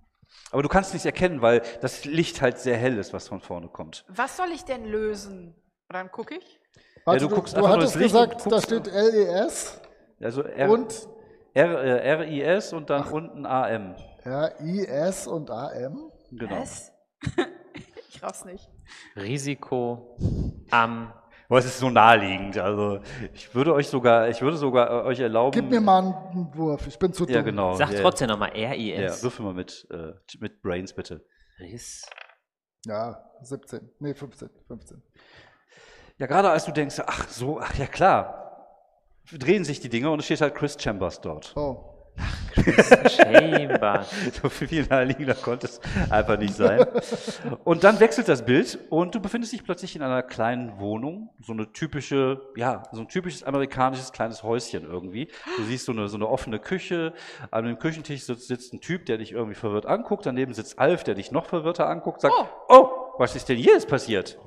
Aber du kannst nichts erkennen, weil das Licht halt sehr hell ist, was von vorne kommt. Was soll ich denn lösen? Und dann gucke ich. Warte, Ja, du du, guckst du einfach nur hattest das Licht und gesagt, da guckst- steht LES Also R, und R, äh, RIS und dann unten AM. RIS und AM. Genau. Was? ich raff's nicht. Risiko am Aber es ist so naheliegend. Also ich würde euch sogar, ich würde sogar äh, euch erlauben. Gib mir mal einen Wurf, ich bin zu dumm. Ja, genau. Sag ja, trotzdem nochmal Ja, RIS. würfel mal mit, äh, mit Brains bitte. Riss. Ja, 17. Nee, 15. 15. Ja, gerade als du denkst, ach so, ach ja klar, drehen sich die Dinge und es steht halt Chris Chambers dort. Oh. Chamber. So viel naheliegender konnte es einfach nicht sein. Und dann wechselt das Bild und du befindest dich plötzlich in einer kleinen Wohnung, so eine typische, ja, so ein typisches amerikanisches kleines Häuschen irgendwie. Du siehst so eine, so eine offene Küche, an dem Küchentisch sitzt, sitzt ein Typ, der dich irgendwie verwirrt anguckt, daneben sitzt Alf, der dich noch verwirrter anguckt, sagt, oh, was ist denn hier jetzt passiert?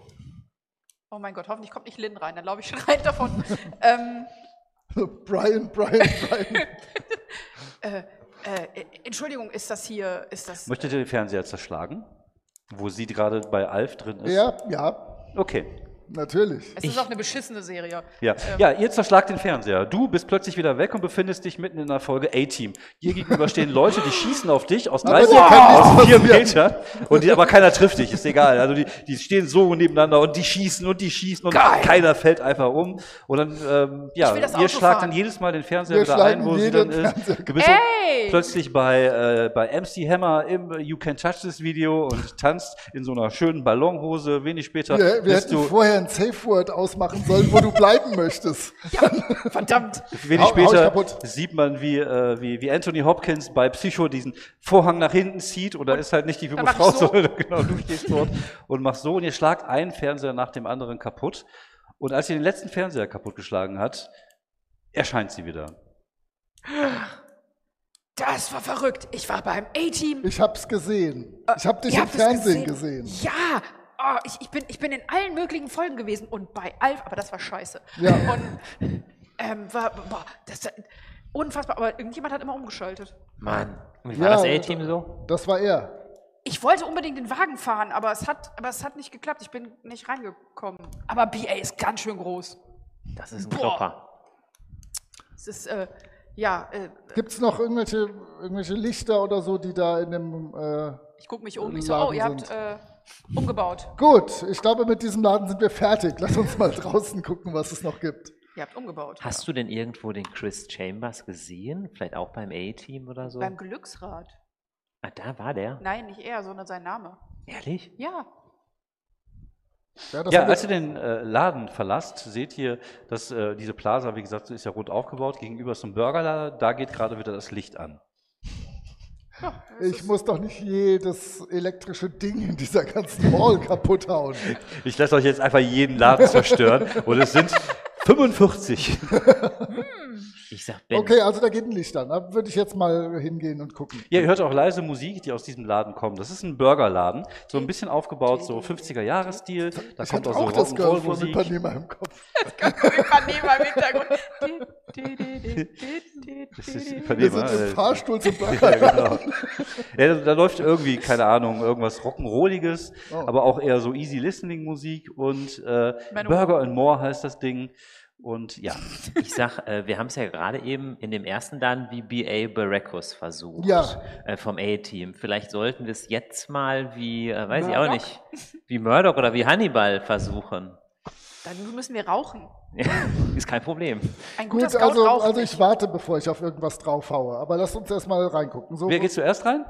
Oh mein Gott, hoffentlich kommt nicht Lynn rein, dann laufe ich schreiend davon. ähm, Brian, Brian, Brian. äh, äh, Entschuldigung, ist das hier, ist das... Möchtet ihr den Fernseher zerschlagen? Wo sie gerade bei Alf drin ist? ja, ja, Okay. Natürlich. Es ist auch eine beschissene Serie. Ja. ja, ihr zerschlagt den Fernseher. Du bist plötzlich wieder weg und befindest dich mitten in einer Folge A-Team. Hier gegenüber stehen Leute, die schießen auf dich aus Aber 30 dir kann nichts aus vier passieren. Metern. Und die, aber keiner trifft dich, ist egal. Also die, die stehen so nebeneinander und die schießen und die schießen und Geil. keiner fällt einfach um. Und dann, ähm, ja, ihr Auto schlagt fahren. dann jedes Mal den Fernseher Wir wieder ein, wo sie dann ist. Du bist Ey! plötzlich bei, äh, bei MC Hammer im You Can Touch This Video und tanzt in so einer schönen Ballonhose. Wenig später Wir, wir bist hätten du vorher ein Safe Word ausmachen sollen, wo du bleiben möchtest. Ja, verdammt. Wenig Hau- hau später kaputt. sieht man, wie, äh, wie, wie Anthony Hopkins bei Psycho diesen Vorhang nach hinten zieht und da ist halt nicht die junge Frau, so. sondern genau, du stehst dort und machst so und ihr schlagt einen Fernseher nach dem anderen kaputt Und als sie den letzten Fernseher kaputtgeschlagen hat, erscheint sie wieder. Das war verrückt. Ich war beim A-Team. Ich hab's gesehen. Ich hab dich Ihr im Fernsehen gesehen. Ja. Oh, ich, ich, bin, ich bin in allen möglichen Folgen gewesen und bei Alf, aber das war scheiße. Ja. Und ähm, war, boah, das unfassbar. Aber irgendjemand hat immer umgeschaltet. Mann. Und wie war Ja, das A-Team so? Das war er. Ich wollte unbedingt den Wagen fahren, aber es hat, aber es hat nicht geklappt. Ich bin nicht reingekommen. Aber BA ist ganz schön groß. Das ist ein Boah. Klopper. Es ist, äh, ja, äh, Gibt's noch irgendwelche, irgendwelche Lichter oder so, die da in dem. Äh ich gucke mich um. Ich so, oh, ihr habt äh, umgebaut. Gut, ich glaube, mit diesem Laden sind wir fertig. Lass uns mal draußen gucken, was es noch gibt. Ihr habt umgebaut. Hast du denn irgendwo den Chris Chambers gesehen? Vielleicht auch beim A-Team oder so? Beim Glücksrad. Ah, da war der. Nein, nicht er, sondern sein Name. Ehrlich? Ja. Ja, Ja, als ihr den äh, Laden verlasst, seht ihr, dass äh, diese Plaza, wie gesagt, ist ja rund aufgebaut. Gegenüber ist ein Burgerladen, da geht gerade wieder das Licht an. Ich muss doch nicht jedes elektrische Ding in dieser ganzen Mall kaputt hauen. Ich lasse euch jetzt einfach jeden Laden zerstören und es sind 45. Ich sag Ben. Okay, also da geht ein Licht an. Da würde ich jetzt mal hingehen und gucken. Ja, ihr hört auch leise Musik, die aus diesem Laden kommt. Das ist ein Burgerladen, so ein bisschen aufgebaut, so 50er-Jahre-Stil. Da Ich kommt habe auch so auch das Girl von. Ipanema im Kopf. Ipanema im Hintergrund. Das ist Wir Ipanema, sind im Fahrstuhl zum Ja, genau. ja, da, läuft irgendwie, keine Ahnung, irgendwas Rock'n'Rolliges, Oh. aber auch eher so easy listening Musik und äh, Burger and More heißt das Ding. Und ja, Ich sag, äh, wir haben es ja gerade eben in dem ersten Laden wie BA Baracus versucht. Ja. Äh, vom A-Team. Vielleicht sollten wir es jetzt mal wie, äh, weiß ich auch Murdoch? nicht, wie Murdoch oder wie Hannibal versuchen. Dann müssen wir rauchen. Ist kein Problem. Ein guter Gut, Scout also, raucht also ich nicht. warte, bevor ich auf irgendwas draufhaue. Aber lasst uns erstmal reingucken. So, wer geht zuerst rein?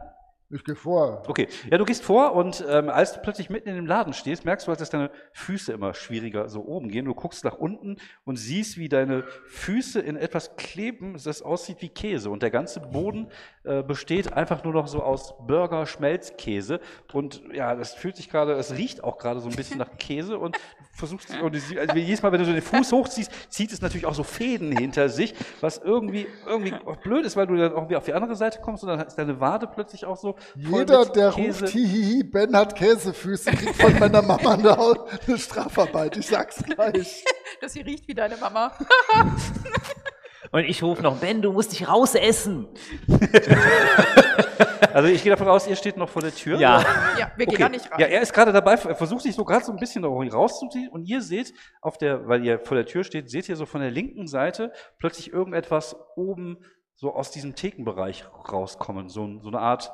ich gehe vor. Okay, ja, du gehst vor und ähm, als du plötzlich mitten in dem Laden stehst, merkst du, halt, dass deine Füße immer schwieriger so oben gehen. Du guckst nach unten und siehst, wie deine Füße in etwas kleben, das aussieht wie Käse. Und der ganze Boden äh, besteht einfach nur noch so aus Burger, Schmelzkäse. Und ja, das fühlt sich gerade, es riecht auch gerade so ein bisschen nach Käse und versuchst, und du sie- also jedes Mal, wenn du so den Fuß hochziehst, zieht es natürlich auch so Fäden hinter sich, was irgendwie, irgendwie auch blöd ist, weil du dann irgendwie auf die andere Seite kommst und dann ist deine Wade plötzlich auch so Jeder, der Käse. ruft, hihihi, Ben hat Käsefüße, kriegt von meiner Mama eine, Strafarbeit. Ich sag's gleich. Dass sie riecht wie deine Mama. Und ich rufe noch, Ben, du musst dich rausessen. Also ich gehe davon aus, ihr steht noch vor der Tür. Ja. Ja, wir gehen Okay. da nicht rein. Ja, er ist gerade dabei, er versucht sich so gerade so ein bisschen rauszuziehen und ihr seht auf der, weil ihr vor der Tür steht, seht ihr so von der linken Seite plötzlich irgendetwas oben so aus diesem Thekenbereich rauskommen. So, so eine Art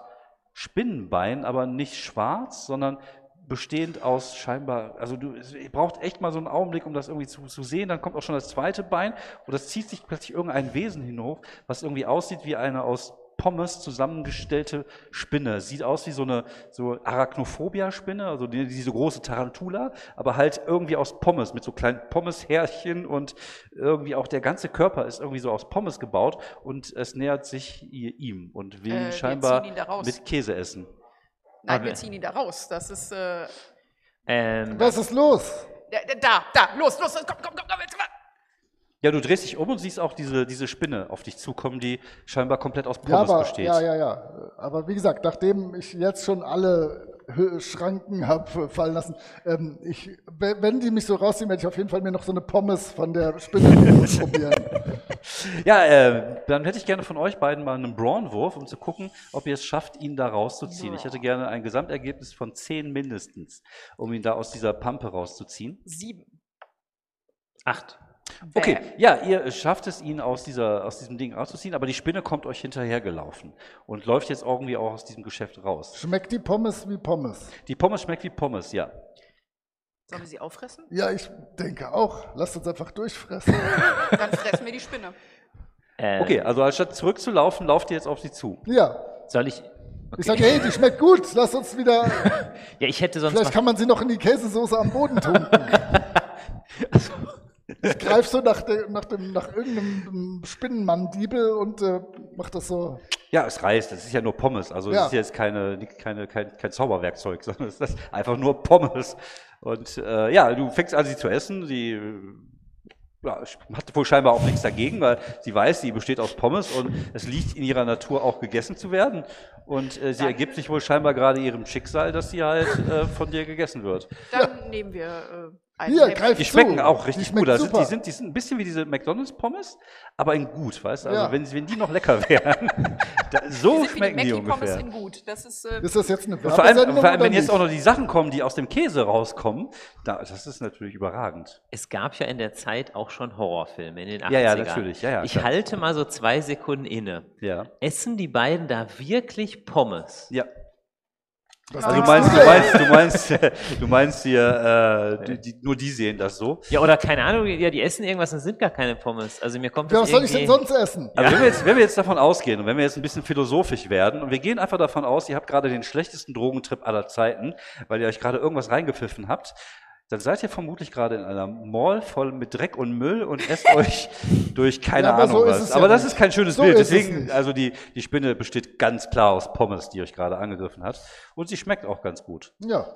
Spinnenbein, aber nicht schwarz, sondern bestehend aus scheinbar, also du, ihr braucht echt mal so einen Augenblick, um das irgendwie zu, zu sehen. Dann kommt auch schon das zweite Bein und das zieht sich plötzlich irgendein Wesen hinauf, was irgendwie aussieht wie eine aus Pommes zusammengestellte Spinne. Sieht aus wie so eine so Arachnophobia-Spinne, also die, diese große Tarantula, aber halt irgendwie aus Pommes mit so kleinen Pommeshärchen und irgendwie auch der ganze Körper ist irgendwie so aus Pommes gebaut und es nähert sich ihm und will Äh, scheinbar mit Käse essen. Nein, Okay. wir ziehen ihn da raus. Das ist, äh, Ähm, Was ist los? da, da, da, los, los, komm, komm, komm, komm, jetzt. Ja, du drehst dich um und siehst auch diese, diese Spinne auf dich zukommen, die scheinbar komplett aus Ja, Pommes aber, besteht. ja, ja, ja. Aber wie gesagt, nachdem ich jetzt schon alle Schranken habe fallen lassen, ähm, ich, we- wenn die mich so rausziehen, werde ich auf jeden Fall mir noch so eine Pommes von der Spinne probieren. Ja, äh, dann hätte ich gerne von euch beiden mal einen Brawn-Wurf, um zu gucken, ob ihr es schafft, ihn da rauszuziehen. Ich hätte gerne ein Gesamtergebnis von 10 mindestens, um ihn da aus dieser Pampe rauszuziehen. Sieben. acht. Okay, ja, ihr schafft es, ihn aus, dieser, aus diesem Ding rauszuziehen, aber die Spinne kommt euch hinterhergelaufen und läuft jetzt irgendwie auch aus diesem Geschäft raus. Schmeckt die Pommes wie Pommes? Die Pommes schmeckt wie Pommes, ja. Sollen wir sie auffressen? Ja, ich denke auch. Lasst uns einfach durchfressen. Dann fressen wir die Spinne. Äh, Okay, also anstatt zurückzulaufen, lauft ihr jetzt auf sie zu. Ja. Soll ich? Ich sage, hey, die schmeckt gut. Lass uns wieder. Ja, ich hätte sonst. Vielleicht kann man sie noch in die Käsesoße am Boden tunken. Ich greife so nach, der, nach, dem, nach irgendeinem Spinnenmann-Diebel und äh, macht das so. Ja, es reißt. Das ist ja nur Pommes. Also es Ja. ist jetzt keine, keine, kein, kein Zauberwerkzeug, sondern es ist einfach nur Pommes. Und äh, ja, du fängst an, sie zu essen. Sie ja, hat wohl scheinbar auch nichts dagegen, weil sie weiß, sie besteht aus Pommes und es liegt in ihrer Natur auch gegessen zu werden. Und äh, sie Dann- ergibt sich wohl scheinbar gerade ihrem Schicksal, dass sie halt äh, von dir gegessen wird. Dann nehmen wir äh. Hier, greif Die zu. schmecken auch Die richtig schmeckt gut. Super. die, sind, die sind ein bisschen wie diese McDonalds-Pommes, aber in gut, weißt du? Also Ja. wenn, wenn die noch lecker wären, da, so Die die schmecken die Mackie-Pommes ungefähr. in gut. Das ist, äh, Ist das jetzt eine vor allem, vor allem wenn jetzt auch noch die Sachen kommen, die aus dem Käse rauskommen, da, das ist natürlich überragend. Es gab ja in der Zeit auch schon Horrorfilme in den 80ern. Ja, ja, natürlich, ja, ja, ich klar. halte mal so zwei Sekunden inne. Ja. Essen die beiden da wirklich Pommes? Ja. Was Also du meinst, du meinst, du meinst, du meinst hier, äh, die, die, nur die sehen das so. Ja, oder keine Ahnung, ja, die essen irgendwas und sind gar keine Pommes. Also mir kommt Ja, das was soll ich denn sonst essen? Also wenn, wir jetzt, wenn wir jetzt davon ausgehen und wenn wir jetzt ein bisschen philosophisch werden und wir gehen einfach davon aus, ihr habt gerade den schlechtesten Drogentrip aller Zeiten, weil ihr euch gerade irgendwas reingepfiffen habt, dann seid ihr vermutlich gerade in einer Mall voll mit Dreck und Müll und esst euch durch keine Ja, aber Ahnung so was. ja aber das nicht. ist kein schönes So Bild. Deswegen, also die, die Spinne besteht ganz klar aus Pommes, die euch gerade angegriffen hat. Und sie schmeckt auch ganz gut. Ja.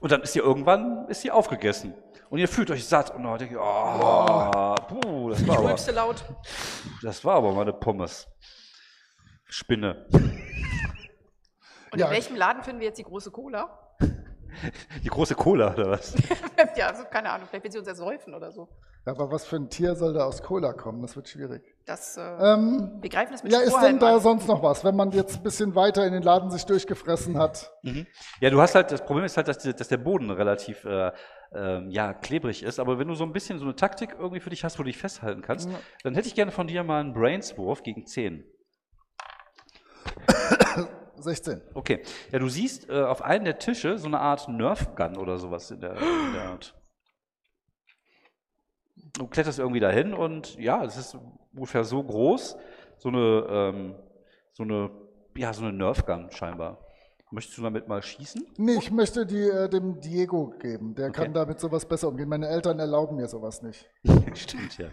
Und dann ist sie irgendwann ist sie aufgegessen. Und ihr fühlt euch satt und dann denkt ihr, oh, puh, das war, ich aber, rülpste laut. das war aber mal eine Pommes. Spinne. Und Ja. in welchem Laden finden wir jetzt die große Cola? Die große Cola oder was? ja, also keine Ahnung, vielleicht will sie uns ersäufen oder so. Aber was für ein Tier soll da aus Cola kommen? Das wird schwierig. Das, äh, Ähm, wir greifen das mit ja, ist denn da an. sonst noch was, wenn man jetzt ein bisschen weiter in den Laden sich durchgefressen hat? Ja, du hast halt, das Problem ist halt, dass, die, dass der Boden relativ äh, ähm, ja, klebrig ist. Aber wenn du so ein bisschen so eine Taktik irgendwie für dich hast, wo du dich festhalten kannst, dann hätte ich gerne von dir mal einen Brainswurf gegen 10. 16. Okay. Ja, du siehst äh, auf einem der Tische so eine Art Nerf Gun oder sowas in der, in der Art. Du kletterst irgendwie dahin und ja, es ist ungefähr so groß, so eine, ähm, so eine, ja, so eine Nerf Gun scheinbar. Möchtest du damit mal schießen? Nee, ich möchte die äh, dem Diego geben. Der kann Okay. damit sowas besser umgehen. Meine Eltern erlauben mir sowas nicht. Stimmt, ja.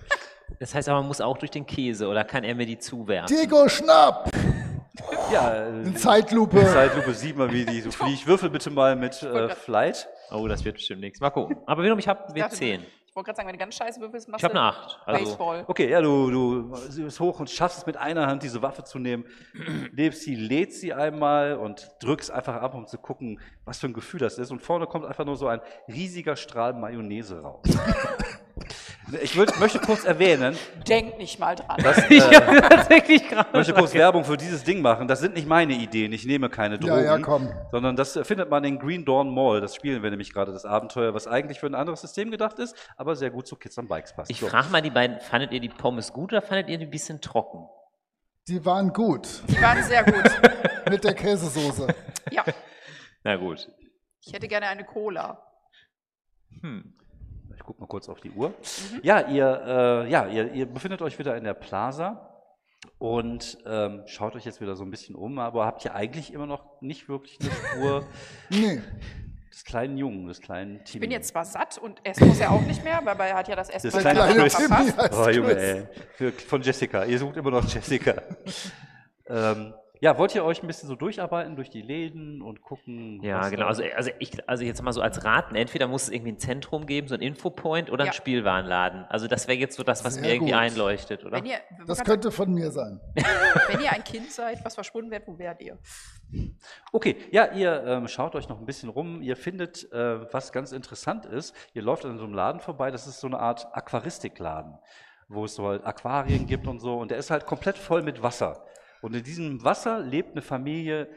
Das heißt aber, man muss auch durch den Käse oder kann er mir die zuwerfen? Diego, schnapp! Ja, äh, In Zeitlupe. in Zeitlupe sieht man, wie die so fliegt. Würfel bitte mal mit äh, Flight. Oh, das wird bestimmt nichts. Mal gucken. Aber wiederum, ich habe Ich wir dachte, 10. Ich wollte gerade sagen, wenn du ganz scheiße würfelst, machst Ich habe du eine 8. Also, Baseball. Okay, ja, du, du bist hoch und schaffst es mit einer Hand, diese Waffe zu nehmen, lebst sie, lädst sie einmal und drückst einfach ab, um zu gucken, was für ein Gefühl das ist. Und vorne kommt einfach nur so ein riesiger Strahl Mayonnaise raus. ich würd, möchte kurz erwähnen, Denk nicht mal dran. dass, ich äh, habe tatsächlich gerade. ich möchte kurz Werbung für dieses Ding machen. Das sind nicht meine Ideen. Ich nehme keine Ja, Drogen. ja, komm. Sondern das findet man in Green Dawn Mall. Das spielen wir nämlich gerade, das Abenteuer, was eigentlich für ein anderes System gedacht ist, aber sehr gut zu Kids on Bikes passt. Ich So. frage mal die beiden, fandet ihr die Pommes gut oder fandet ihr die ein bisschen trocken? Die waren gut. Die waren sehr gut. Mit der Käsesoße. Ja, Na gut. ich hätte gerne eine Cola. Hm. Ich gucke mal kurz auf die Uhr. Ja, ihr, äh, ja ihr, ihr befindet euch wieder in der Plaza und ähm, schaut euch jetzt wieder so ein bisschen um, aber habt ihr eigentlich immer noch nicht wirklich eine Spur Nee. des kleinen Jungen, des kleinen Timmy. Ich bin jetzt zwar satt und essen muss er auch nicht mehr, weil er hat ja das Essen Das kleine. Timmy verpasst. Oh, Junge, ey. Für, von Jessica. Ihr sucht immer noch Jessica. ähm, ja, wollt ihr euch ein bisschen so durcharbeiten durch die Läden und gucken? Ja, genau. Also, also, ich, also jetzt mal so als Raten, entweder muss es irgendwie ein Zentrum geben, so ein Infopoint oder ein Ja. Spielwarenladen. Also das wäre jetzt so das, was Sehr mir irgendwie gut. einleuchtet, oder? Wenn ihr, Das könnte von mir sein. wenn ihr ein Kind seid, was verschwunden wird, wo wärt ihr? Okay, ja, ihr ähm, schaut euch noch ein bisschen rum. Ihr findet, äh, was ganz interessant ist, ihr läuft an so einem Laden vorbei, das ist so eine Art Aquaristikladen, wo es so halt Aquarien gibt und so. Und der ist halt komplett voll mit Wasser. Und in diesem Wasser lebt eine Familie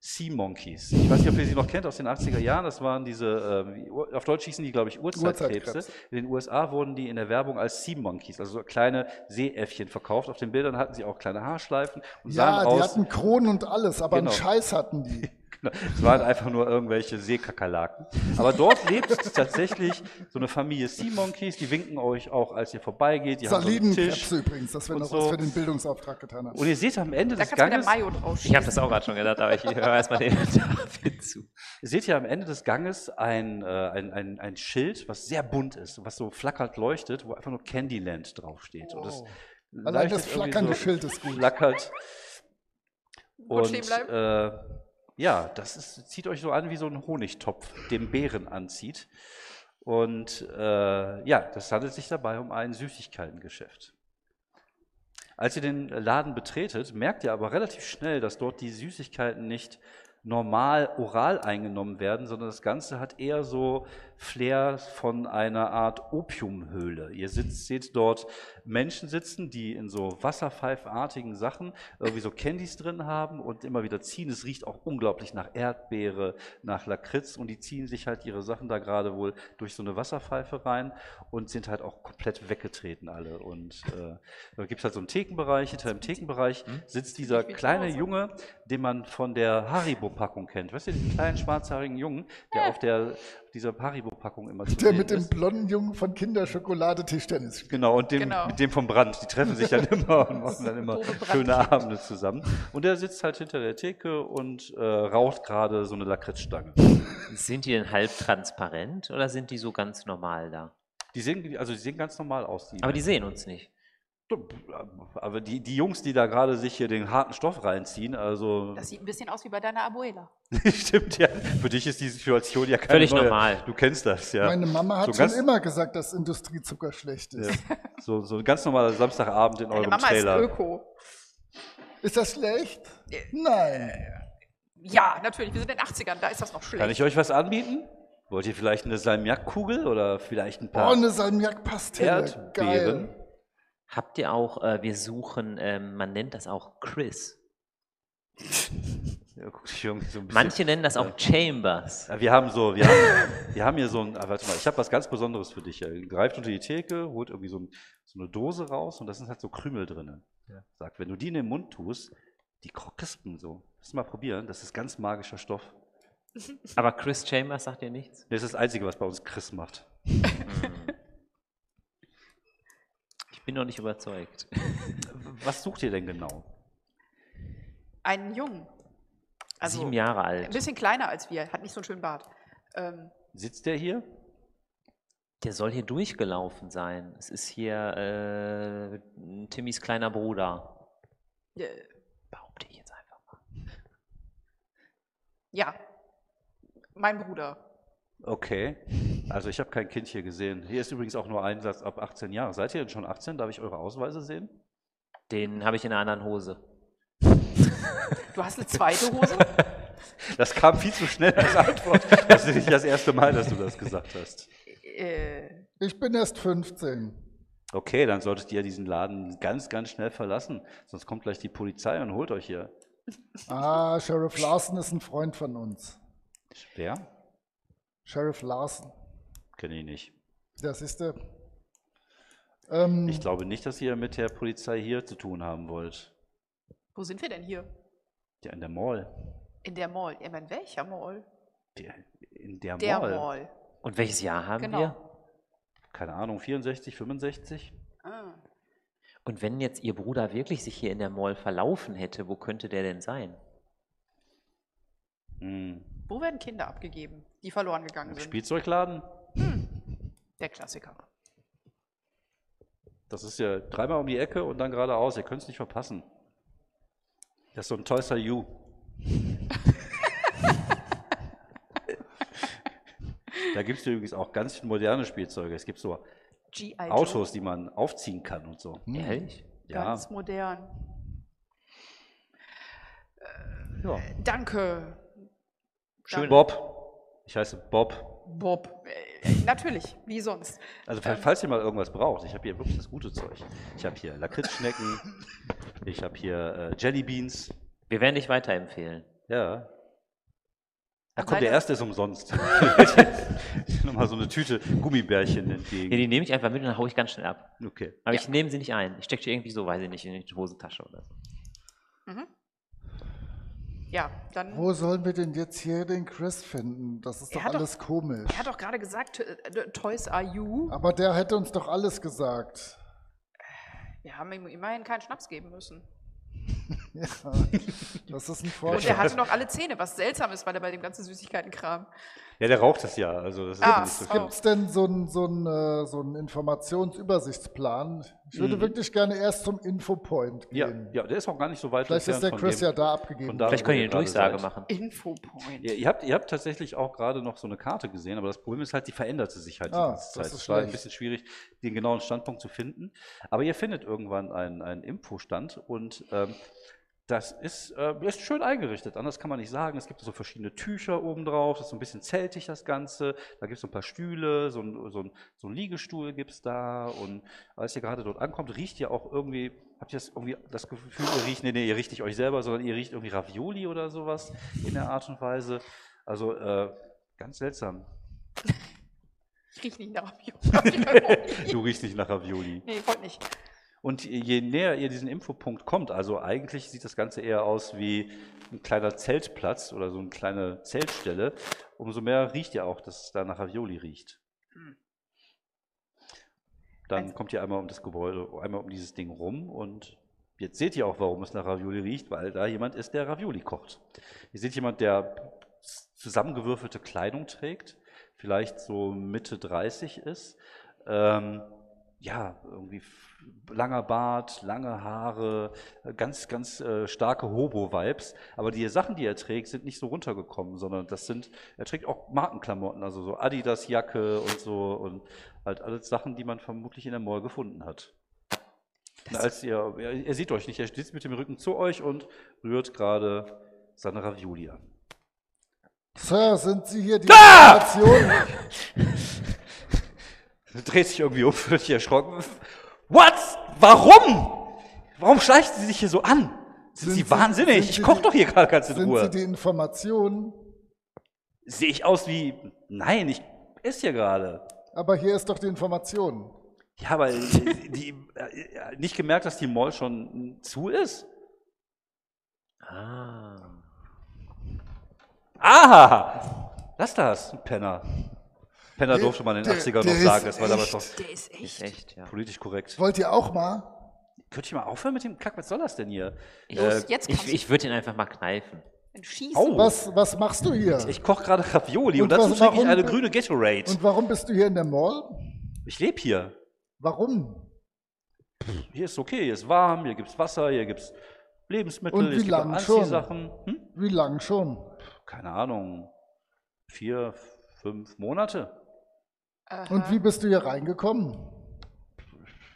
Sea Monkeys. Ich weiß nicht, ob ihr sie noch kennt aus den 80er Jahren. Das waren diese, Ur- auf Deutsch hießen die, glaube ich, Urzeitkrebse. Urzeitkrebse. In den USA wurden die in der Werbung als Sea Monkeys, also so kleine Seeäffchen verkauft. Auf den Bildern hatten sie auch kleine Haarschleifen und Ja, sahen die aus. hatten Kronen und alles, aber Genau. einen Scheiß hatten die. Genau. Es waren einfach nur irgendwelche Seekakerlaken. Aber dort lebt tatsächlich so eine Familie Sea Monkeys, die winken euch auch, als ihr vorbeigeht. Die haben so übrigens, dass wir noch so. was für den Bildungsauftrag getan haben. Und ihr seht am Ende Da des Ganges, ich habe das auch gerade schon gedacht, aber ich höre erstmal den David zu. seht ihr am Ende des Ganges ein, äh, ein, ein, ein Schild, was sehr bunt ist, was so flackert leuchtet, wo einfach nur Candyland draufsteht. Und das Allein das flackernde so, Schild ist gut. Flackert. Und bleiben. äh, ja, das ist, zieht euch so an wie so ein Honigtopf, dem Bären anzieht. Und äh, ja, das handelt sich dabei um ein Süßigkeitengeschäft. Als ihr den Laden betretet, merkt ihr aber relativ schnell, dass dort die Süßigkeiten nicht normal oral eingenommen werden, sondern das Ganze hat eher so Flair von einer Art Opiumhöhle. Ihr sitzt, seht dort Menschen sitzen, die in so wasserpfeifartigen Sachen irgendwie so Candies drin haben und immer wieder ziehen. Es riecht auch unglaublich nach Erdbeere, nach Lakritz und die ziehen sich halt ihre Sachen da gerade wohl durch so eine Wasserpfeife rein und sind halt auch komplett weggetreten alle. Und äh, da gibt es halt so einen Thekenbereich. Hinter dem Thekenbereich sitzt dieser kleine. Junge, den man von der Haribo-Packung kennt. Weißt du, diesen kleinen schwarzhaarigen Jungen, der auf der dieser Haribo-Packung immer zu Der sehen mit dem ist. blonden Jungen von Kinderschokolade Tischtennis spielt. Genau, und dem, Genau. mit dem vom Brand. Die treffen sich dann immer und machen dann immer schöne Abende zusammen. Und der sitzt halt hinter der Theke und äh, raucht gerade so eine Lakritzstange. Sind die denn halb transparent oder sind die so ganz normal da? Die sehen, also die sehen ganz normal aus. Die Aber die sehen uns nicht. Aber die, die Jungs, die da gerade sich hier den harten Stoff reinziehen, also Das sieht ein bisschen aus wie bei deiner Abuela. stimmt ja. Für dich ist die Situation ja keine Völlig neue. normal. Du kennst das, ja. Meine Mama hat So schon ganz- immer gesagt, dass Industriezucker schlecht ist. ja. So, so ein ganz normaler Samstagabend in Deine eurem Mama Trailer. ist Öko. Ist das schlecht? Nein. Ja, natürlich. Wir sind in den 80ern, da ist das noch schlecht. Kann ich euch was anbieten? Wollt ihr vielleicht eine Salmiakkugel oder vielleicht ein Oh, paar eine Salmiak-Pastille. Erdbeeren? Geil. Habt ihr auch, äh, wir suchen, ähm, man nennt das auch Chris. Ja, guck dich irgendwie so ein bisschen- Manche nennen das auch Chambers. Ja, wir haben so, wir haben, wir haben hier so ein, ah, warte mal, ich habe was ganz Besonderes für dich. Ihr greift unter die Theke, holt irgendwie so, ein, so eine Dose raus und da sind halt so Krümel drin. Sagt, wenn du die in den Mund tust, die krispen so. Lass mal probieren, das ist ganz magischer Stoff. Aber Chris Chambers sagt ihr nichts? Das ist das Einzige, was bei uns Chris macht. Ich bin noch nicht überzeugt. Was sucht ihr denn genau? Einen Jungen. Also Sieben Jahre ein alt. bisschen kleiner als wir, hat nicht so einen schönen Bart. Ähm, Sitzt der hier? Der soll hier durchgelaufen sein. Es ist hier äh, Timmys kleiner Bruder. äh, Behaupte ich jetzt einfach mal. ja, mein Bruder. Okay. Also ich habe kein Kind hier gesehen. Hier ist übrigens auch nur Einsatz ab 18 Jahre. Seid ihr denn schon 18? Darf ich eure Ausweise sehen? Den habe ich in einer anderen Hose. Du hast eine zweite Hose? Das kam viel zu schnell als Antwort. Das ist nicht das erste Mal, dass du das gesagt hast. äh, Ich bin erst 15. Okay, dann solltet ihr diesen Laden ganz, ganz schnell verlassen. Sonst kommt gleich die Polizei und holt euch hier. Ah, Sheriff Larson ist ein Freund von uns. Wer? Sheriff Larson. Kenne ich nicht. Das ist der. Ähm, Ich glaube nicht, dass ihr mit der Polizei hier zu tun haben wollt. wo sind wir denn hier? Ja, in der Mall. In der Mall. Ja, in welcher Mall? Der, in der, Der Mall. Mall. Und welches Jahr haben Genau. wir? Keine Ahnung, 64, 65? Ah. Und wenn jetzt Ihr Bruder wirklich sich hier in der Mall verlaufen hätte, wo könnte der denn sein? Hm. Wo werden Kinder abgegeben, die verloren gegangen Im sind? Spielzeugladen? Der Klassiker. Das ist ja dreimal um die Ecke und dann geradeaus. Ihr könnt es nicht verpassen. Das ist so ein Toys R You. da gibt es übrigens auch ganz moderne Spielzeuge. Es gibt so. Autos, die man aufziehen kann und so. Ehrlich? Ja, Ganz modern. ja. Danke, Schön. Bob. Ich heiße Bob. Bob. Äh, natürlich, wie sonst. Also fa- falls ihr mal irgendwas braucht, ich habe hier wirklich das gute Zeug. Ich habe hier Lakritzschnecken, ich habe hier äh, Jellybeans. Wir werden dich weiterempfehlen. Ja. Ach komm, der erste ist umsonst. Nochmal so eine Tüte Gummibärchen Ja, entgegen. die nehme ich einfach mit und dann haue ich ganz schnell ab. Okay. Aber Ja. ich nehme sie nicht ein. Ich stecke die irgendwie so, weiß ich nicht, in die Hosentasche oder so. Ja, dann. wo sollen wir denn jetzt hier den Chris finden? Das ist doch hat doch- alles komisch. Er hat doch gerade gesagt, äh, Toys are you. Aber der hätte uns doch alles gesagt. Wir haben ihm immerhin keinen Schnaps geben müssen. Ja, das ist ein Und Vorschlag. er hatte noch alle Zähne, was seltsam ist, weil er bei dem ganzen Süßigkeitenkram. Ja, der raucht das ja. Also das ist Ah, nicht so. Gibt es denn so einen so einen, äh, so einen Informationsübersichtsplan? Ich würde Mhm. wirklich gerne erst zum Infopoint Ja, gehen. ja, der ist auch gar nicht so weit Vielleicht ist der Chris dem- ja da abgegeben. da, Vielleicht wo können ihr die eine Durchsage seid. machen. Infopoint. Ja, ihr, habt, ihr habt tatsächlich auch gerade noch so eine Karte gesehen, aber das Problem ist halt, die veränderte sich halt die Ah, ganze das Zeit. ist Es war ein bisschen schwierig, den genauen Standpunkt zu finden. Aber ihr findet irgendwann einen, einen Infostand und ähm, das ist, äh, ist schön eingerichtet. Anders kann man nicht sagen. Es gibt so verschiedene Tücher oben drauf. Das ist so ein bisschen zeltig, das Ganze. Da gibt es so ein paar Stühle, so ein, so ein, so ein Liegestuhl gibt es da. Und als ihr gerade dort ankommt, riecht ihr auch irgendwie, habt ihr das irgendwie das Gefühl, ihr riecht, nee, nee, ihr riecht nicht euch selber, sondern ihr riecht irgendwie Ravioli oder sowas in der Art und Weise. Also äh, ganz seltsam. Ich riech nicht nach Ravioli. Du riechst nicht nach Ravioli. nee, wollte nicht. Und je näher ihr diesen Infopunkt kommt, also eigentlich sieht das Ganze eher aus wie ein kleiner Zeltplatz oder so eine kleine Zeltstelle, umso mehr riecht ihr auch, dass es da nach Ravioli riecht. Hm. Dann Also- kommt ihr einmal um das Gebäude, einmal um dieses Ding rum und jetzt seht ihr auch, warum es nach Ravioli riecht, weil da jemand ist, der Ravioli kocht. Ihr seht jemand, der zusammengewürfelte Kleidung trägt, vielleicht so Mitte 30 ist. Ähm, ja, irgendwie langer Bart, lange Haare, äh, ganz, ganz äh, starke Hobo-Vibes. Aber die Sachen, die er trägt, sind nicht so runtergekommen, sondern das sind, er trägt auch Markenklamotten, also so Adidas-Jacke und so und halt alles Sachen, die man vermutlich in der Mall gefunden hat. Als ihr, er, er sieht euch nicht, er sitzt mit dem Rücken zu euch und rührt gerade seine Ravioli an. Sir, sind Sie hier die! Information? Dreht sich irgendwie um, völlig erschrocken. What? Warum? Warum schleichen Sie sich hier so an? Sind, Sind Sie wahnsinnig? sind ich koche doch hier gerade ganz in Sind Ruhe. Sie die Information? Sehe ich aus wie. Nein, ich esse hier gerade. Aber hier ist doch die Information. Ja, aber die, die, äh, nicht gemerkt, dass die Mall schon zu ist? Ah. Aha! Lass das, Penner. Penner Der- durfte man in den der- 80ern der noch sagen, das war damals noch Der ist echt. Ist echt, ja. politisch korrekt. Wollt ihr auch mal? Könnt ihr mal aufhören mit dem Kack? Was soll das denn hier? Ich, Los, jetzt kannst ich, ich würde ihn einfach mal kneifen. du schießen. Au. Was, was machst du hier? Ich koche gerade Ravioli und, Und dazu trinke ich warum eine grüne Gatorade. Und warum bist du hier in der Mall? Ich lebe hier. Warum? Hier ist okay, hier ist warm, hier gibt es Wasser, hier gibt es Lebensmittel, Und wie gibt auch lang schon? Anziehsachen. Hm? Wie lang schon? Keine Ahnung, vier, fünf Monate Aha. Und wie bist du hier reingekommen?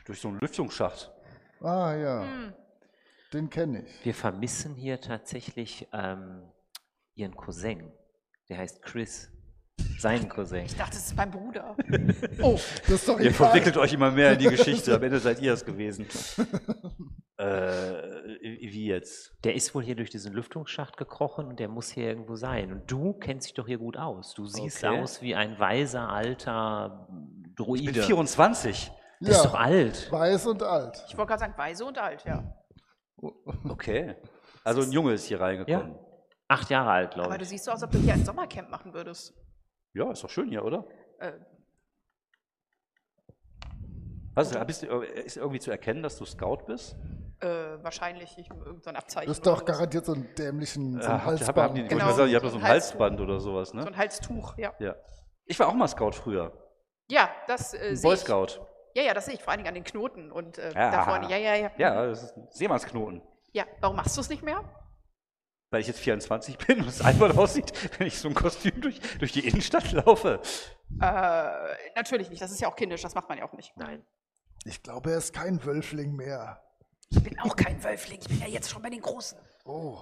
durch so einen Lüftungsschacht. Ah ja, Hm. den kenne ich. Wir vermissen hier tatsächlich ähm, ihren Cousin. Der heißt Chris. Sein Cousin. Ich dachte, es ist mein Bruder. Oh, Das ist doch Ihr egal. verwickelt euch immer mehr in die Geschichte, am Ende seid ihr es gewesen. äh, wie jetzt? Der ist wohl hier durch diesen Lüftungsschacht gekrochen und der muss hier irgendwo sein. Und du kennst dich doch hier gut aus. Du siehst Okay. aus wie ein weiser alter Ich bin Druide. 24. Der ist Ja. doch alt. Weiß und alt. ich wollte gerade sagen, weise und alt, ja. Okay. Also ein Junge ist hier reingekommen. Acht Jahre alt, Aber glaube du ich. siehst so aus, als ob du hier ein Sommercamp machen würdest. Ja. ist doch schön hier, oder? Äh, Was, bist du, ist irgendwie zu erkennen, dass du Scout bist? äh, wahrscheinlich ich, irgendein Abzeichen. Das ist doch garantiert so einen dämlichen so Ja, ein habt Halsband. ihr- ich wollte Genau, mal sagen, ihr habt doch so so ein. Halsband oder sowas, So ne? ein Halstuch, ja. Ja. Ich war auch mal Scout früher. Ja, das äh, Boy ich. Scout. Ja, ja, das sehe ich vor allen Dingen an den Knoten und äh, Ja. da vorne. Ja, ja, ja. Ja, das ist ein Seemannsknoten. Ja, warum machst du es nicht mehr? Weil ich jetzt 24 bin und es einfach aussieht, wenn ich so ein Kostüm durch, durch die Innenstadt laufe. Äh, natürlich nicht, das ist ja auch kindisch, das macht man ja auch nicht. Nein. Ich glaube, er ist kein Wölfling mehr. Ich bin auch kein Wölfling, ich bin ja jetzt schon bei den Großen. Oh.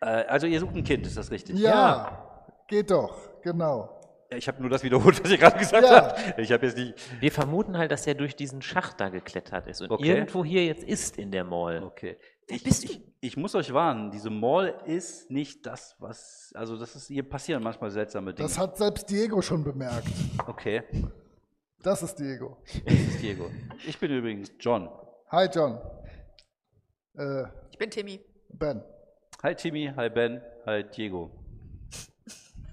Äh, also ihr sucht ein Kind, ist das richtig? Ja, geht doch, genau. Ich habe nur das wiederholt, was ihr gerade gesagt Ja. habt. Ich habe jetzt nicht. Wir vermuten halt, dass er durch diesen Schacht da geklettert ist und Okay. irgendwo hier jetzt ist in der Mall. Okay. Ich, bist du? ich, ich muss euch warnen, diese Mall ist nicht das, was. Also, das ist, hier passieren manchmal seltsame Dinge. Das hat selbst Diego schon bemerkt. okay, Das ist Diego. das ist Diego. Ich bin übrigens John. Hi John. Äh, Ich bin Timmy. Ben. Hi Timmy, hi Ben, hi Diego.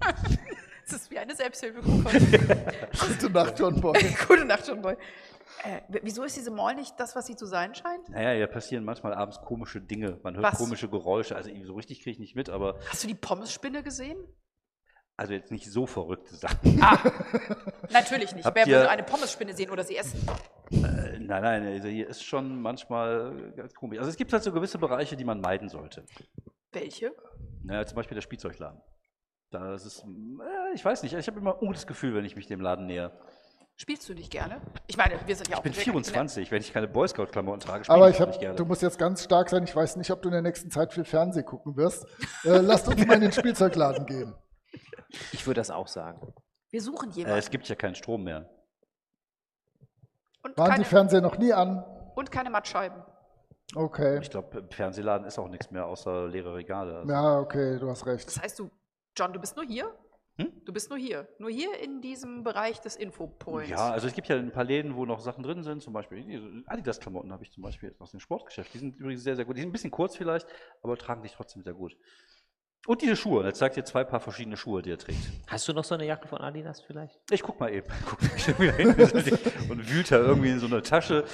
Das ist wie eine Selbsthilfegruppe. Gute Nacht, John Boy. Gute Nacht, John Boy. Äh, wieso ist diese Mall nicht das, was sie zu sein scheint? Naja, hier passieren manchmal abends komische Dinge. Man hört Was? komische Geräusche. Also, so richtig kriege ich nicht mit, aber Hast du die Pommesspinne gesehen? Also jetzt nicht so verrückte Sachen. Ah, natürlich nicht. Habt Wer würde eine Pommesspinne sehen oder sie essen? Äh, Nein, nein, also hier ist schon manchmal ganz komisch. Also es gibt halt so gewisse Bereiche, die man meiden sollte. Welche? Naja, zum Beispiel der Spielzeugladen. Da ist äh, ich weiß nicht, ich habe immer ein gutes Gefühl, wenn ich mich dem Laden näher. Spielst du nicht gerne? Ich meine, wir sind ja auch. Ich bin wir- 24, wenn ich keine Boy Scout-Klamotten trage, spiele Aber ich ich hab, nicht gerne. du musst jetzt ganz stark sein. Ich weiß nicht, ob du in der nächsten Zeit viel Fernsehen gucken wirst. Äh, lasst uns mal in den Spielzeugladen gehen. Ich würde das auch sagen. Wir suchen Äh, jemanden. es gibt ja keinen Strom mehr. und, Waren keine, die Fernseher noch nie an? und keine Mattscheiben. Okay. Ich glaube, im Fernsehladen ist auch nichts mehr außer leere Regale. Also, Ja, okay, du hast recht. Das heißt, du, John, du bist nur hier? Hm? Du bist nur hier. Nur hier in diesem Bereich des Infopoints. Ja, also es gibt ja ein paar Läden, wo noch Sachen drin sind, zum Beispiel Adidas-Klamotten habe ich zum Beispiel aus dem Sportgeschäft. Die sind übrigens sehr, sehr gut. Die sind ein bisschen kurz vielleicht, aber tragen dich trotzdem sehr gut. Und diese Schuhe, jetzt zeigt dir zwei Paar verschiedene Schuhe, die er trägt. Hast du noch so eine Jacke von Adidas vielleicht? Ich guck mal eben. Guck mal schon wieder hin und wühlt da irgendwie in so eine Tasche.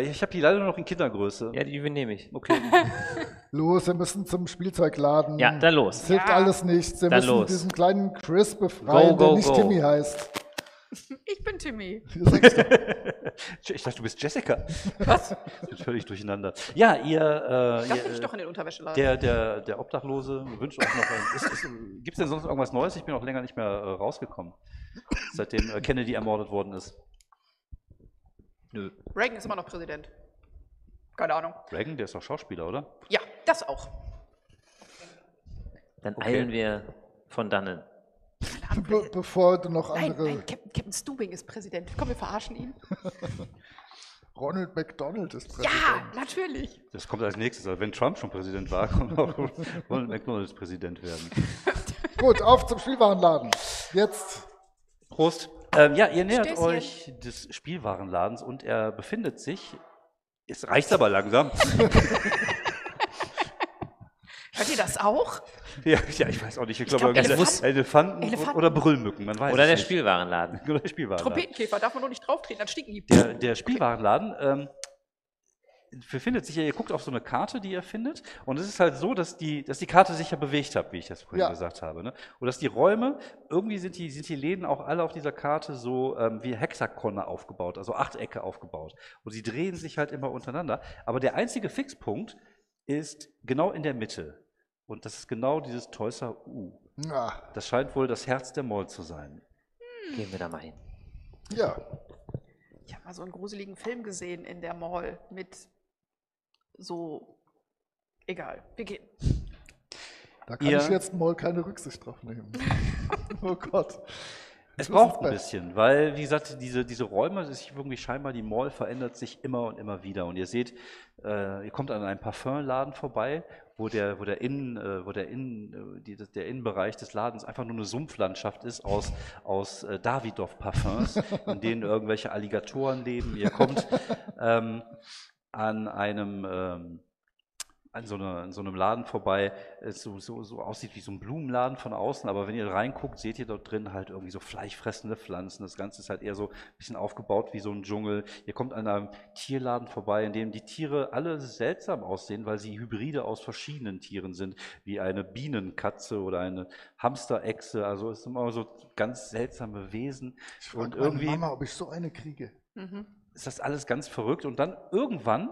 Ich habe die leider noch in Kindergröße. Ja, die nehme ich. Okay. Los, wir müssen zum Spielzeugladen. Ja, dann los. Es hilft Ja. alles nichts. Wir Dann müssen los. diesen kleinen Chris befreien, Go, go, der nicht go. Timmy heißt. Ich bin Timmy. Ich dachte, du bist Jessica. Was? Völlig durcheinander. Ja, ihr. Äh, bin ich doch in den Unterwäscheladen. Der, der, der Obdachlose wünscht euch noch. Gibt es denn sonst irgendwas Neues? Ich bin auch länger nicht mehr äh, rausgekommen, seitdem äh, Kennedy ermordet worden ist. Nö. Reagan ist immer noch Präsident. Keine Ahnung. Reagan, der ist doch Schauspieler, oder? Ja, das auch. Dann Okay. eilen wir von dannen. Be bevor du noch Nein, andere. nein, Captain, Captain Stubing ist Präsident. Komm, wir verarschen ihn. Ronald McDonald ist Ja, Präsident. natürlich. Das kommt als nächstes. Also wenn Trump schon Präsident war, kommt auch Ronald McDonalds Präsident werden. Gut, auf zum Spielwarenladen. Jetzt. Prost. Ähm, ja, ihr nähert Stößchen. euch des Spielwarenladens und er befindet sich. Es reicht aber langsam. Hört ihr das auch? ja, ja, ich weiß auch nicht. Ich glaube, glaub, Elefant- Elefanten, Elefanten. oder Brüllmücken. Man weiß Oder es der nicht. Spielwarenladen. Oder der Spielwarenladen. Trompetenkäfer, darf man nur nicht drauftreten, dann stinken die. Der, der Spielwarenladen ähm, befindet sich ja, ihr guckt auf so eine Karte, die ihr findet, und es ist halt so, dass die, dass die Karte sich ja bewegt hat, wie ich das vorhin Ja. gesagt habe. Ne? Und dass die Räume, irgendwie sind die, sind die Läden auch alle auf dieser Karte so ähm, wie Hexagone aufgebaut, also Achtecke aufgebaut. Und sie drehen sich halt immer untereinander. Aber der einzige Fixpunkt ist genau in der Mitte. Und das ist genau dieses Teusser U. Ja. Das scheint wohl das Herz der Moll zu sein. Gehen wir da mal hin. ja. Ich habe mal so einen gruseligen Film gesehen in der Mall mit so. Egal, wir gehen. Da kann Ihr- ich jetzt mal keine Rücksicht drauf nehmen. oh Gott. Es braucht ein bisschen, weil, wie gesagt, diese, diese Räume, es ist irgendwie scheinbar, die Mall verändert sich immer und immer wieder. Und ihr seht, äh, ihr kommt an einem Parfumladen vorbei, wo der, wo der Innen, äh, wo der Innen, äh, die, der Innenbereich des Ladens einfach nur eine Sumpflandschaft ist aus, aus äh, Davidoff-Parfums, in denen irgendwelche Alligatoren leben. Ihr kommt ähm, an einem ähm, an so, einer, an so einem Laden vorbei, es so, so, so aussieht wie so ein Blumenladen von außen, aber wenn ihr reinguckt, seht ihr dort drin halt irgendwie so fleischfressende Pflanzen. Das Ganze ist halt eher so ein bisschen aufgebaut wie so ein Dschungel. Ihr kommt an einem Tierladen vorbei, in dem die Tiere alle seltsam aussehen, weil sie Hybride aus verschiedenen Tieren sind, wie eine Bienenkatze oder eine Hamsterechse. Also es sind immer so ganz seltsame Wesen. Ich Und frage meine irgendwie Mama, ob ich so eine kriege. Mhm. ist das alles ganz verrückt. Und dann irgendwann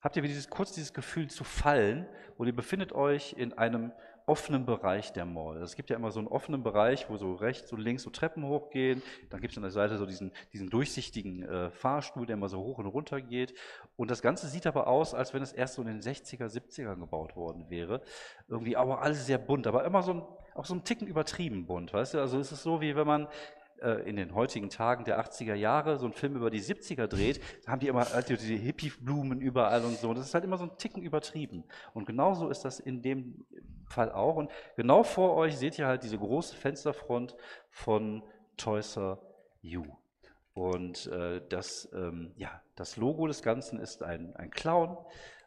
habt ihr dieses, kurz dieses Gefühl zu fallen und ihr befindet euch in einem offenen Bereich der Mall. Es gibt ja immer so einen offenen Bereich, wo so rechts und links so Treppen hochgehen. Dann gibt es an der Seite so diesen, diesen durchsichtigen äh, Fahrstuhl, der immer so hoch und runter geht. Und das Ganze sieht aber aus, als wenn es erst so in den 60er, 70ern gebaut worden wäre. Irgendwie aber alles sehr bunt, aber immer so ein, auch so ein Ticken übertrieben bunt. Weißt du, also es ist so, wie wenn man in den heutigen Tagen der 80er Jahre so einen Film über die 70er dreht, haben die immer halt diese Hippie-Blumen überall und so. Das ist halt immer so ein Ticken übertrieben. Und genauso ist das in dem Fall auch. Und genau vor euch seht ihr halt diese große Fensterfront von Toys R You. Und äh, das, ähm, ja, das Logo des Ganzen ist ein, ein Clown,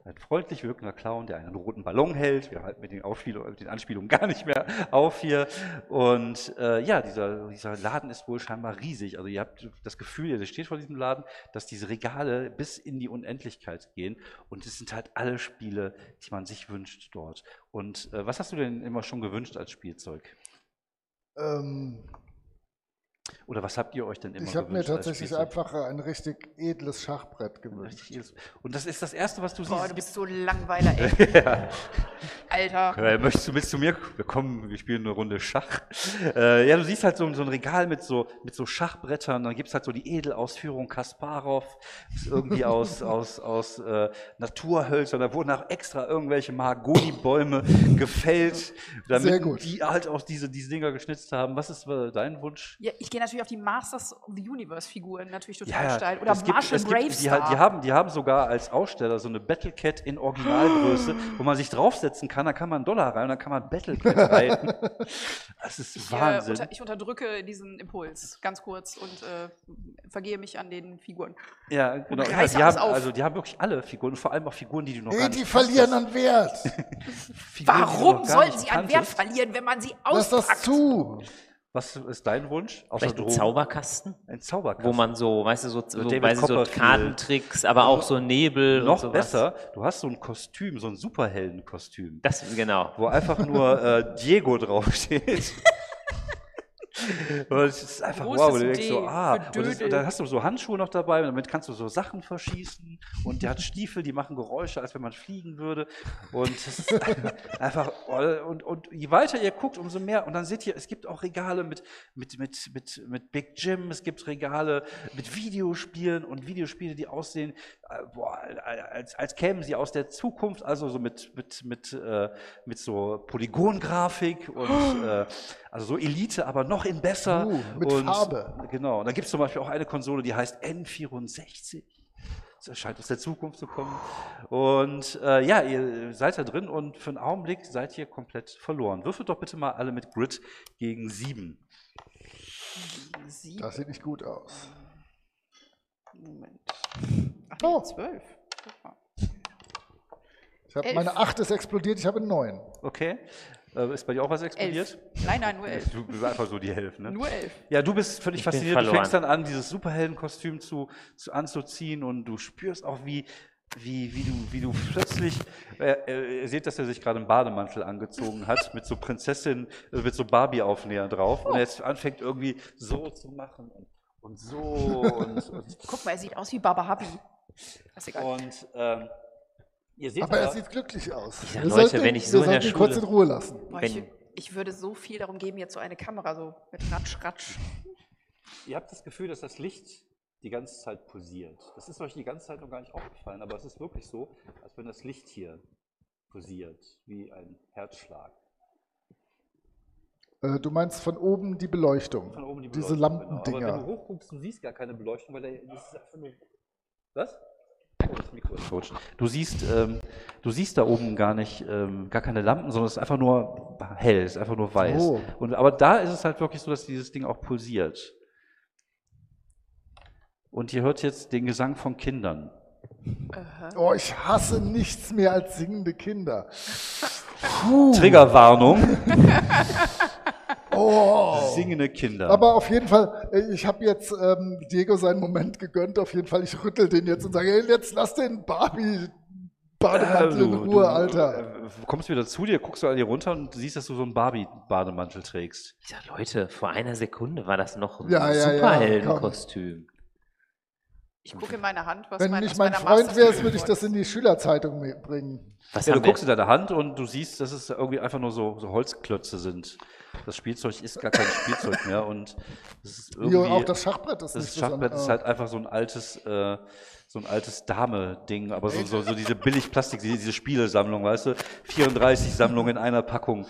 ein freundlich wirkender Clown, der einen roten Ballon hält. Wir halten mit den, mit den Anspielungen gar nicht mehr auf hier. Und äh, ja, dieser, dieser Laden ist wohl scheinbar riesig. Also ihr habt das Gefühl, ihr steht vor diesem Laden, dass diese Regale bis in die Unendlichkeit gehen. Und es sind halt alle Spiele, die man sich wünscht dort. Und äh, was hast du denn immer schon gewünscht als Spielzeug? Ähm, Oder was habt ihr euch denn immer ich habe mir gewünscht als tatsächlich einfach ein richtig edles Schachbrett gewünscht. Edles- Und das ist das Erste, was du Boah, siehst. du bist so Langweiler, ey. Alter. Äh, möchtest du mit zu mir? Wir kommen, wir spielen eine Runde Schach. Äh, ja, du siehst halt so, so ein Regal mit so, mit so Schachbrettern, dann gibt's halt so die Edelausführung Kasparov, ist irgendwie aus, aus, aus äh, Naturhölzern, da wurden auch extra irgendwelche Mahagonibäume gefällt, damit Sehr gut. die halt auch diese, diese Dinger geschnitzt haben. Was ist äh, dein Wunsch? Ja, ich gehe natürlich auf die Masters of the Universe Figuren, natürlich total Ja, steil. Oder es gibt- Marshall es gibt- Bravestar. Die, ha- die, haben, die haben sogar als Aussteller so eine Battlecat in Originalgröße, wo man sich draufsetzen kann, da kann man einen Dollar rein und dann kann man Battlecat reiten. Das ist ich, äh, Wahnsinn. unter, ich unterdrücke diesen Impuls ganz kurz und äh, vergehe mich an den Figuren. ja, genau. Ja, reiß die, haben, auf. also, die haben wirklich alle Figuren, vor allem auch Figuren, die du noch nicht die verlieren an Wert. Figuren, Warum sollen sie an Wert verlieren, wenn man sie Lass auspackt? das zu. Was ist dein Wunsch? Außer Vielleicht ein Drogen? Zauberkasten, Ein Zauberkasten. wo man so, weißt du, so, so, David weißt du, so. Kartentricks, aber auch so Nebel und noch besser, du hast so ein Kostüm, so ein Superheldenkostüm. Das, genau. wo einfach nur äh, Diego draufsteht. Und es ist einfach Großes wow, du denkst so, ah, und, das, und dann hast du so Handschuhe noch dabei und damit kannst du so Sachen verschießen. Und der hat Stiefel, die machen Geräusche, als wenn man fliegen würde. Und das ist einfach und, und je weiter ihr guckt, umso mehr und dann seht ihr, es gibt auch Regale mit, mit, mit, mit, mit Big Jim, es gibt Regale mit Videospielen und Videospiele, die aussehen, äh, boah, als, als kämen sie aus der Zukunft, also so mit, mit, mit, äh, mit so Polygongrafik und äh, also so Elite, aber noch in besser. Uh, mit und, Farbe. Genau. Und dann gibt es zum Beispiel auch eine Konsole, die heißt N64. Das scheint aus der Zukunft zu kommen. Und äh, ja, ihr seid da drin und für einen Augenblick seid ihr komplett verloren. Würfelt doch bitte mal alle mit Grid gegen sieben. Sie Das sieht nicht gut aus. Moment. Ach Oh. nee, zwölf. Guck mal. Ich hab, Elf. meine 8 ist explodiert, ich habe einen 9. Okay? Äh, ist bei dir auch was explodiert? Elf. Nein, nein, nur elf. Du bist einfach so die Hälfte, ne? Nur elf. Ja, du bist völlig Ich fasziniert. Du fängst dann an, dieses Superheldenkostüm zu, zu anzuziehen und du spürst auch, wie, wie, wie, du, wie du plötzlich, äh, äh, ihr seht, dass er sich gerade einen Bademantel angezogen hat, mit so Prinzessin, äh, mit so Barbie-Aufnäher drauf und er jetzt anfängt irgendwie so zu machen und, und so und, und, Guck mal, er sieht aus wie Baba Habi. Ist egal. und ähm, Aber er sieht glücklich aus. sag, Wir Leute, sollten wenn ich so in der sollten ihn kurz Schule- in Ruhe lassen. Boah, wenn- ich, ich würde so viel darum geben, jetzt so eine Kamera so mit Ratsch, Ratsch. ihr habt das Gefühl, dass das Licht die ganze Zeit pulsiert. Das ist euch die ganze Zeit noch gar nicht aufgefallen, aber es ist wirklich so, als wenn das Licht hier pulsiert, wie ein Herzschlag. Äh, du meinst von oben die Beleuchtung. Von oben die Diese Beleuchtung, genau. Lampendinger. Aber wenn du hochguckst, du siehst gar keine Beleuchtung, weil der, das ist einfach nur. Was? Oh, das Mikro ist tot. Du siehst, ähm, du siehst da oben gar nicht, ähm, gar keine Lampen, sondern es ist einfach nur hell, es ist einfach nur weiß. Oh. Und, aber da ist es halt wirklich so, dass dieses Ding auch pulsiert. Und ihr hört jetzt den Gesang von Kindern. Oh, ich hasse nichts mehr als singende Kinder. Triggerwarnung, Oh. singende Kinder. Aber auf jeden Fall, äh, ich habe jetzt ähm, Diego seinen Moment gegönnt. Auf jeden Fall, ich rüttel den jetzt und sage, hey, jetzt lass den Barbie Bademantel in du- Ruhe, du, Alter. äh, kommst wieder zu dir, guckst du an dir runter und siehst, dass du so einen Barbie-Bademantel trägst. Ich sag, Leute, vor einer Sekunde war das noch ein Ja, ja, ja, Superheldenkostüm. Ich gucke in meine Hand, was Wenn du mein, nicht mein Freund wärst, würde ich das in die Schülerzeitung bringen. Was Ja, du guckst in deine Hand und du siehst, dass es irgendwie einfach nur so, so Holzklötze sind. Das Spielzeug ist gar kein Spielzeug mehr und es ist Wie irgendwie. auch das Schachbrett ist das nicht Schachbrett ist halt einfach so ein altes, äh, so ein altes Dame-Ding, aber so, so, so diese Billig-Plastik, diese, diese Spielesammlung, weißt du? 34 Sammlungen in einer Packung.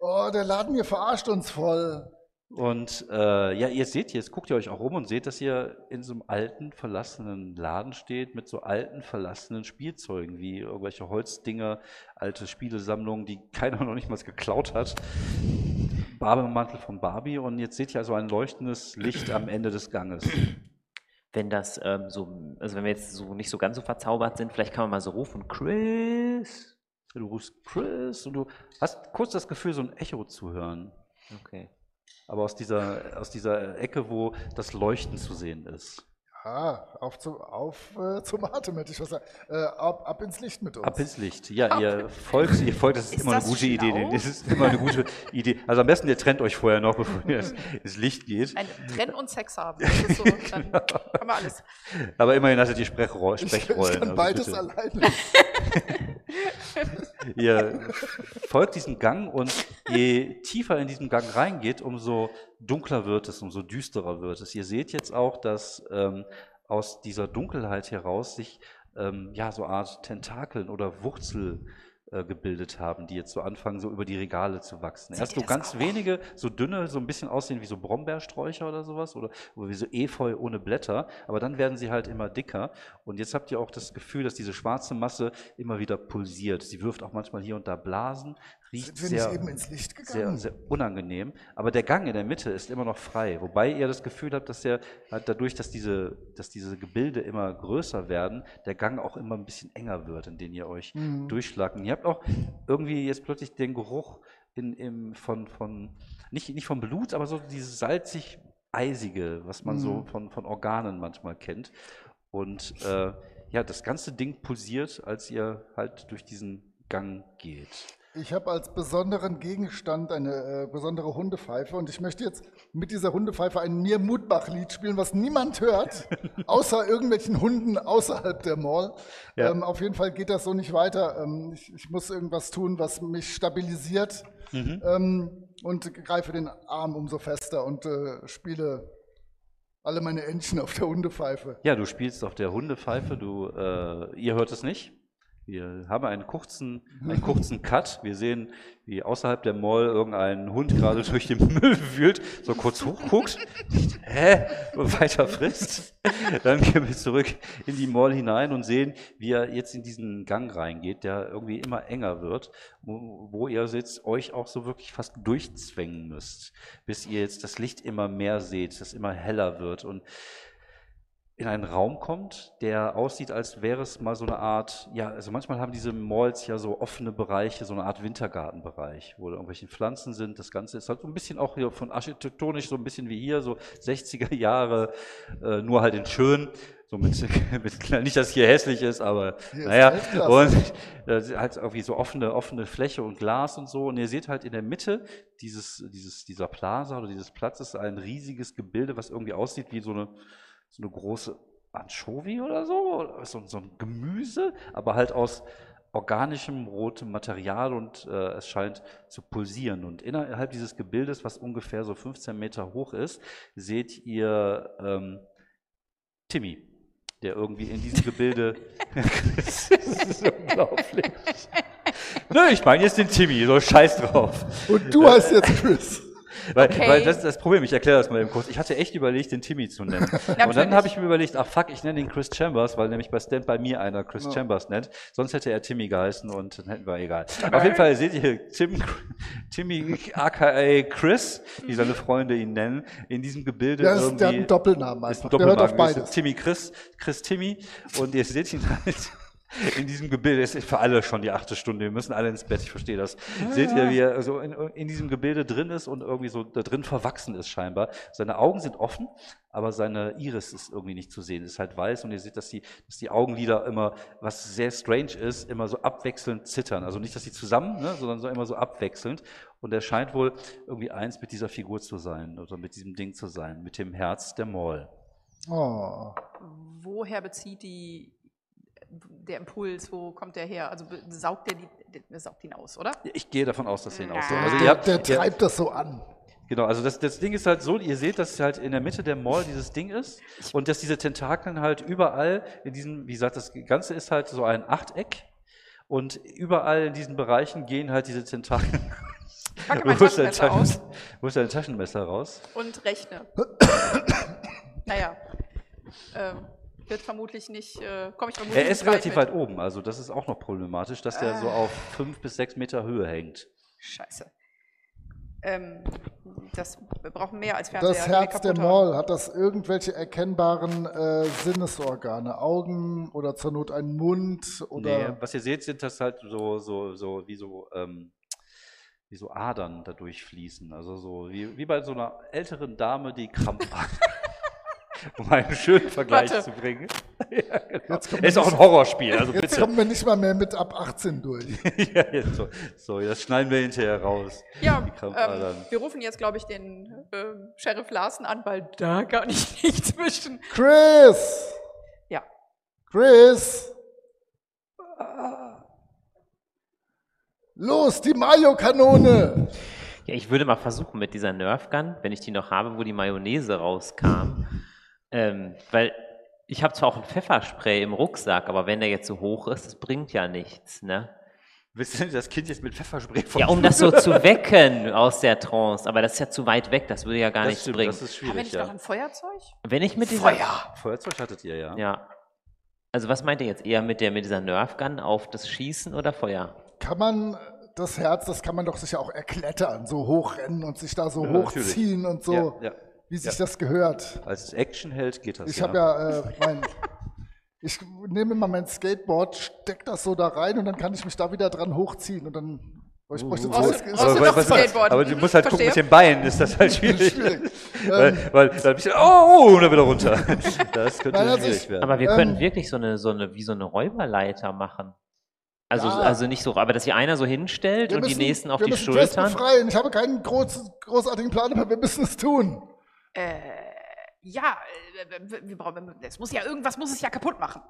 Oh, der Laden hier verarscht uns voll. Und äh, ja, ihr seht jetzt, guckt ihr euch auch rum und seht, dass ihr in so einem alten, verlassenen Laden steht mit so alten, verlassenen Spielzeugen, wie irgendwelche Holzdinger, alte Spielesammlungen, die keiner noch nicht mal geklaut hat. Barbemantel von Barbie und jetzt seht ihr also ein leuchtendes Licht am Ende des Ganges. Wenn das ähm, so, also wenn wir jetzt so nicht so ganz so verzaubert sind, vielleicht kann man mal so rufen, Chris. Du rufst Chris und du hast kurz das Gefühl, so ein Echo zu hören. Okay. Aber aus dieser, aus dieser Ecke, wo das Leuchten zu sehen ist. Ja, auf, zu, auf äh, zum Atem hätte ich was sagen. Äh, ab, ab ins Licht mit uns. Ab ins Licht. Ja, ihr folgt, ihr folgt, das ist, Ist immer eine das gute schlau? Idee. Das ist immer eine gute Idee. Also am besten ihr trennt euch vorher noch, bevor ihr ins Licht geht. Ein Trennen und Sex haben. Das ist so, dann haben wir alles. Aber immerhin hattet ihr Sprechro ich, ich Sprechrollen. kann also beides bitte. alleine. Ihr folgt diesem Gang und je tiefer in diesen Gang reingeht, umso dunkler wird es, umso düsterer wird es. Ihr seht jetzt auch, dass ähm, aus dieser Dunkelheit heraus sich ähm, ja so Art Tentakeln oder Wurzel äh, gebildet haben, die jetzt so anfangen, so über die Regale zu wachsen. Seht Erst so ganz auch? wenige, so dünne, so ein bisschen aussehen wie so Brombeersträucher oder sowas oder, oder wie so Efeu ohne Blätter, aber dann werden sie halt immer dicker und jetzt habt ihr auch das Gefühl, dass diese schwarze Masse immer wieder pulsiert. Sie wirft auch manchmal hier und da Blasen, riecht sehr, nicht eben ins Licht sehr, sehr unangenehm. Aber der Gang in der Mitte ist immer noch frei, wobei ihr das Gefühl habt, dass der halt dadurch, dass diese, dass diese Gebilde immer größer werden, der Gang auch immer ein bisschen enger wird, in den ihr euch Mhm. durchschlagen. Ihr habt auch irgendwie jetzt plötzlich den Geruch in, im, von, von nicht, nicht vom Blut, aber so dieses salzig eisige, was man so Mhm. von, von Organen manchmal kennt. Und äh, ja, das ganze Ding pulsiert, als ihr halt durch diesen Gang geht. Ich habe als besonderen Gegenstand eine äh, besondere Hundepfeife und ich möchte jetzt mit dieser Hundepfeife ein Mir Mutbach-Lied spielen, was niemand hört, außer irgendwelchen Hunden außerhalb der Mall. Ja. Ähm, auf jeden Fall geht das so nicht weiter. Ähm, ich, ich muss irgendwas tun, was mich stabilisiert ähm, und greife den Arm umso fester und äh, spiele alle meine Entchen auf der Hundepfeife. Ja, du spielst auf der Hundepfeife, du, äh, ihr hört es nicht. Wir haben einen kurzen, einen kurzen Cut. Wir sehen, wie außerhalb der Mall irgendein Hund gerade durch den Müll wühlt, so kurz hochguckt, hä, und weiter frisst. Dann gehen wir zurück in die Mall hinein und sehen, wie er jetzt in diesen Gang reingeht, der irgendwie immer enger wird, wo, wo ihr jetzt euch auch so wirklich fast durchzwängen müsst, bis ihr jetzt das Licht immer mehr seht, das immer heller wird und in einen Raum kommt, der aussieht, als wäre es mal so eine Art, ja, also manchmal haben diese Malls ja so offene Bereiche, so eine Art Wintergartenbereich, wo irgendwelche Pflanzen sind. Das Ganze ist halt so ein bisschen auch hier von architektonisch so ein bisschen wie hier, so 60er Jahre, äh, nur halt in schön. So mit, mit, nicht, dass es hier hässlich ist, aber Hier naja, und äh, halt irgendwie so offene, offene Fläche und Glas und so. Und ihr seht halt in der Mitte dieses, dieses, dieser Plaza oder dieses Platzes ein riesiges Gebilde, was irgendwie aussieht wie so eine, so eine große Anchovy oder so, so, so ein Gemüse, aber halt aus organischem rotem Material und äh, es scheint zu pulsieren. Und innerhalb dieses Gebildes, was ungefähr so 15 Meter hoch ist, seht ihr ähm, Timmy, der irgendwie in diesem Gebilde. das ist unglaublich. Nö, ich meine jetzt den Timmy, so scheiß drauf. Und du heißt jetzt Chris. Weil, Okay. weil das ist das Problem, ich erkläre das mal eben kurz. Ich hatte echt überlegt, den Timmy zu nennen. Und dann habe ich mir überlegt, ach fuck, ich nenne ihn Chris Chambers, weil nämlich bei Stand bei mir einer Chris Ja. Chambers nennt. Sonst hätte er Timmy geheißen und dann hätten wir egal. Auf jeden Fall seht ihr Tim, Timmy aka Chris, wie seine Freunde ihn nennen, in diesem Gebilde Der, ist, der hat irgendwie. einen Doppelnamen Ist ein einfach. Der hört auf beides. Timmy Chris, Chris Timmy. Und ihr seht ihn halt in diesem Gebilde. Es ist für alle schon die achte Stunde. Wir müssen alle ins Bett, ich verstehe das. Seht ihr, wie er so in, in diesem Gebilde drin ist und irgendwie so da drin verwachsen ist scheinbar. Seine Augen sind offen, aber seine Iris ist irgendwie nicht zu sehen. Ist halt weiß und ihr seht, dass die, dass die Augenlider immer, was sehr strange ist, immer so abwechselnd zittern. Also nicht, dass sie zusammen, ne, sondern so immer so abwechselnd. Und er scheint wohl irgendwie eins mit dieser Figur zu sein oder mit diesem Ding zu sein, mit dem Herz der Maul. Oh. Woher bezieht die der Impuls, wo kommt der her? Also saugt der, die, der saugt ihn aus, oder? Ich gehe davon aus, dass sie ihn aussehen. Also Der, habt, der treibt das so an. genau, also das, das Ding ist halt so, ihr seht, dass halt in der Mitte der Mall dieses Ding ist und dass diese Tentakeln halt überall in diesem, wie gesagt, das Ganze ist halt so ein Achteck und überall in diesen Bereichen gehen halt diese Tentakeln. Ich packe mein Wo ist dein Taschenmesser Taschen- aus Wo ist dein Taschenmesser raus? und rechne. naja, ähm, wird vermutlich nicht, äh, komme ich vermutlich Er ist relativ mit. weit oben, also das ist auch noch problematisch, dass der so Ah. auf fünf bis sechs Meter Höhe hängt. Scheiße. Ähm, das wir brauchen mehr als Fernseher. Das wir Herz der. Mall, hat das irgendwelche erkennbaren äh, Sinnesorgane? Augen oder zur Not ein Mund Nee, oder was ihr seht, sind das halt so, so, so, wie so, ähm, wie so Adern da durchfließen. Also so, wie, wie bei so einer älteren Dame, die krampfhaft, um einen schönen Vergleich Warte. zu bringen. ja, genau. Ist auch ein Horrorspiel, also Jetzt bitte. kommen wir nicht mal mehr mit ab 18 durch. ja, jetzt so. so, das schneiden wir hinterher raus. Ja, ähm, wir rufen jetzt, glaube ich, den ähm, Sheriff Larsen an, weil da kann ich nicht zwischen. Chris! Ja. Chris! Los, die Mayo-Kanone! Ja, ich würde mal versuchen mit dieser Nerf Gun, wenn ich die noch habe, wo die Mayonnaise rauskam, ähm, weil ich habe zwar auch ein Pfefferspray im Rucksack, aber wenn der jetzt so hoch ist, das bringt ja nichts, ne? Willst du denn das Kind jetzt mit Pfefferspray vom Ja, um das so zu wecken aus der Trance, aber das ist ja zu weit weg, das würde ja gar das nichts stimmt, bringen. Das ist Haben wir schwierig, nicht noch ja. ein Feuerzeug? Wenn ich mit dieser Feuerzeug hattet ihr, ja. Ja. Also was meint ihr jetzt eher mit der mit dieser Nerf Gun auf das Schießen oder Feuer? Kann man das Herz, das kann man doch sicher auch erklettern, so hochrennen und sich da so Ja, hochziehen und so, Ja, ja. Wie sich Ja. das gehört. Als Actionheld geht das. Ich habe ja, äh, mein, ich nehme mal mein Skateboard, steck das so da rein und dann kann ich mich da wieder dran hochziehen und dann ich bräuchte Brauchst du- zwei brauchst du aber, noch was- Skateboard? aber du musst halt gucken verstehe. mit den Beinen, ist das halt schwierig. Schwierig. weil, weil dann bist du, oh, oh, und dann wieder runter. Das könnte Nein, also schwierig ich- werden. Aber wir Ähm, können wirklich so eine, so eine, wie so eine Räuberleiter machen. Also, Ja. also nicht so, aber dass sich einer so hinstellt Wir und die müssen- nächsten auf wir die müssen Schultern. befreien. Ich habe keinen groß, großartigen Plan, aber wir müssen es tun. Äh, ja, äh, wir- brauchen, es muss ja irgendwas muss es ja kaputt machen.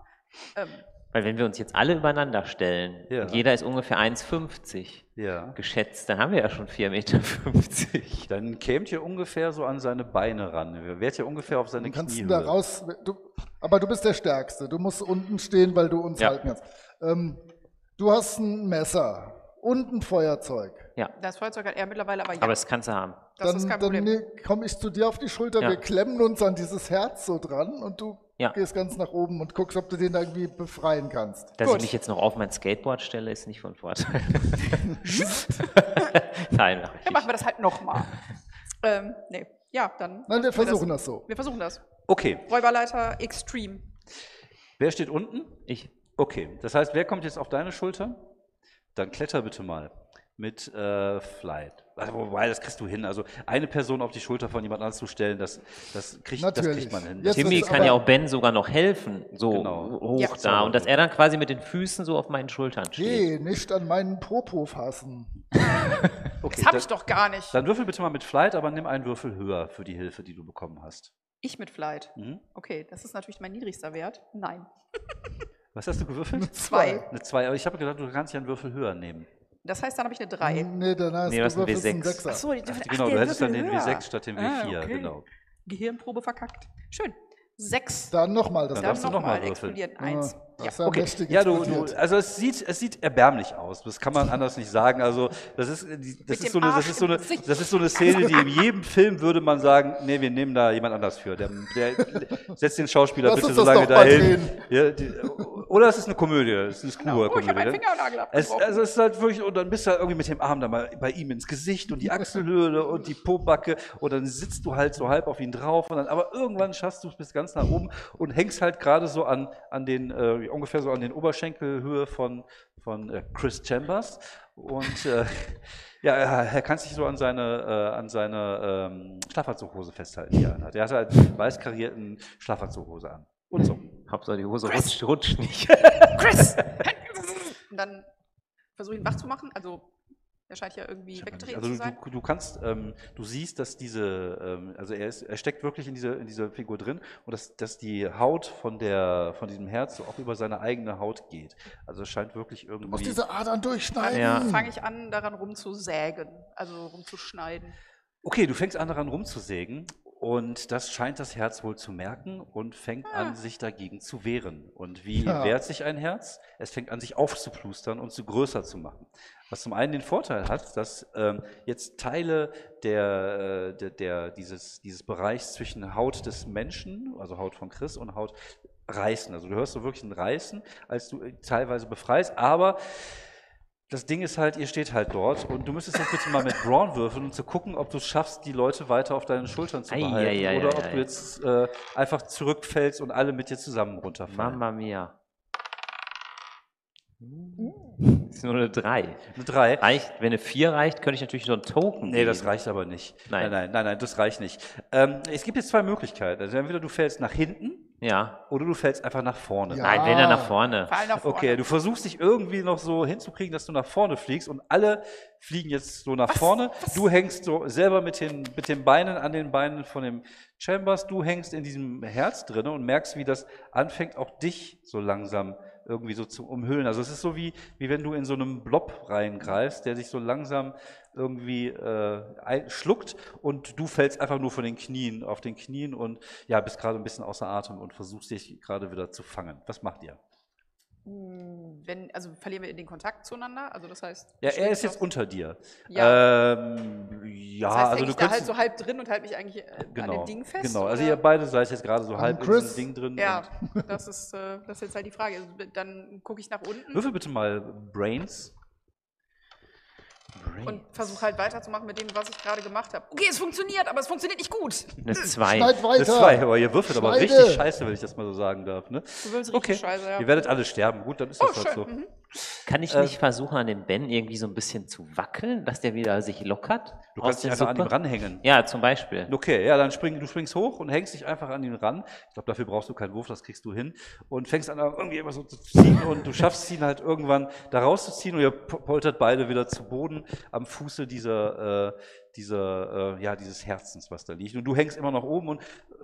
Ähm, Weil wenn wir uns jetzt alle übereinander stellen Ja. und jeder ist ungefähr 1,50 ja. geschätzt, dann haben wir ja schon 4,50 Meter. Dann kämt ihr ungefähr so an seine Beine ran. Ihr werdet ja ungefähr auf seine Du kannst Knie. ihn da raus. Du, aber du bist der Stärkste. Du musst unten stehen, weil du uns Ja. halten kannst. Ähm, du hast ein Messer und ein Feuerzeug. Ja, das Feuerzeug hat er mittlerweile, aber ja, aber das kannst du haben. das dann ist kein dann Problem. ne, komme ich zu dir auf die Schulter, Ja. wir klemmen uns an dieses Herz so dran und du Ja. gehst ganz nach oben und guckst, ob du den irgendwie befreien kannst. Dass Gut. ich mich jetzt noch auf mein Skateboard stelle, ist nicht von Vorteil. Nein, mach ich Dann machen wir das halt nochmal. ähm, nee, ja, dann. Nein, wir versuchen das so. Wir versuchen das. Okay, Räuberleiter Extreme. wer steht unten? Ich. Okay, das heißt, wer kommt jetzt auf deine Schulter? Dann kletter bitte mal mit äh, Flight. Also, wobei, das kriegst du hin. Also eine Person auf die Schulter von jemand anderem zu stellen, das, das, kriegt, das Natürlich. kriegt man hin. Jetzt Timmy kann ja auch Ben sogar noch helfen, so Genau. hoch Ja. da. Und dass er dann quasi mit den Füßen so auf meinen Schultern steht. Geh nicht an meinen Popo fassen. okay, Das hab dann, ich doch gar nicht. dann würfel bitte mal mit Flight, aber nimm einen Würfel höher für die Hilfe, die du bekommen hast. Ich mit Flight. Mhm. Okay, das ist natürlich mein niedrigster Wert. Nein. Was hast du gewürfelt? Zwei. Eine 2, aber ich habe gedacht, du kannst ja einen Würfel höher nehmen. Das heißt, dann habe ich eine 3. Nee, dann hast Nee, du hast einen würfelst einen W6. Sechser. Achso, Ach, ach, genau, du hättest dann den höher. W6 statt dem Ah, W4, okay. genau. Gehirnprobe verkackt. Schön. Sechs. Dann nochmal das Dann Dann darfst du noch mal nochmal würfeln. explodiert. Ah, Eins. Das Ja. Okay, ja, du, du, also es sieht, es sieht erbärmlich aus. Das kann man anders nicht sagen. Also das ist, das ist so eine, das ist so eine, das ist so eine Szene, die in jedem Film würde man sagen, nee, wir nehmen da jemand anders für. Der, der setzt den Schauspieler Lass bitte so lange dahin. Ja, die, oder es ist eine Komödie, es ist eine Oh, ich habe Komödie. Fingernagel Es, also es ist halt wirklich, und dann bist du halt irgendwie mit dem Arm da mal bei ihm ins Gesicht und die Achselhöhle und die Pobacke und dann sitzt du halt so halb auf ihn drauf und dann, aber irgendwann schaffst du es bis ganz nach oben und hängst halt gerade so an, an den, äh, ungefähr so an den Oberschenkelhöhe von, von äh, Chris Chambers und äh, ja, er, kann sich so an seine, äh, an seine ähm, Schlafanzughose festhalten, die er anhat. Er hat halt einen weiß karierten Schlafanzughose an. Und so. Hauptsache die Hose rutscht, rutscht nicht. Chris! Und dann versuche ich ihn wach zu machen. Also, er scheint ja irgendwie weggetreten Also zu du, sein. du, du kannst, ähm, du siehst, dass diese, ähm, also er, ist, er steckt wirklich in dieser in dieser Figur drin und dass, dass die Haut von der, von diesem Herz so auch über seine eigene Haut geht. Also es scheint wirklich Du musst irgendwie. diese Adern durchschneiden. Ja. fange ich an, daran rumzusägen, also rumzuschneiden. Okay, du fängst an daran rumzusägen und das scheint das Herz wohl zu merken und fängt Ah. an, sich dagegen zu wehren. Und wie Ja. wehrt sich ein Herz? Es fängt an, sich aufzuplustern und zu größer zu machen. Was zum einen den Vorteil hat, dass ähm, jetzt Teile der, äh, der, der, dieses, dieses Bereichs zwischen Haut des Menschen, also Haut von Chris und Haut reißen. Also du hörst so wirklich ein Reißen, als du äh, teilweise befreist, aber das Ding ist halt, ihr steht halt dort und du müsstest jetzt bitte mal mit Brawn würfeln, um zu gucken, ob du es schaffst, die Leute weiter auf deinen Schultern zu behalten ei, ei, oder ei, ob ei. du jetzt äh, einfach zurückfällst und alle mit dir zusammen runterfallen. Mamma mia. Das ist nur eine 3. Eine 3. Reicht, wenn eine 4 reicht, könnte ich natürlich so einen Token Nee, das geben. reicht aber nicht. Nein. nein, nein, nein, nein das reicht nicht. Ähm, es gibt jetzt zwei Möglichkeiten. Also entweder du fällst nach hinten Ja. oder du fällst einfach nach vorne. Ja. Nein, wenn er nach vorne. Fall nach vorne. Okay, du versuchst dich irgendwie noch so hinzukriegen, dass du nach vorne fliegst und alle fliegen jetzt so nach vorne. Du hängst so selber mit den, mit den Beinen an den Beinen von dem Chambers, du hängst in diesem Herz drinne und merkst, wie das anfängt, auch dich so langsam irgendwie so zu umhüllen. Also es ist so wie, wie wenn du in so einem Blob reingreifst, der sich so langsam irgendwie äh, schluckt und du fällst einfach nur von den Knien auf den Knien und ja, bist gerade ein bisschen außer Atem und versuchst dich gerade wieder zu fangen. Was macht ihr? Wenn, also verlieren wir den Kontakt zueinander? Also das heißt. Ja, er ist jetzt unter dir. Ja. Ähm, ja, Das heißt, also du ich da halt so halb drin und halte mich eigentlich äh, an genau, dem Ding fest? genau. Also oder? ihr beide seid jetzt gerade so halb in Chris? diesem Ding drin. Ja, das ist, äh, das ist jetzt halt die Frage. Also, dann gucke ich nach Und unten würfel bitte mal Brains. Und versuche halt weiterzumachen mit dem, was ich gerade gemacht habe. Okay, es funktioniert, aber es funktioniert nicht gut. Eine 2. Schneid weiter. Das ist zwei, aber ihr würfelt aber Schneide. richtig scheiße, wenn ich das mal so sagen darf. Ne? Du willst richtig Okay, scheiße, ja. ihr werdet alle sterben. Gut, dann ist Oh, das halt schön. so. Mhm. Kann ich Äh, nicht versuchen, an dem Ben irgendwie so ein bisschen zu wackeln, dass der wieder sich lockert? Du kannst dich einfach an ihm Suppe? ranhängen. Ja, zum Beispiel. Okay, ja, dann spring, du springst hoch und hängst dich einfach an ihn ran. Ich glaube, dafür brauchst du keinen Wurf, das kriegst du hin. Und fängst an, irgendwie immer so zu ziehen und du schaffst ihn halt irgendwann da rauszuziehen und ihr po- poltert beide wieder zu Boden am Fuße dieser, äh, dieser, äh, ja, dieses Herzens, was da liegt. Und du hängst immer noch oben und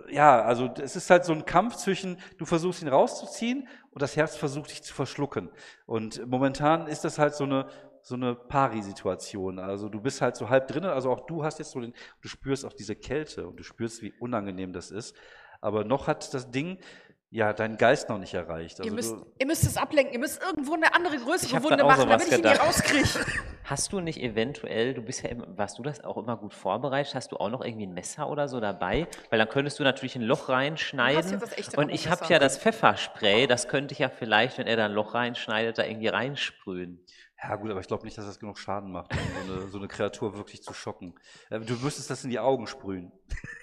äh, ja, also es ist halt so ein Kampf zwischen, du versuchst ihn rauszuziehen und das Herz versucht dich zu verschlucken. Und momentan ist das halt so eine, so eine Pari-Situation. Also du bist halt so halb drinnen, also auch du hast jetzt so den, du spürst auch diese Kälte und du spürst, wie unangenehm das ist. Aber noch hat das Ding ja deinen Geist noch nicht erreicht. Also ihr, müsst, du, ihr müsst es ablenken. Ihr müsst irgendwo eine andere größere Wunde machen, damit ich ihn hier rauskriege. Hast du nicht eventuell, du bist ja immer, warst du das auch immer gut vorbereitet, hast du auch noch irgendwie ein Messer oder so dabei? Weil dann könntest du natürlich ein Loch reinschneiden. und ich habe ja das Pfefferspray, das könnte ich ja vielleicht, wenn er da ein Loch reinschneidet, da irgendwie reinsprühen. ja gut, aber ich glaube nicht, dass das genug Schaden macht, um so eine, so eine Kreatur wirklich zu schocken. Äh, Du müsstest das in die Augen sprühen.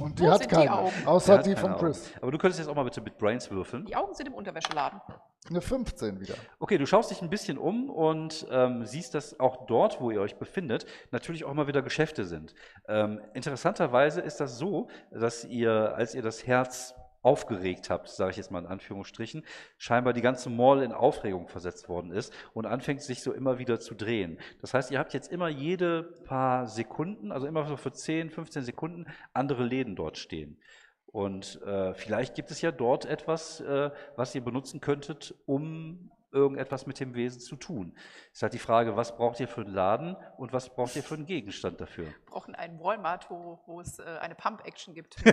Und die Wo hat sind die keine, Augen? außer Der hat die keine von Augen. Chris. Aber du könntest jetzt auch mal bitte mit Brains würfeln. Die Augen sind im Unterwäscheladen. Eine 15 wieder. Okay, du schaust dich ein bisschen um und ähm, siehst, dass auch dort, wo ihr euch befindet, natürlich auch mal wieder Geschäfte sind. Ähm, interessanterweise ist das so, dass ihr, als ihr das Herz aufgeregt habt, sage ich jetzt mal in Anführungsstrichen, scheinbar die ganze Mall in Aufregung versetzt worden ist und anfängt sich so immer wieder zu drehen. Das heißt, ihr habt jetzt immer jede paar Sekunden, also immer so für 10, 15 Sekunden, andere Läden dort stehen. Und äh, vielleicht gibt es ja dort etwas, äh, was ihr benutzen könntet, um irgendetwas mit dem Wesen zu tun. Ist halt die Frage, was braucht ihr für einen Laden und was braucht ihr für einen Gegenstand dafür? Wir brauchen einen Walmart, wo, wo es äh, eine Pump-Action gibt.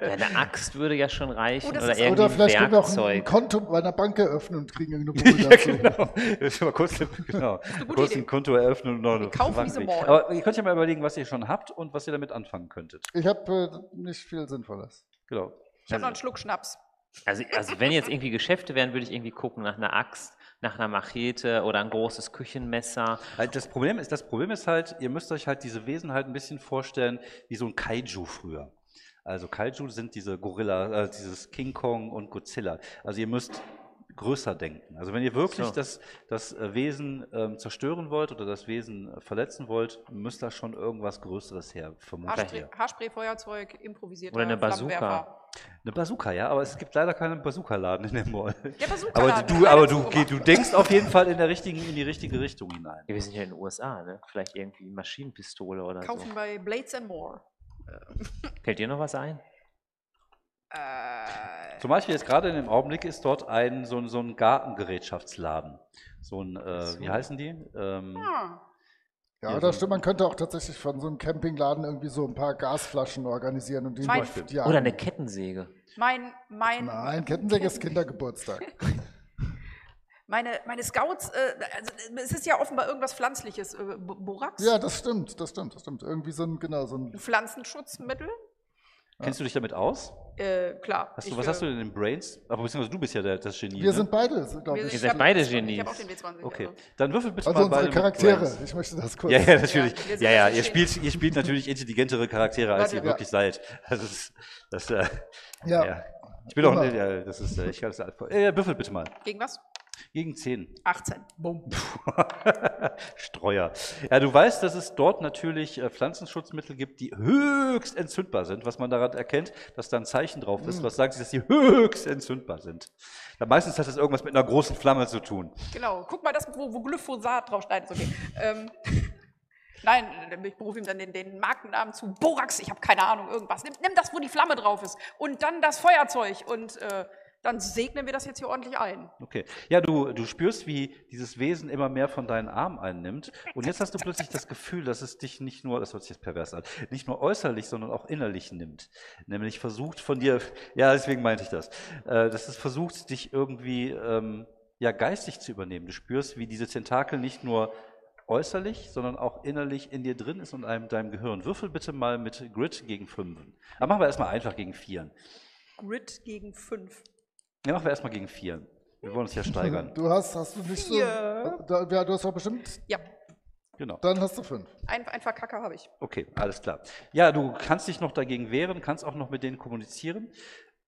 Ja, eine Axt würde ja schon reichen Oh, oder ist- irgendwie Oder vielleicht ein können wir auch ein. Konto bei einer Bank eröffnen und kriegen irgendeine Bude dazu. mal kurz, genau, kurz ein Konto eröffnen und noch kaufen diese. Mall. Aber ihr könnt ja mal überlegen, was ihr schon habt und was ihr damit anfangen könntet. Ich habe äh, nicht viel Sinnvolles. Genau. Ich habe noch einen Schluck Schnaps. Also, also wenn jetzt irgendwie Geschäfte wären, würde ich irgendwie gucken nach einer Axt, nach einer Machete oder ein großes Küchenmesser. Halt, Das Problem ist, das Problem ist halt, ihr müsst euch halt diese Wesen halt ein bisschen vorstellen wie so ein Kaiju früher. Also Kaiju sind diese Gorilla, äh, dieses King Kong und Godzilla. Also ihr müsst größer denken. Also wenn ihr wirklich So. das, das äh, Wesen ähm, zerstören wollt oder das Wesen äh, verletzen wollt, müsst da schon irgendwas Größeres her, vermutlich. Haarspray, Haarspray Feuerzeug, improvisierter Oder eine Bazooka. Eine Bazooka, ja, aber es gibt leider keinen Bazooka-Laden in dem Mall. Ja, Bazooka Aber du, aber du, du denkst auf jeden Fall in der richtigen, in die richtige Richtung hinein. Ja, wir sind ja in den USA, ne? Vielleicht irgendwie Maschinenpistole oder Kaufen bei Blades and More. so. Fällt dir noch was ein? Äh, Zum Beispiel jetzt gerade in dem Augenblick ist dort ein so, ein- so ein Gartengerätschaftsladen. So ein, äh, wie heißen die? Ähm, ah, Ja, Ja, das so- stimmt. Man könnte auch tatsächlich von so einem Campingladen irgendwie so ein paar Gasflaschen organisieren und die Mein- die Oder eine Kettensäge. mein, mein, Nein, Kettensäge ist Kindergeburtstag. meine, meine Scouts, äh, also, es ist ja offenbar irgendwas Pflanzliches. Äh, Borax? Ja, das stimmt, das stimmt, das stimmt. Irgendwie so ein, genau, so ein. Ein Pflanzenschutzmittel? Kennst du dich damit aus? Äh, klar. Hast du, Ich, was hast du denn in Brains? Aber beziehungsweise du bist ja der, das Genie. Wir ne? sind beide, glaube wir- ich. Ihr ich seid hab- beide Ich Genies. habe auch den W20. Okay, Also. dann würfel bitte Also mal unsere beide Charaktere. Brains. Ich möchte das kurz. Ja, ja, natürlich. wir sind Ja, ja, also ihr spielt, ihr spielt natürlich intelligentere Charaktere, als ihr Warte. wirklich seid. Das ist, das, äh, Ja. ja. Ich bin auch, ja, das ist, äh, ich kann das, äh, würfel bitte mal. Gegen was? Gegen 10. 18. Bumm. Streuer. Ja, du weißt, dass es dort natürlich äh, Pflanzenschutzmittel gibt, die höchst entzündbar sind, was man daran erkennt, dass da ein Zeichen drauf ist, was sagt, dass sie höchst entzündbar sind. Ja, meistens hat das irgendwas mit einer großen Flamme zu tun. Genau. Guck mal, das, wo, wo Glyphosat draufsteht. Okay. ähm, nein, ich berufe ihm dann den, den Markennamen zu. Borax, ich habe keine Ahnung, irgendwas. Nimm, nimm das, wo die Flamme drauf ist. Und dann das Feuerzeug. Und äh, dann segnen wir das jetzt hier ordentlich ein. Okay. Ja, du, du spürst, wie dieses Wesen immer mehr von deinen Armen einnimmt. Und jetzt hast du plötzlich das Gefühl, dass es dich nicht nur, das hört sich jetzt pervers an, nicht nur äußerlich, sondern auch innerlich nimmt. Nämlich versucht von dir, ja, deswegen meinte ich das, äh, dass es versucht, dich irgendwie ähm, ja, geistig zu übernehmen. Du spürst, wie diese Tentakel nicht nur äußerlich, sondern auch innerlich in dir drin ist und einem deinem Gehirn. Würfel bitte mal mit Grid gegen Fünfen. Aber machen wir erstmal einfach gegen Vieren. Grid gegen 5. Ja, machen wir erstmal gegen Vieren. Wir wollen uns ja steigern. Du hast, hast du nicht so. Vier. Da, ja, du hast doch bestimmt. Ja, Genau. Dann hast du fünf. ein, ein Verkacker habe ich. Okay, alles klar. Ja, du kannst dich noch dagegen wehren, kannst auch noch mit denen kommunizieren.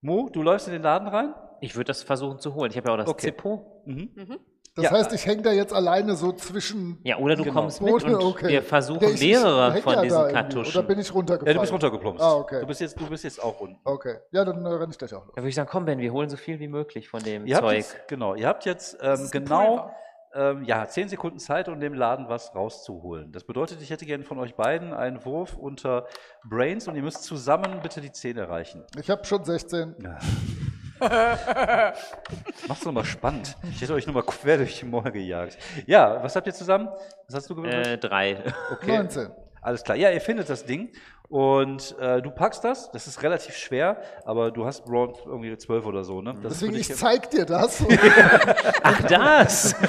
Mo, du läufst in den Laden rein? Ich würde das versuchen zu holen. Ich habe ja auch das Okay. Zippo. Mhm. Das Ja. heißt, ich hänge da jetzt alleine so zwischen. Ja, oder du Genau. kommst mit und Okay. wir versuchen ist- mehrere hängt von ja diesen. Kartuschen. Oder bin ich runtergefallen? Ja, du bist runtergeplumpst. Ah, okay. Du bist jetzt, du bist jetzt auch unten. Okay. Ja, dann äh, renne ich gleich auch los. Da würde ich sagen, komm Ben, wir holen so viel wie möglich von dem Ihr Zeug. jetzt, genau, ihr habt jetzt ähm, genau ähm, ja, zehn Sekunden Zeit, um dem Laden was rauszuholen. Das bedeutet, ich hätte gerne von euch beiden einen Wurf unter Brains und ihr müsst zusammen bitte die 10 erreichen. Ich habe schon 16. Macht's doch mal spannend. Ich hätte euch nur mal quer durch die Mauer gejagt. Ja, was habt ihr zusammen? Was hast du gewürfelt? Äh, drei. Okay. 19. Alles klar. Ja, ihr findet das Ding und äh, du packst das. Das ist relativ schwer, aber du hast Braun irgendwie 12 oder so, ne? Das ist Deswegen, ich zeig dir das. Ach, das!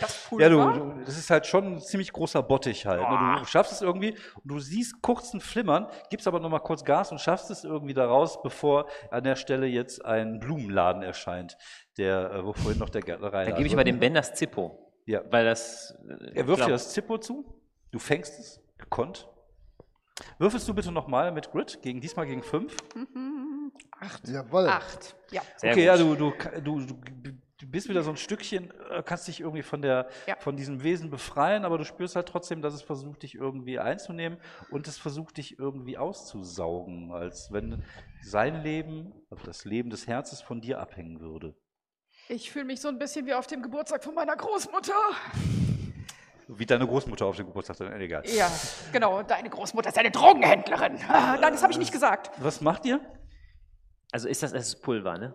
Das Ja, du, du, das ist halt schon ein ziemlich großer Bottich halt. Ne? Du schaffst es irgendwie und du siehst kurz ein Flimmern, gibst aber nochmal kurz Gas und schaffst es irgendwie da raus, bevor an der Stelle jetzt ein Blumenladen erscheint, der, äh, wo vorhin noch der Gärtnerei Dann gebe ich mal dem Ben das Zippo. Ja. Weil das. äh, Er wirft glaub- dir das Zippo zu, du fängst es, gekonnt. Würfelst du bitte nochmal mit Grid, gegen, diesmal gegen 5. Jawohl. Acht. Ja. Sehr okay, ja, gut. du, du, du, du du bist wieder so ein Stückchen, äh, kannst dich irgendwie von, der, Ja. von diesem Wesen befreien, aber du spürst halt trotzdem, dass es versucht, dich irgendwie einzunehmen und es versucht, dich irgendwie auszusaugen, als wenn sein Leben, also das Leben des Herzens von dir abhängen würde. Ich fühle mich so ein bisschen wie auf dem Geburtstag von meiner Großmutter. Wie deine Großmutter auf dem Geburtstag, dann egal. Ja, genau. Deine Großmutter ist eine Drogenhändlerin. Ah, Nein, das habe ich nicht gesagt. Was macht ihr? Also ist das, das ist Pulver, ne?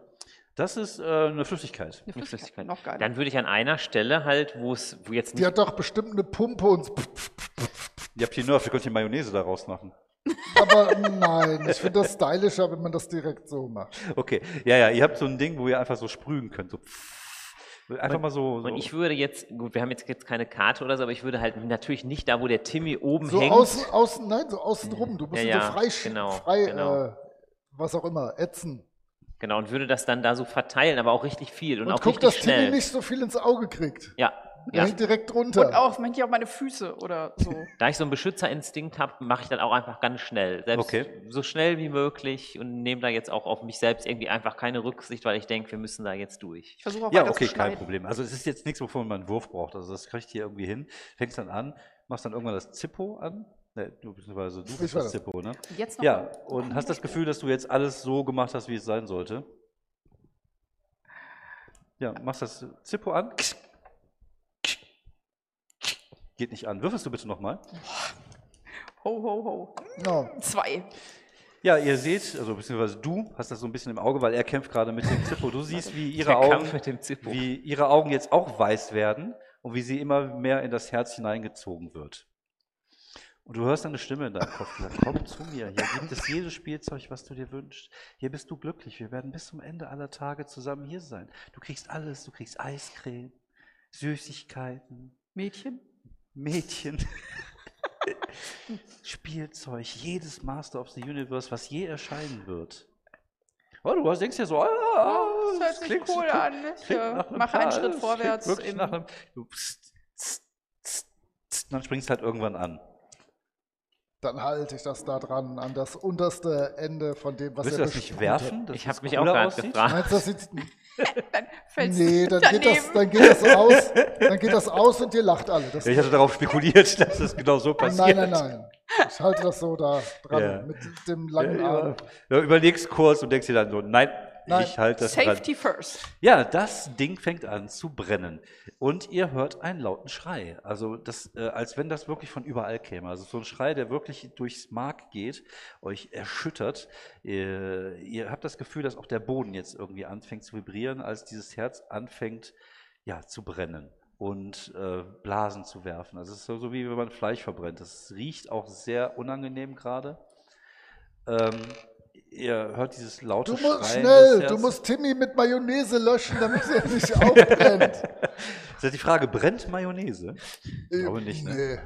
Das ist äh, eine Flüssigkeit. Eine Flüssigkeit. Noch geiler. Dann würde ich an einer Stelle halt, wo es, wo jetzt Die nicht. hat doch bestimmt eine Pumpe und. Ihr habt die Nerf, ihr könnt die Mayonnaise daraus machen. Aber nein, ich finde das stylischer, wenn man das direkt so macht. Okay, ja, ja, ihr habt so ein Ding, wo ihr einfach so sprühen könnt. So einfach mal so. so. Und ich würde jetzt, gut, wir haben jetzt, jetzt keine Karte oder so, aber ich würde halt natürlich nicht da, wo der Timmy oben So hängt. außen, außen, nein, so außen rum. Du musst Ja, so frei, genau, frei genau. Äh, was auch immer, ätzen. Genau, und würde das dann da so verteilen, aber auch richtig viel und, Und auch guck, richtig dass schnell. Timmy nicht so viel ins Auge kriegt. ja, ja. hängt direkt drunter. Und auch manchmal auf meine Füße oder so. Da ich so einen Beschützerinstinkt habe, mache ich dann auch einfach ganz schnell. Selbst Okay. so schnell wie möglich und nehme da jetzt auch auf mich selbst irgendwie einfach keine Rücksicht, weil ich denke, wir müssen da jetzt durch. Ich versuche auch Ja, okay, zu kein. Problem. Also es ist jetzt nichts, wovon man einen Wurf braucht. Also das kriegt ihr irgendwie hin. Fängst dann an, machst dann irgendwann das Zippo an. Ne, du beziehungsweise du bist das. Zippo, ne? Jetzt noch Ja, und hast das Gefühl, dass du jetzt alles so gemacht hast, wie es sein sollte. Ja, machst das Zippo an. Geht nicht an. Würfelst du bitte nochmal? Ho, ho, ho. No. Zwei. Ja, ihr seht, also beziehungsweise du hast das so ein bisschen im Auge, weil er kämpft gerade mit dem Zippo. Du siehst, wie ihre Augen, wie ihre Augen jetzt auch weiß werden und wie sie immer mehr in das Herz hineingezogen wird. Und du hörst eine Stimme in deinem Kopf, die sagt, komm zu mir, hier gibt es jedes Spielzeug, was du dir wünschst. Hier bist du glücklich, wir werden bis zum Ende aller Tage zusammen hier sein. Du kriegst alles, du kriegst Eiscreme, Süßigkeiten, Mädchen. Mädchen, Spielzeug, jedes Master of the Universe, was je erscheinen wird. Oh, du denkst ja so, ah, Oh, das hört sich klingt- cool an. Ich nach einem mache einen Schritt das vorwärts. Wirklich nach einem, du pst, tst, und dann springst du halt irgendwann an. dann halte ich das da dran, an das unterste Ende von dem, was Willst er du das nicht werfen? dass Ich habe es mich auch gerade gefragt. Meinst du, das sieht, Dann fällst nee, dann geht, das, daneben. dann geht das aus, dann geht das aus und ihr lacht alle. Das ich hatte darauf spekuliert, dass das genau so passiert. nein, nein, nein. Ich halte das so da dran, Ja. mit dem langen ja. Arm. Ja, überlegst kurz und denkst dir dann so, nein, Nein. ich halte das dran. Safety first. Ja, das Ding fängt an zu brennen. Und ihr hört einen lauten Schrei. Also, das, äh, als wenn das wirklich von überall käme. Also, so ein Schrei, der wirklich durchs Mark geht, euch erschüttert. Ihr, ihr habt das Gefühl, dass auch der Boden jetzt irgendwie anfängt zu vibrieren, als dieses Herz anfängt, ja, zu brennen und äh, Blasen zu werfen. Also, es ist so, so wie wenn man Fleisch verbrennt. Das riecht auch sehr unangenehm gerade. Ähm, ihr hört dieses laute Du musst Schreien schnell, du musst Timmy mit Mayonnaise löschen, damit er nicht aufbrennt. Ist jetzt die Frage, brennt Mayonnaise? Ich glaube nicht, ne? Nee.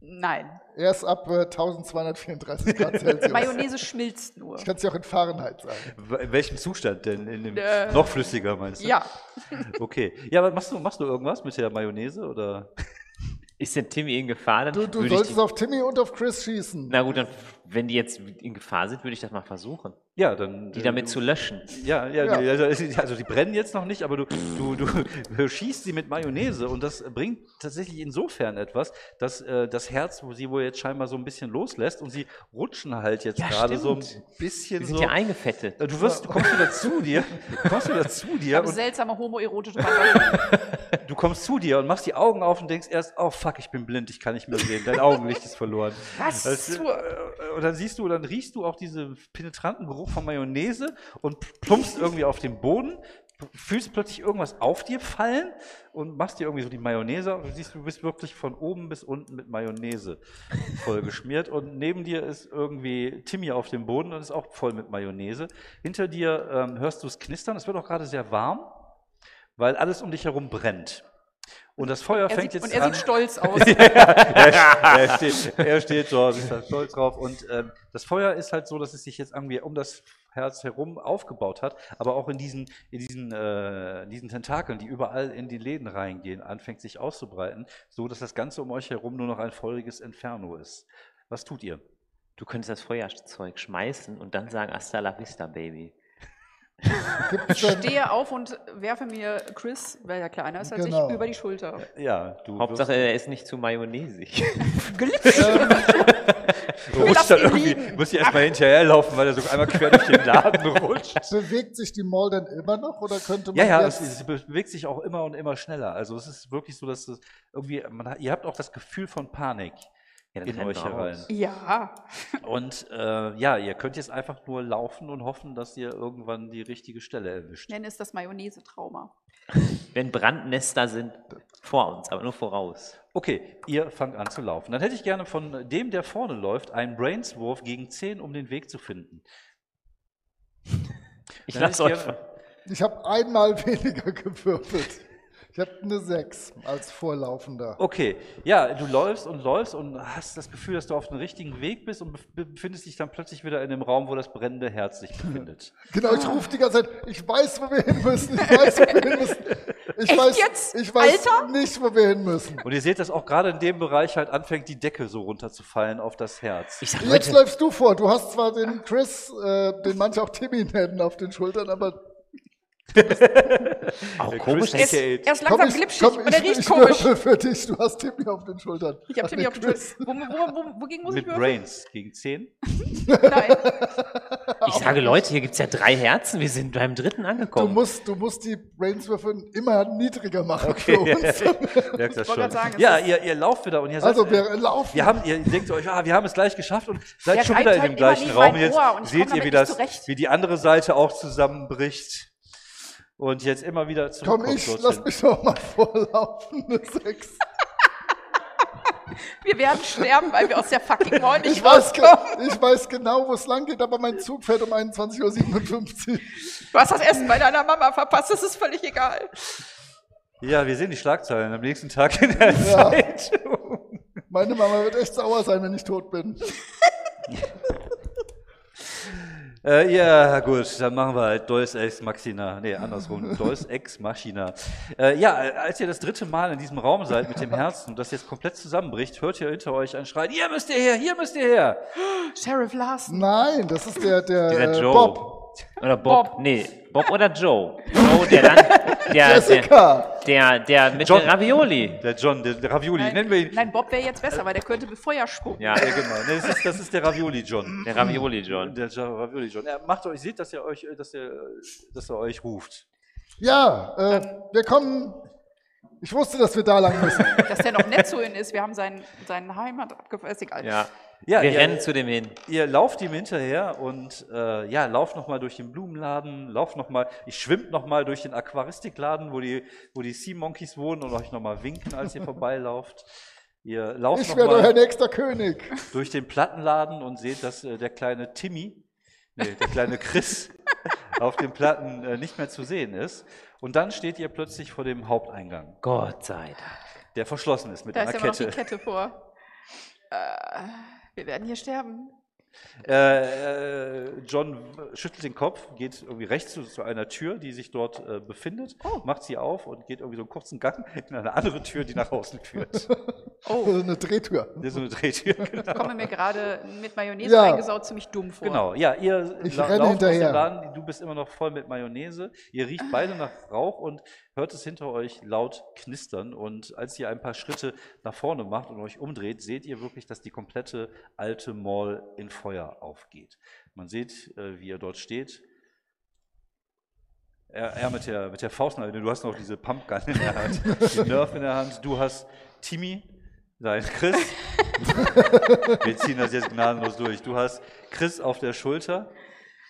Nein. Erst ab äh, 1234 Grad Celsius. Mayonnaise schmilzt nur. Ich kann es ja auch in Fahrenheit sagen. In welchem Zustand denn? In dem Äh, noch flüssiger meinst du? Ja. Okay. Ja, aber machst du, machst du irgendwas mit der Mayonnaise oder? Ist denn Timmy in Gefahr? Dann Du, du solltest auf Timmy und auf Chris schießen. Na gut, dann, wenn die jetzt in Gefahr sind, würde ich das mal versuchen, Ja, dann. die damit zu löschen. Ja, ja, Ja. Die, also, also die brennen jetzt noch nicht, aber du, du, du schießt sie mit Mayonnaise und das bringt tatsächlich insofern etwas, dass äh, das Herz, wo sie wohl jetzt scheinbar so ein bisschen loslässt und sie rutschen halt jetzt Ja, gerade so ein stimmt. bisschen Wir sind so. ja eingefettet. Äh, Du wirst, du kommst wieder zu dir, du kommst wieder zu Ich dir habe und seltsame homoerotische. Du kommst zu dir und machst die Augen auf und denkst erst, oh fuck, ich bin blind, ich kann nicht mehr sehen, dein Augenlicht ist verloren. Was Das, zur- äh, und dann siehst du, dann riechst du auch diesen penetranten Geruch von Mayonnaise und plumpst irgendwie auf den Boden, fühlst plötzlich irgendwas auf dir fallen und machst dir irgendwie so die Mayonnaise und du siehst, du bist wirklich von oben bis unten mit Mayonnaise voll geschmiert und neben dir ist irgendwie Timmy auf dem Boden und ist auch voll mit Mayonnaise. Hinter dir ähm, hörst du es knistern, es wird auch gerade sehr warm, weil alles um dich herum brennt. Und das Feuer Er fängt sieht, jetzt und er an. sieht stolz aus. er, steht, er steht dort, ist da stolz drauf. Und ähm, das Feuer ist halt so, dass es sich jetzt irgendwie um das Herz herum aufgebaut hat, aber auch in diesen, in diesen, äh, in diesen Tentakeln, die überall in die Läden reingehen, anfängt sich auszubreiten, so dass das Ganze um euch herum nur noch ein feuriges Inferno ist. Was tut ihr? Du könntest das Feuerzeug schmeißen und dann sagen, hasta la vista, Baby. Gibt's Ich denn, stehe auf und werfe mir Chris, weil er kleiner ist als Genau. ich, über die Schulter. Ja, du Hauptsache, er ist nicht zu mayonnaisig. du rutschst lass dann irgendwie, liegen. musst du erstmal hinterherlaufen, weil er so einmal quer durch den Laden rutscht. bewegt sich die Mall denn immer noch oder könnte man Ja, ja, jetzt, es, es bewegt sich auch immer und immer schneller. Also es ist wirklich so, dass es irgendwie, man, ihr habt auch das Gefühl von Panik Ja, in euch herein. Ja. Und äh, ja, ihr könnt jetzt einfach nur laufen und hoffen, dass ihr irgendwann die richtige Stelle erwischt. Ich nenne es das Mayonnaise-Trauma. Wenn Brandnester sind, vor uns, aber nur voraus. Okay, ihr fangt an zu laufen. Dann hätte ich gerne von dem, der vorne läuft, einen Brainswurf gegen 10, um den Weg zu finden. Ich lasse euch. Ich habe einmal weniger gewürfelt. Ich habe eine 6 als Vorlaufender. Okay, ja, du läufst und läufst und hast das Gefühl, dass du auf dem richtigen Weg bist und bef- befindest dich dann plötzlich wieder in dem Raum, wo das brennende Herz sich befindet. Genau, ich rufe die ganze Zeit, ich weiß, wo wir hin müssen, ich weiß, wo wir hin müssen. Ich Echt weiß, jetzt? Ich weiß Alter? nicht, wo wir hin müssen. Und ihr seht, dass auch gerade in dem Bereich halt anfängt, die Decke so runterzufallen auf das Herz. Ich sag, Jetzt läufst du vor. Du hast zwar den Chris, äh, den manche auch Timmy nennen, auf den Schultern, aber auch komisch, Er ist, er ist komm, langsam ich, glitschig komm, und er ich, riecht ich komisch. würfel für dich. Du hast Timmy auf den Schultern. Ich habe Timmy auf dem Chris. Wo, wo, wo, wogegen muss Mit ich würfeln? Brains gegen 10. Nein. ich sage, Leute, hier gibt es ja drei Herzen, wir sind beim dritten Du angekommen. musst, du musst die Brainswürfel immer niedriger machen für uns. Merkt das schon. sagen, ja, ihr, ihr lauft wieder und ihr sagt, Also wir laufen. wir haben, ihr denkt euch, ah, wir haben es gleich geschafft und seid Der schon wieder in halt dem gleichen Raum. Jetzt ich seht ihr, das, wie die andere Seite auch zusammenbricht und jetzt immer wieder Komm, zurückkommt. ich, lass mich doch mal vorlaufen. Eine 6. Wir werden sterben, weil wir aus der fucking Mall nicht Ich weiß, ich weiß genau, wo es lang geht, aber mein Zug fährt um 21.57 Uhr. Du hast das Essen bei deiner Mama verpasst, das ist völlig egal. Ja, wir sehen die Schlagzeilen am nächsten Tag in der Ja. Zeitung. Meine Mama wird echt sauer sein, wenn ich tot bin. Äh, ja, gut, dann machen wir halt Deus Ex Machina. Nee, andersrum. Deus Ex Machina. Äh, ja, als ihr das dritte Mal in diesem Raum seid mit dem Herzen und das jetzt komplett zusammenbricht, hört ihr hinter euch ein Schreien, hier müsst ihr her, hier müsst ihr her. Sheriff Larson. Nein, das ist der, der, Dieser äh, Joe. Bob. Oder Bob. Nee, Bob oder Joe. Joe, der dann, der, der, Jessica. der, der mit John. Ravioli. Der John, der, der Ravioli, nennen wir ihn. Nein, Bob wäre jetzt besser, weil der könnte Feuer spucken. Ja, Ja, genau. Nee, das, ist, das ist der Ravioli John. der Ravioli John. Der Ja- Ravioli John. Er macht euch, seht, dass er euch, dass er, dass er euch ruft. Ja, äh, wir kommen. Ich wusste, dass wir da lang müssen. Dass der noch nett zu ihnen ist. Wir haben seinen, seinen Heimat egal. Ja. Ja, Wir ihr- rennen zu dem hin. Ihr lauft ihm hinterher und äh, ja, lauft nochmal durch den Blumenladen, lauft nochmal, ich schwimmt nochmal durch den Aquaristikladen, wo die, wo die Sea Monkeys wohnen und euch nochmal winken, als ihr vorbeilauft. Ihr lauft Ich werde euer nochmal nächster König. durch den Plattenladen und seht, dass äh, der kleine Timmy, nee, der kleine Chris auf den Platten äh, nicht mehr zu sehen ist. Und dann steht ihr plötzlich vor dem Haupteingang, Gott sei Dank. der verschlossen ist mit Da einer ist ja immer noch die Kette. Kette vor. Äh, wir werden hier sterben. Äh, äh, John schüttelt den Kopf, geht irgendwie rechts zu, zu einer Tür, die sich dort äh, befindet, Oh. macht sie auf und geht irgendwie so einen kurzen Gang in eine andere Tür, die nach außen führt. Oh, Also eine Drehtür. Das ist so eine Drehtür. Genau. komme mir gerade mit Mayonnaise Ja. eingesaut ziemlich dumm vor. genau, ja, ihr Ich la- renne lauft aus dem hinterher. Laden, du bist immer noch voll mit Mayonnaise, ihr riecht beide nach Rauch und hört es hinter euch laut knistern und als ihr ein paar Schritte nach vorne macht und euch umdreht, seht ihr wirklich, dass die komplette alte Mall in Feuer aufgeht. Man sieht, äh, wie er dort steht, Er, er mit, der, mit der Faust, nein, du hast noch diese Pumpgun in der Hand, die Nerf in der Hand. Du hast Timmy, nein, Chris. Wir ziehen das jetzt gnadenlos durch. Du hast Chris auf der Schulter.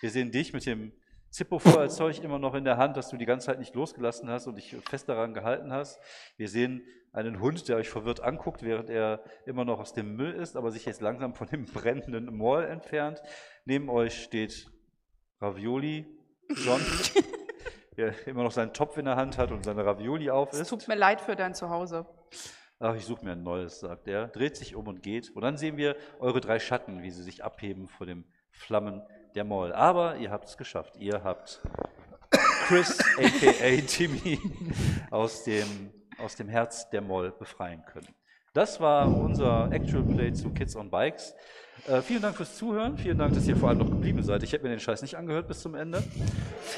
Wir sehen dich mit dem Zippo-Feuerzeug immer noch in der Hand, das du die ganze Zeit nicht losgelassen hast und dich fest daran gehalten hast. Wir sehen einen Hund, der euch verwirrt anguckt, während er immer noch aus dem Müll ist, aber sich jetzt langsam von dem brennenden Mall entfernt. Neben euch steht Ravioli, John, der immer noch seinen Topf in der Hand hat und seine Ravioli auf Es ist. tut mir leid für dein Zuhause. Ach, ich suche mir ein neues, sagt er, dreht sich um und geht. Und dann sehen wir eure drei Schatten, wie sie sich abheben vor den Flammen der Mall. Aber ihr habt es geschafft. Ihr habt Chris, aka Timmy, aus dem, aus dem Herz der Mall befreien können. Das war unser Actual Play zu Kids on Bikes. Äh, vielen Dank fürs Zuhören. Vielen Dank, dass ihr vor allem noch geblieben seid. Ich hätte mir den Scheiß nicht angehört bis zum Ende.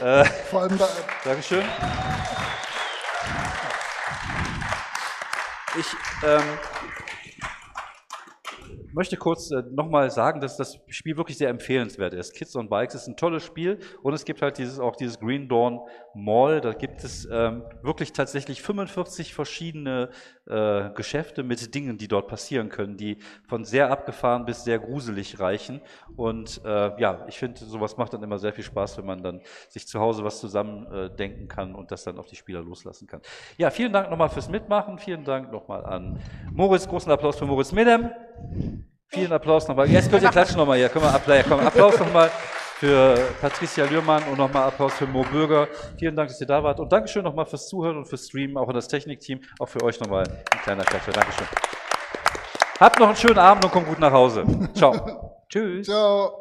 Äh, Vor allem da, Dankeschön. Ich ähm, möchte kurz äh, nochmal sagen, dass das Spiel wirklich sehr empfehlenswert ist. Kids on Bikes ist ein tolles Spiel und es gibt halt dieses, auch dieses Green Dawn Mall. Da gibt es ähm, wirklich tatsächlich 45 verschiedene äh, Geschäfte mit Dingen, die dort passieren können, die von sehr abgefahren bis sehr gruselig reichen. Und äh, ja, ich finde, sowas macht dann immer sehr viel Spaß, wenn man dann sich zu Hause was zusammen äh, denken kann und das dann auf die Spieler loslassen kann. Ja, vielen Dank nochmal fürs Mitmachen. Vielen Dank nochmal an Moritz. Großen Applaus für Moritz Medem. Vielen Applaus nochmal. Jetzt könnt ihr klatschen nochmal hier. Können wir Applaus, komm, Applaus nochmal für Patricia Lührmann und nochmal Applaus für Mo Bürger. Vielen Dank, dass ihr da wart. Und Dankeschön nochmal fürs Zuhören und fürs Streamen, auch an das Technikteam. Auch für euch nochmal ein kleiner Klatscher. Dankeschön. Habt noch einen schönen Abend und kommt gut nach Hause. Ciao. Tschüss. ciao.